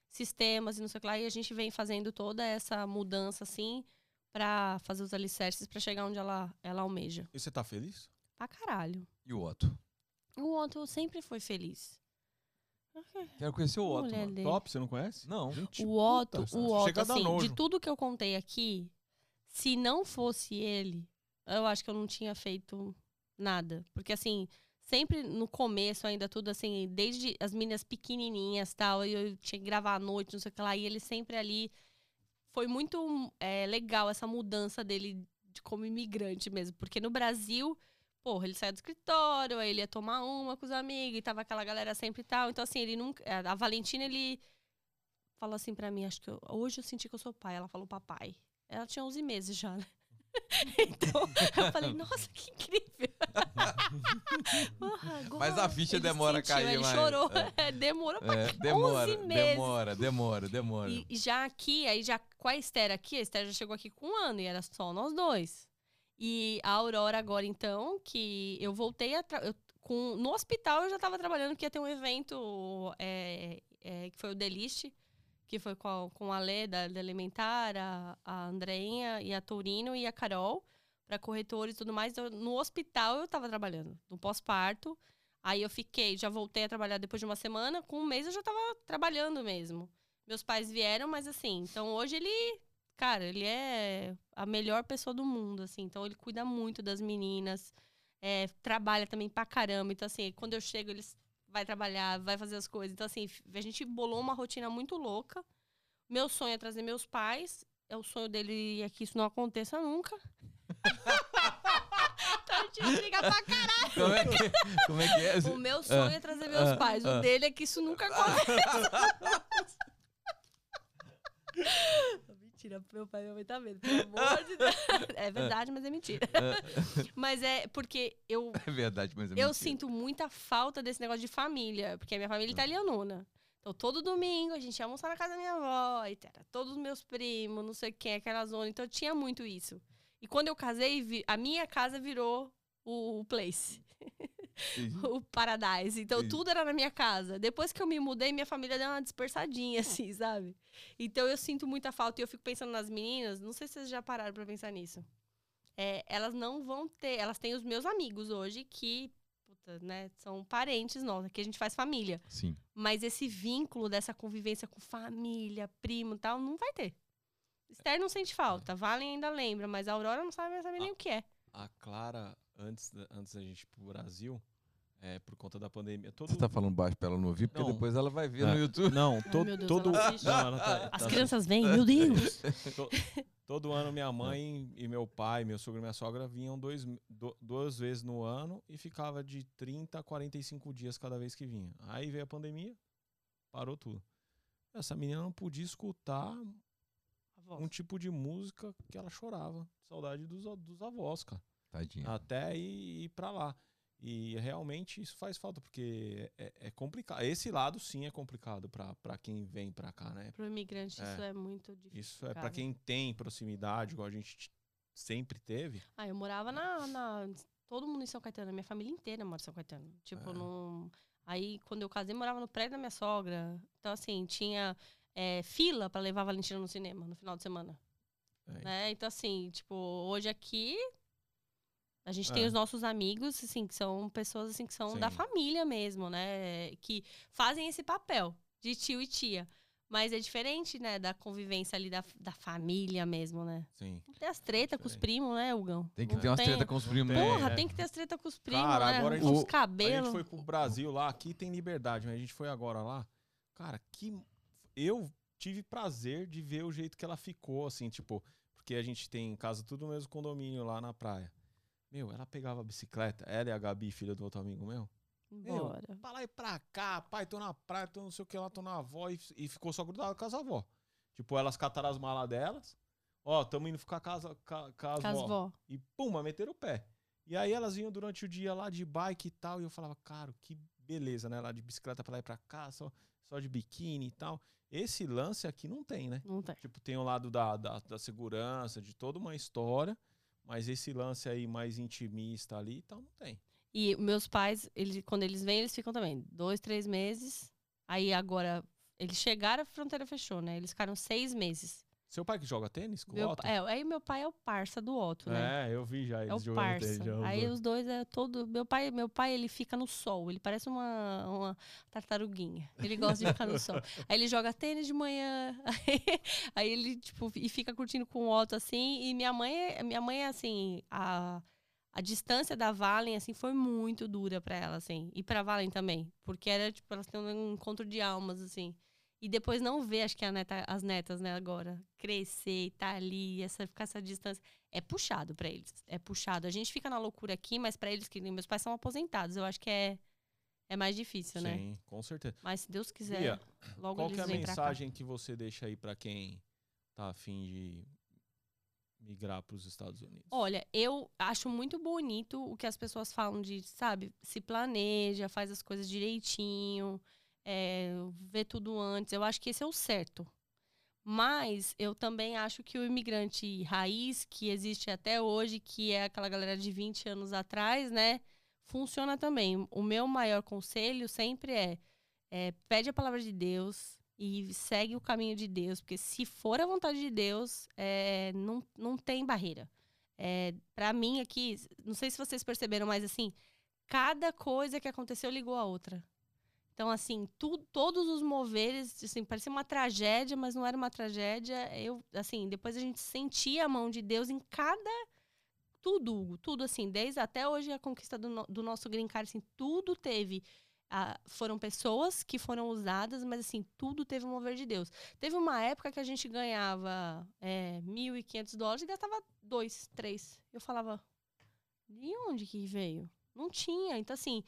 C: sistemas e não sei o que lá. E a gente vem fazendo toda essa mudança assim para fazer os alicerces para chegar onde ela, ela almeja.
A: E você tá feliz?
C: Pra caralho.
B: E o Otto?
C: O Otto sempre foi feliz.
B: Quero conhecer o Otto.
A: Top, você não conhece?
B: Não.
A: Gente,
C: O Otto,
A: puta,
C: o Otto, assim, de tudo que eu contei aqui, se não fosse ele, eu acho que eu não tinha feito nada. Porque, assim, sempre no começo, ainda tudo assim, desde as meninas pequenininhas tal, eu tinha que gravar à noite, não sei o que lá, e ele sempre ali. Foi muito é, legal essa mudança dele de como imigrante mesmo. Porque no Brasil, porra, ele saía do escritório, aí ele ia tomar uma com os amigos, e tava aquela galera sempre e tal. Então, assim, ele nunca. A Valentina, ele falou assim pra mim, acho que eu- hoje eu senti que eu sou pai. Ela falou papai. Ela tinha 11 meses já, né? (laughs) então, eu falei, nossa, que incrível. (laughs) Porra,
B: Mas a ficha demora a
C: sentiu,
B: cair
C: Ele
B: mais.
C: chorou.
B: É. (laughs)
C: demorou pra
B: É, demora,
C: 11 meses.
B: demora, demora, demora.
C: e, e já aqui, aí já com a Esther aqui, a Esther já chegou aqui com um ano e era só nós dois. E a Aurora agora, então, que eu voltei a... eu- com, no hospital eu já estava trabalhando, que ia ter um evento é, é, que foi o Deliste, que foi com a, com a Lê da, Elementar, a, a Andreinha e a Torino e a Carol, para corretores e tudo mais. Eu- no hospital eu estava trabalhando, no pós-parto. Aí eu fiquei, já voltei a trabalhar depois de uma semana. Com um mês eu já estava trabalhando mesmo. Meus pais vieram, mas assim, então hoje ele, cara, ele é a melhor pessoa do mundo, assim. Então ele cuida muito das meninas, é, trabalha também pra caramba. Então, assim, quando eu chego, ele vai trabalhar, vai fazer as coisas. Então, assim, a gente bolou uma rotina muito louca. Meu sonho é trazer meus pais. É o sonho dele é que isso não aconteça nunca. (laughs) então a gente vai brigar pra caralho.
B: Como é que, como é, que é?
C: O meu sonho é trazer meus
B: ah,
C: pais.
B: ah.
C: O dele é que isso nunca (laughs) aconteça. (laughs) mentira, meu pai e minha mãe tá vendo, pelo amor de Deus. (laughs) É verdade, mas é mentira. (laughs) Mas é porque eu, (laughs)
B: É verdade, mas é
C: eu
B: mentira.
C: sinto muita falta desse negócio de família, porque a minha família é italianona. Então, todo domingo a gente ia almoçar na casa da minha avó, e era todos os meus primos, não sei quem, aquela zona. Então, tinha muito isso. E quando eu casei, vi- a minha casa virou o, place. (laughs) o paradise. Então, tudo era na minha casa. Depois que eu me mudei, minha família deu uma dispersadinha, (laughs) assim, sabe? Então, eu sinto muita falta. E eu fico pensando nas meninas, não sei se vocês já pararam pra pensar nisso. É, elas não vão ter. Elas têm os meus amigos hoje que, puta, né, são parentes nossos, que a gente faz família.
B: Sim.
C: Mas esse vínculo dessa convivência com família, primo e tal, não vai ter. Esther não sente falta, Valen ainda lembra, mas a Aurora não sabe, sabe nem o que é.
A: A Clara, antes da, antes da gente ir pro Brasil, é, por conta da pandemia. Todo,
B: Você tá falando baixo pra ela não ouvir, porque
A: Não.
B: depois ela vai ver
A: É.
B: no YouTube.
A: Não, todo.
C: meu Deus,
A: todo
C: ela
A: não, (laughs) ela tá-
C: As
A: tá-
C: crianças vêm, meu Deus! (laughs) (laughs)
A: to- todo ano minha mãe e meu pai, meu sogro e minha sogra vinham dois, do- duas vezes no ano e ficava de 30 a 45 dias cada vez que vinha. Aí veio a pandemia, parou tudo. Essa menina não podia escutar um tipo de música que ela chorava. Saudade dos, dos avós, cara.
B: Tadinha.
A: até ir, ir para lá. E realmente isso faz falta, porque é, é complicado. Esse lado sim é complicado para quem vem para cá, né?
C: Pro imigrante,
A: É.
C: isso é muito difícil.
A: Isso é para quem tem proximidade, igual a gente sempre teve.
C: Ah, eu morava na, na- Todo mundo em São Caetano, minha família inteira mora em São Caetano. Tipo,
A: É.
C: num. Aí, quando eu casei, morava no prédio da minha sogra. Então, assim, tinha é, fila pra levar a Valentina no cinema no final de semana.
A: É,
C: né? Então, assim, tipo, hoje aqui. A gente tem
A: É.
C: os nossos amigos, assim, que são pessoas assim que são da
A: Sim.
C: família mesmo, né? Que fazem esse papel de tio e tia. Mas é diferente, né, da convivência ali da, da família mesmo, né?
A: Sim.
C: Tem as tretas com os primos, né, Hugão?
B: Tem que
C: Não
B: ter umas treta com os primos.
A: tem.
B: né?
C: Porra,
A: é.
C: tem que ter as tretas com os primos,
A: Cara,
C: né?
A: agora a gente-
C: os
A: A gente
C: cabelos.
A: foi pro Brasil lá, aqui tem liberdade, mas a gente foi agora lá. Cara, que eu tive prazer de ver o jeito que ela ficou, assim, tipo, porque a gente tem casa tudo no mesmo condomínio lá na praia. Meu, ela pegava a bicicleta, ela e a Gabi, filha do outro amigo meu.
C: Bora.
A: Pra lá e pra cá, pai, tô na praia, tô não sei o que lá, tô na avó. E, e ficou só grudado com as avó. Tipo, elas cataram as malas delas. Ó, tamo indo ficar com as, com, com as avó.
C: Casvó.
A: E pum, meteram o pé. E aí elas vinham durante o dia lá de bike e tal. E eu falava, cara, que beleza, né? Lá de bicicleta pra lá e pra cá, só, só de biquíni e tal. Esse lance aqui não tem, né?
C: Não tem.
A: Tipo, tem o lado da, da, da segurança, de toda uma história. Mas esse lance aí mais intimista ali e tal, não tem.
C: E meus pais, eles, quando eles vêm, eles ficam também dois, três meses. Aí agora, eles chegaram, a fronteira fechou, né? Eles ficaram seis meses.
A: Seu pai que joga tênis com o
C: Meu,
A: Otto?
C: pa- é, aí meu pai é o parça do Otto, né?
A: É, eu vi já
C: É
A: eles
C: o
A: jogando
C: parça.
A: tênis. já, os
C: Aí
A: dois.
C: os dois é todo. Meu pai, meu pai, ele fica no sol. Ele parece uma, uma tartaruguinha. Ele gosta de ficar no sol. (laughs) Aí ele joga tênis de manhã. Aí, (laughs) aí ele, tipo, e fica curtindo com o Otto assim. E minha mãe, é- minha mãe, é assim, a, a distância da Valen, assim, foi muito dura pra ela, assim. E pra Valen também. Porque era, tipo, elas têm um encontro de almas, assim. E depois não ver, acho que neta, as netas, né, agora, crescer e tá ali, essa, ficar essa distância. É puxado pra eles. É puxado. A gente fica na loucura aqui, mas pra eles, que meus pais são aposentados, eu acho que é, é mais difícil, né?
A: Sim, com certeza.
C: Mas se Deus quiser,
A: Bia,
C: logo
A: Qual que é a mensagem que você deixa aí pra quem tá afim de migrar pros Estados Unidos?
C: Olha, eu acho muito bonito o que as pessoas falam de, sabe, se planeja, faz as coisas direitinho, é, vê tudo antes. Eu acho que esse é o certo. Mas eu também acho que o imigrante raiz, que existe até hoje, que é aquela galera de 20 anos atrás, né? Funciona também. O meu maior conselho sempre é, é pede a palavra de Deus e segue o caminho de Deus, porque se for a vontade de Deus, é, não, não tem barreira. É, para mim aqui, não sei se vocês perceberam, mas assim, cada coisa que aconteceu ligou a outra. Então, assim, tu, todos os moveres, assim, parecia uma tragédia, mas não era uma tragédia. Eu, assim, depois a gente sentia a mão de Deus em cada tudo, tudo assim, desde até hoje a conquista do, no- do nosso green card, assim, tudo teve. ah, foram pessoas que foram usadas, mas assim, tudo teve um mover de Deus. Teve uma época que a gente ganhava é, 1.500 dólares e gastava dois, três. Eu falava, de onde que veio? Não tinha. Então, assim,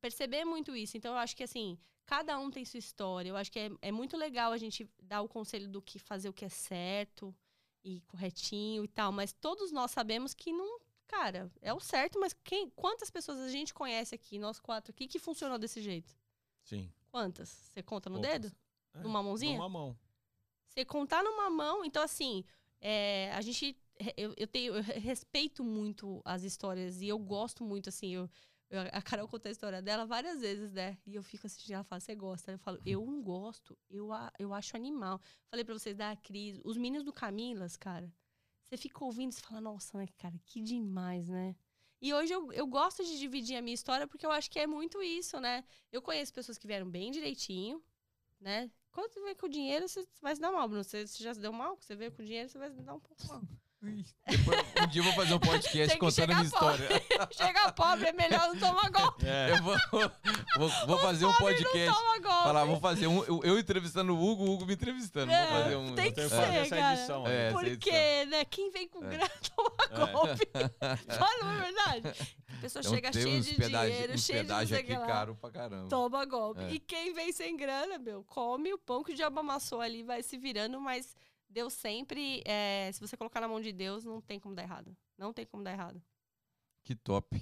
C: perceber muito isso. Então, eu acho que, assim, cada um tem sua história. Eu acho que é, é muito legal a gente dar o conselho do que fazer o que é certo e corretinho e tal. Mas todos nós sabemos que não. Cara, é o certo, mas quem, quantas pessoas a gente conhece aqui, nós quatro aqui, que funcionou desse jeito?
A: Sim.
C: Quantas? Você conta no
A: poucas.
C: dedo?
A: É,
C: Numa mãozinha?
A: Numa mão.
C: Você contar numa mão, então assim, é, a gente. Eu, eu tenho, eu respeito muito as histórias e eu gosto muito, assim, eu, eu- a Carol conta a história dela várias vezes, né? E eu fico assistindo, ela fala, você gosta? Eu falo, eu não gosto, eu, eu acho animal. Falei pra vocês da Cris, os meninos do Camilas, cara, você fica ouvindo você fala, nossa, né, cara, que demais, né? E hoje eu, eu gosto de dividir a minha história porque eu acho que é muito isso, né? Eu conheço pessoas que vieram bem direitinho, né? Quando você vem com dinheiro, você vai se dar mal, Bruno. Você, você já se deu mal? Você veio com dinheiro, você vai se dar um pouco mal.
B: Depois, um dia eu vou fazer um podcast contando a minha
C: chegar
B: história. (laughs)
C: Chega pobre, é melhor não tomar golpe. (laughs)
A: É.
B: Eu vou, vou, vou fazer um podcast. Falar, vou fazer um. Eu, eu entrevistando o Hugo, o Hugo me entrevistando.
C: É,
B: vou fazer um.
C: tem que
A: que
C: ser,
A: fazer essa
C: cara.
A: edição aí.
B: É, essa edição.
C: Porque, né? Quem vem com
B: É.
C: grana (laughs) toma golpe. Fala, é verdade? A pessoa
B: Então,
C: chega cheia de
B: pedagem,
C: dinheiro, cheia de não
B: pedágio
C: sei o que
B: aqui
C: lá.
B: caro pra caramba.
C: Toma golpe.
B: É.
C: E quem vem sem grana, meu, come o pão que o diabo amassou ali, vai se virando, mas Deus sempre, é, se você colocar na mão de Deus, não tem como dar errado. Não tem como dar errado.
B: Que top.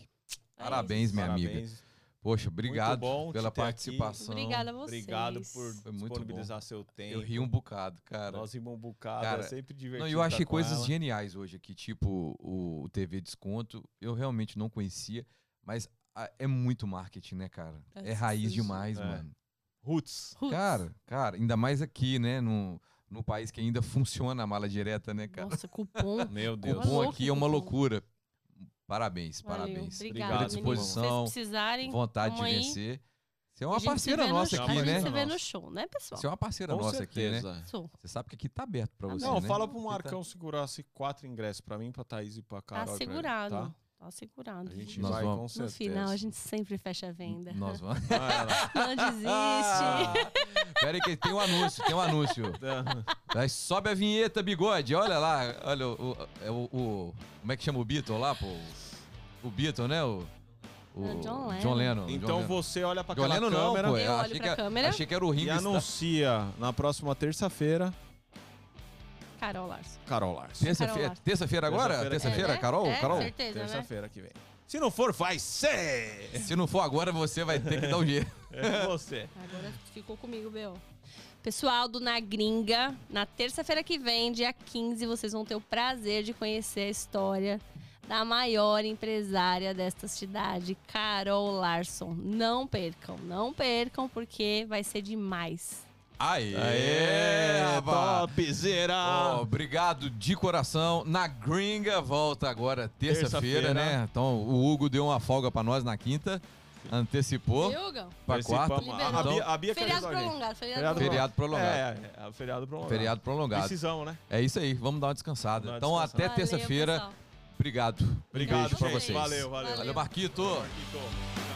C: É
B: Parabéns,
C: isso.
B: minha amiga.
A: Parabéns.
B: Poxa, obrigado pela
A: ter aqui.
B: participação.
C: Obrigada a vocês.
A: Obrigado por
B: Foi muito
A: disponibilizar seu tempo.
B: Eu ri um bocado, cara.
A: Nós rimos um bocado,
B: Cara,
A: é sempre divertido.
B: Não, eu achei coisas
A: ela.
B: geniais hoje aqui, tipo o, TV Desconto. Eu realmente não conhecia, mas é muito marketing, né, cara? É,
C: É
B: raiz demais,
A: É.
B: mano.
A: Roots.
C: Roots.
B: Cara, cara, ainda mais aqui, né, no, no país que ainda funciona a mala direta, né, cara?
C: Nossa, cupom. (laughs)
A: Meu Deus.
C: Louco,
B: aqui é uma
C: cupom.
B: loucura. Parabéns,
C: Valeu,
B: parabéns.
A: Obrigado,
C: vocês
B: disposição,
C: precisarem,
B: Vontade de vencer. Você é uma parceira
C: no
B: nossa
C: show.
B: aqui,
C: A gente
B: né?
C: se vê no
A: Nossa.
C: show, né, pessoal?
B: Você é uma parceira
A: Com
B: nossa aqui, né?
A: certeza.
C: Sou.
B: Você sabe que aqui tá aberto pra
C: Ah,
B: você,
A: Não,
B: né?
A: fala pro
B: Aqui tá-
A: Marcão segurasse quatro ingressos pra mim, pra Thaís e pra
C: Tá
A: Carol. ele,
C: segurado.
A: Tá?
C: Tá segurado.
A: A gente
B: Nós
A: vai
B: vamos-
A: com
C: No
A: certeza.
C: final, a gente sempre fecha a venda.
B: Nós vamos. (laughs)
C: Não desiste.
B: Pera aí que tem um anúncio, tem um anúncio. Aí sobe a vinheta, bigode. Olha lá, olha o, o- é o, o- Como é que chama o Beatle lá, pô? O Beatle, né? O, o
C: É John Lennon.
B: John Lennon.
A: Então
B: John Lennon.
A: você olha pra
B: John Lennon não,
A: câmera
B: pô.
C: Eu olho
B: achei,
C: pra
B: que,
C: câmera.
B: achei que era o
A: e
B: Ringo Starr.
A: anuncia na próxima terça-feira
C: Carol Larson.
A: Carol Larson.
B: Terça-feira terça-feira agora?
A: Terça-feira.
C: É, né?
B: Carol?
C: É,
B: Carol?
C: certeza, né?
A: Terça-feira que vem. Se não for, vai ser!
B: Se não for agora, você vai ter que dar um jeito. (laughs)
A: É você.
C: Agora ficou comigo, B.O. Pessoal do Na Gringa, na terça-feira que vem, dia 15, vocês vão ter o prazer de conhecer a história da maior empresária desta cidade, Carol Larson. Não percam, não percam, porque vai ser demais.
B: Aê,
A: Aê, topzera!
B: Ó, obrigado de coração. Na gringa volta agora terça-feira,
A: Terça-feira.
B: né? Então o Hugo deu uma folga pra nós na quinta, antecipou pra quarta.
A: Antecipamos. A. Bia, a Bia
C: Feriado prolongado, feriado,
A: Feriado
C: prolongado.
B: Feriado prolongado.
A: É, é, é, feriado prolongado.
B: Feriado prolongado.
A: Precisamos, né?
B: É isso aí, vamos dar uma descansada.
A: Dar uma
B: então
A: descansada.
B: até
C: Valeu,
B: terça-feira. Obrigado.
A: Obrigado,
B: Beijo pra
A: gente.
B: vocês.
A: Valeu, valeu.
B: Valeu, Marquito.
A: Marquito.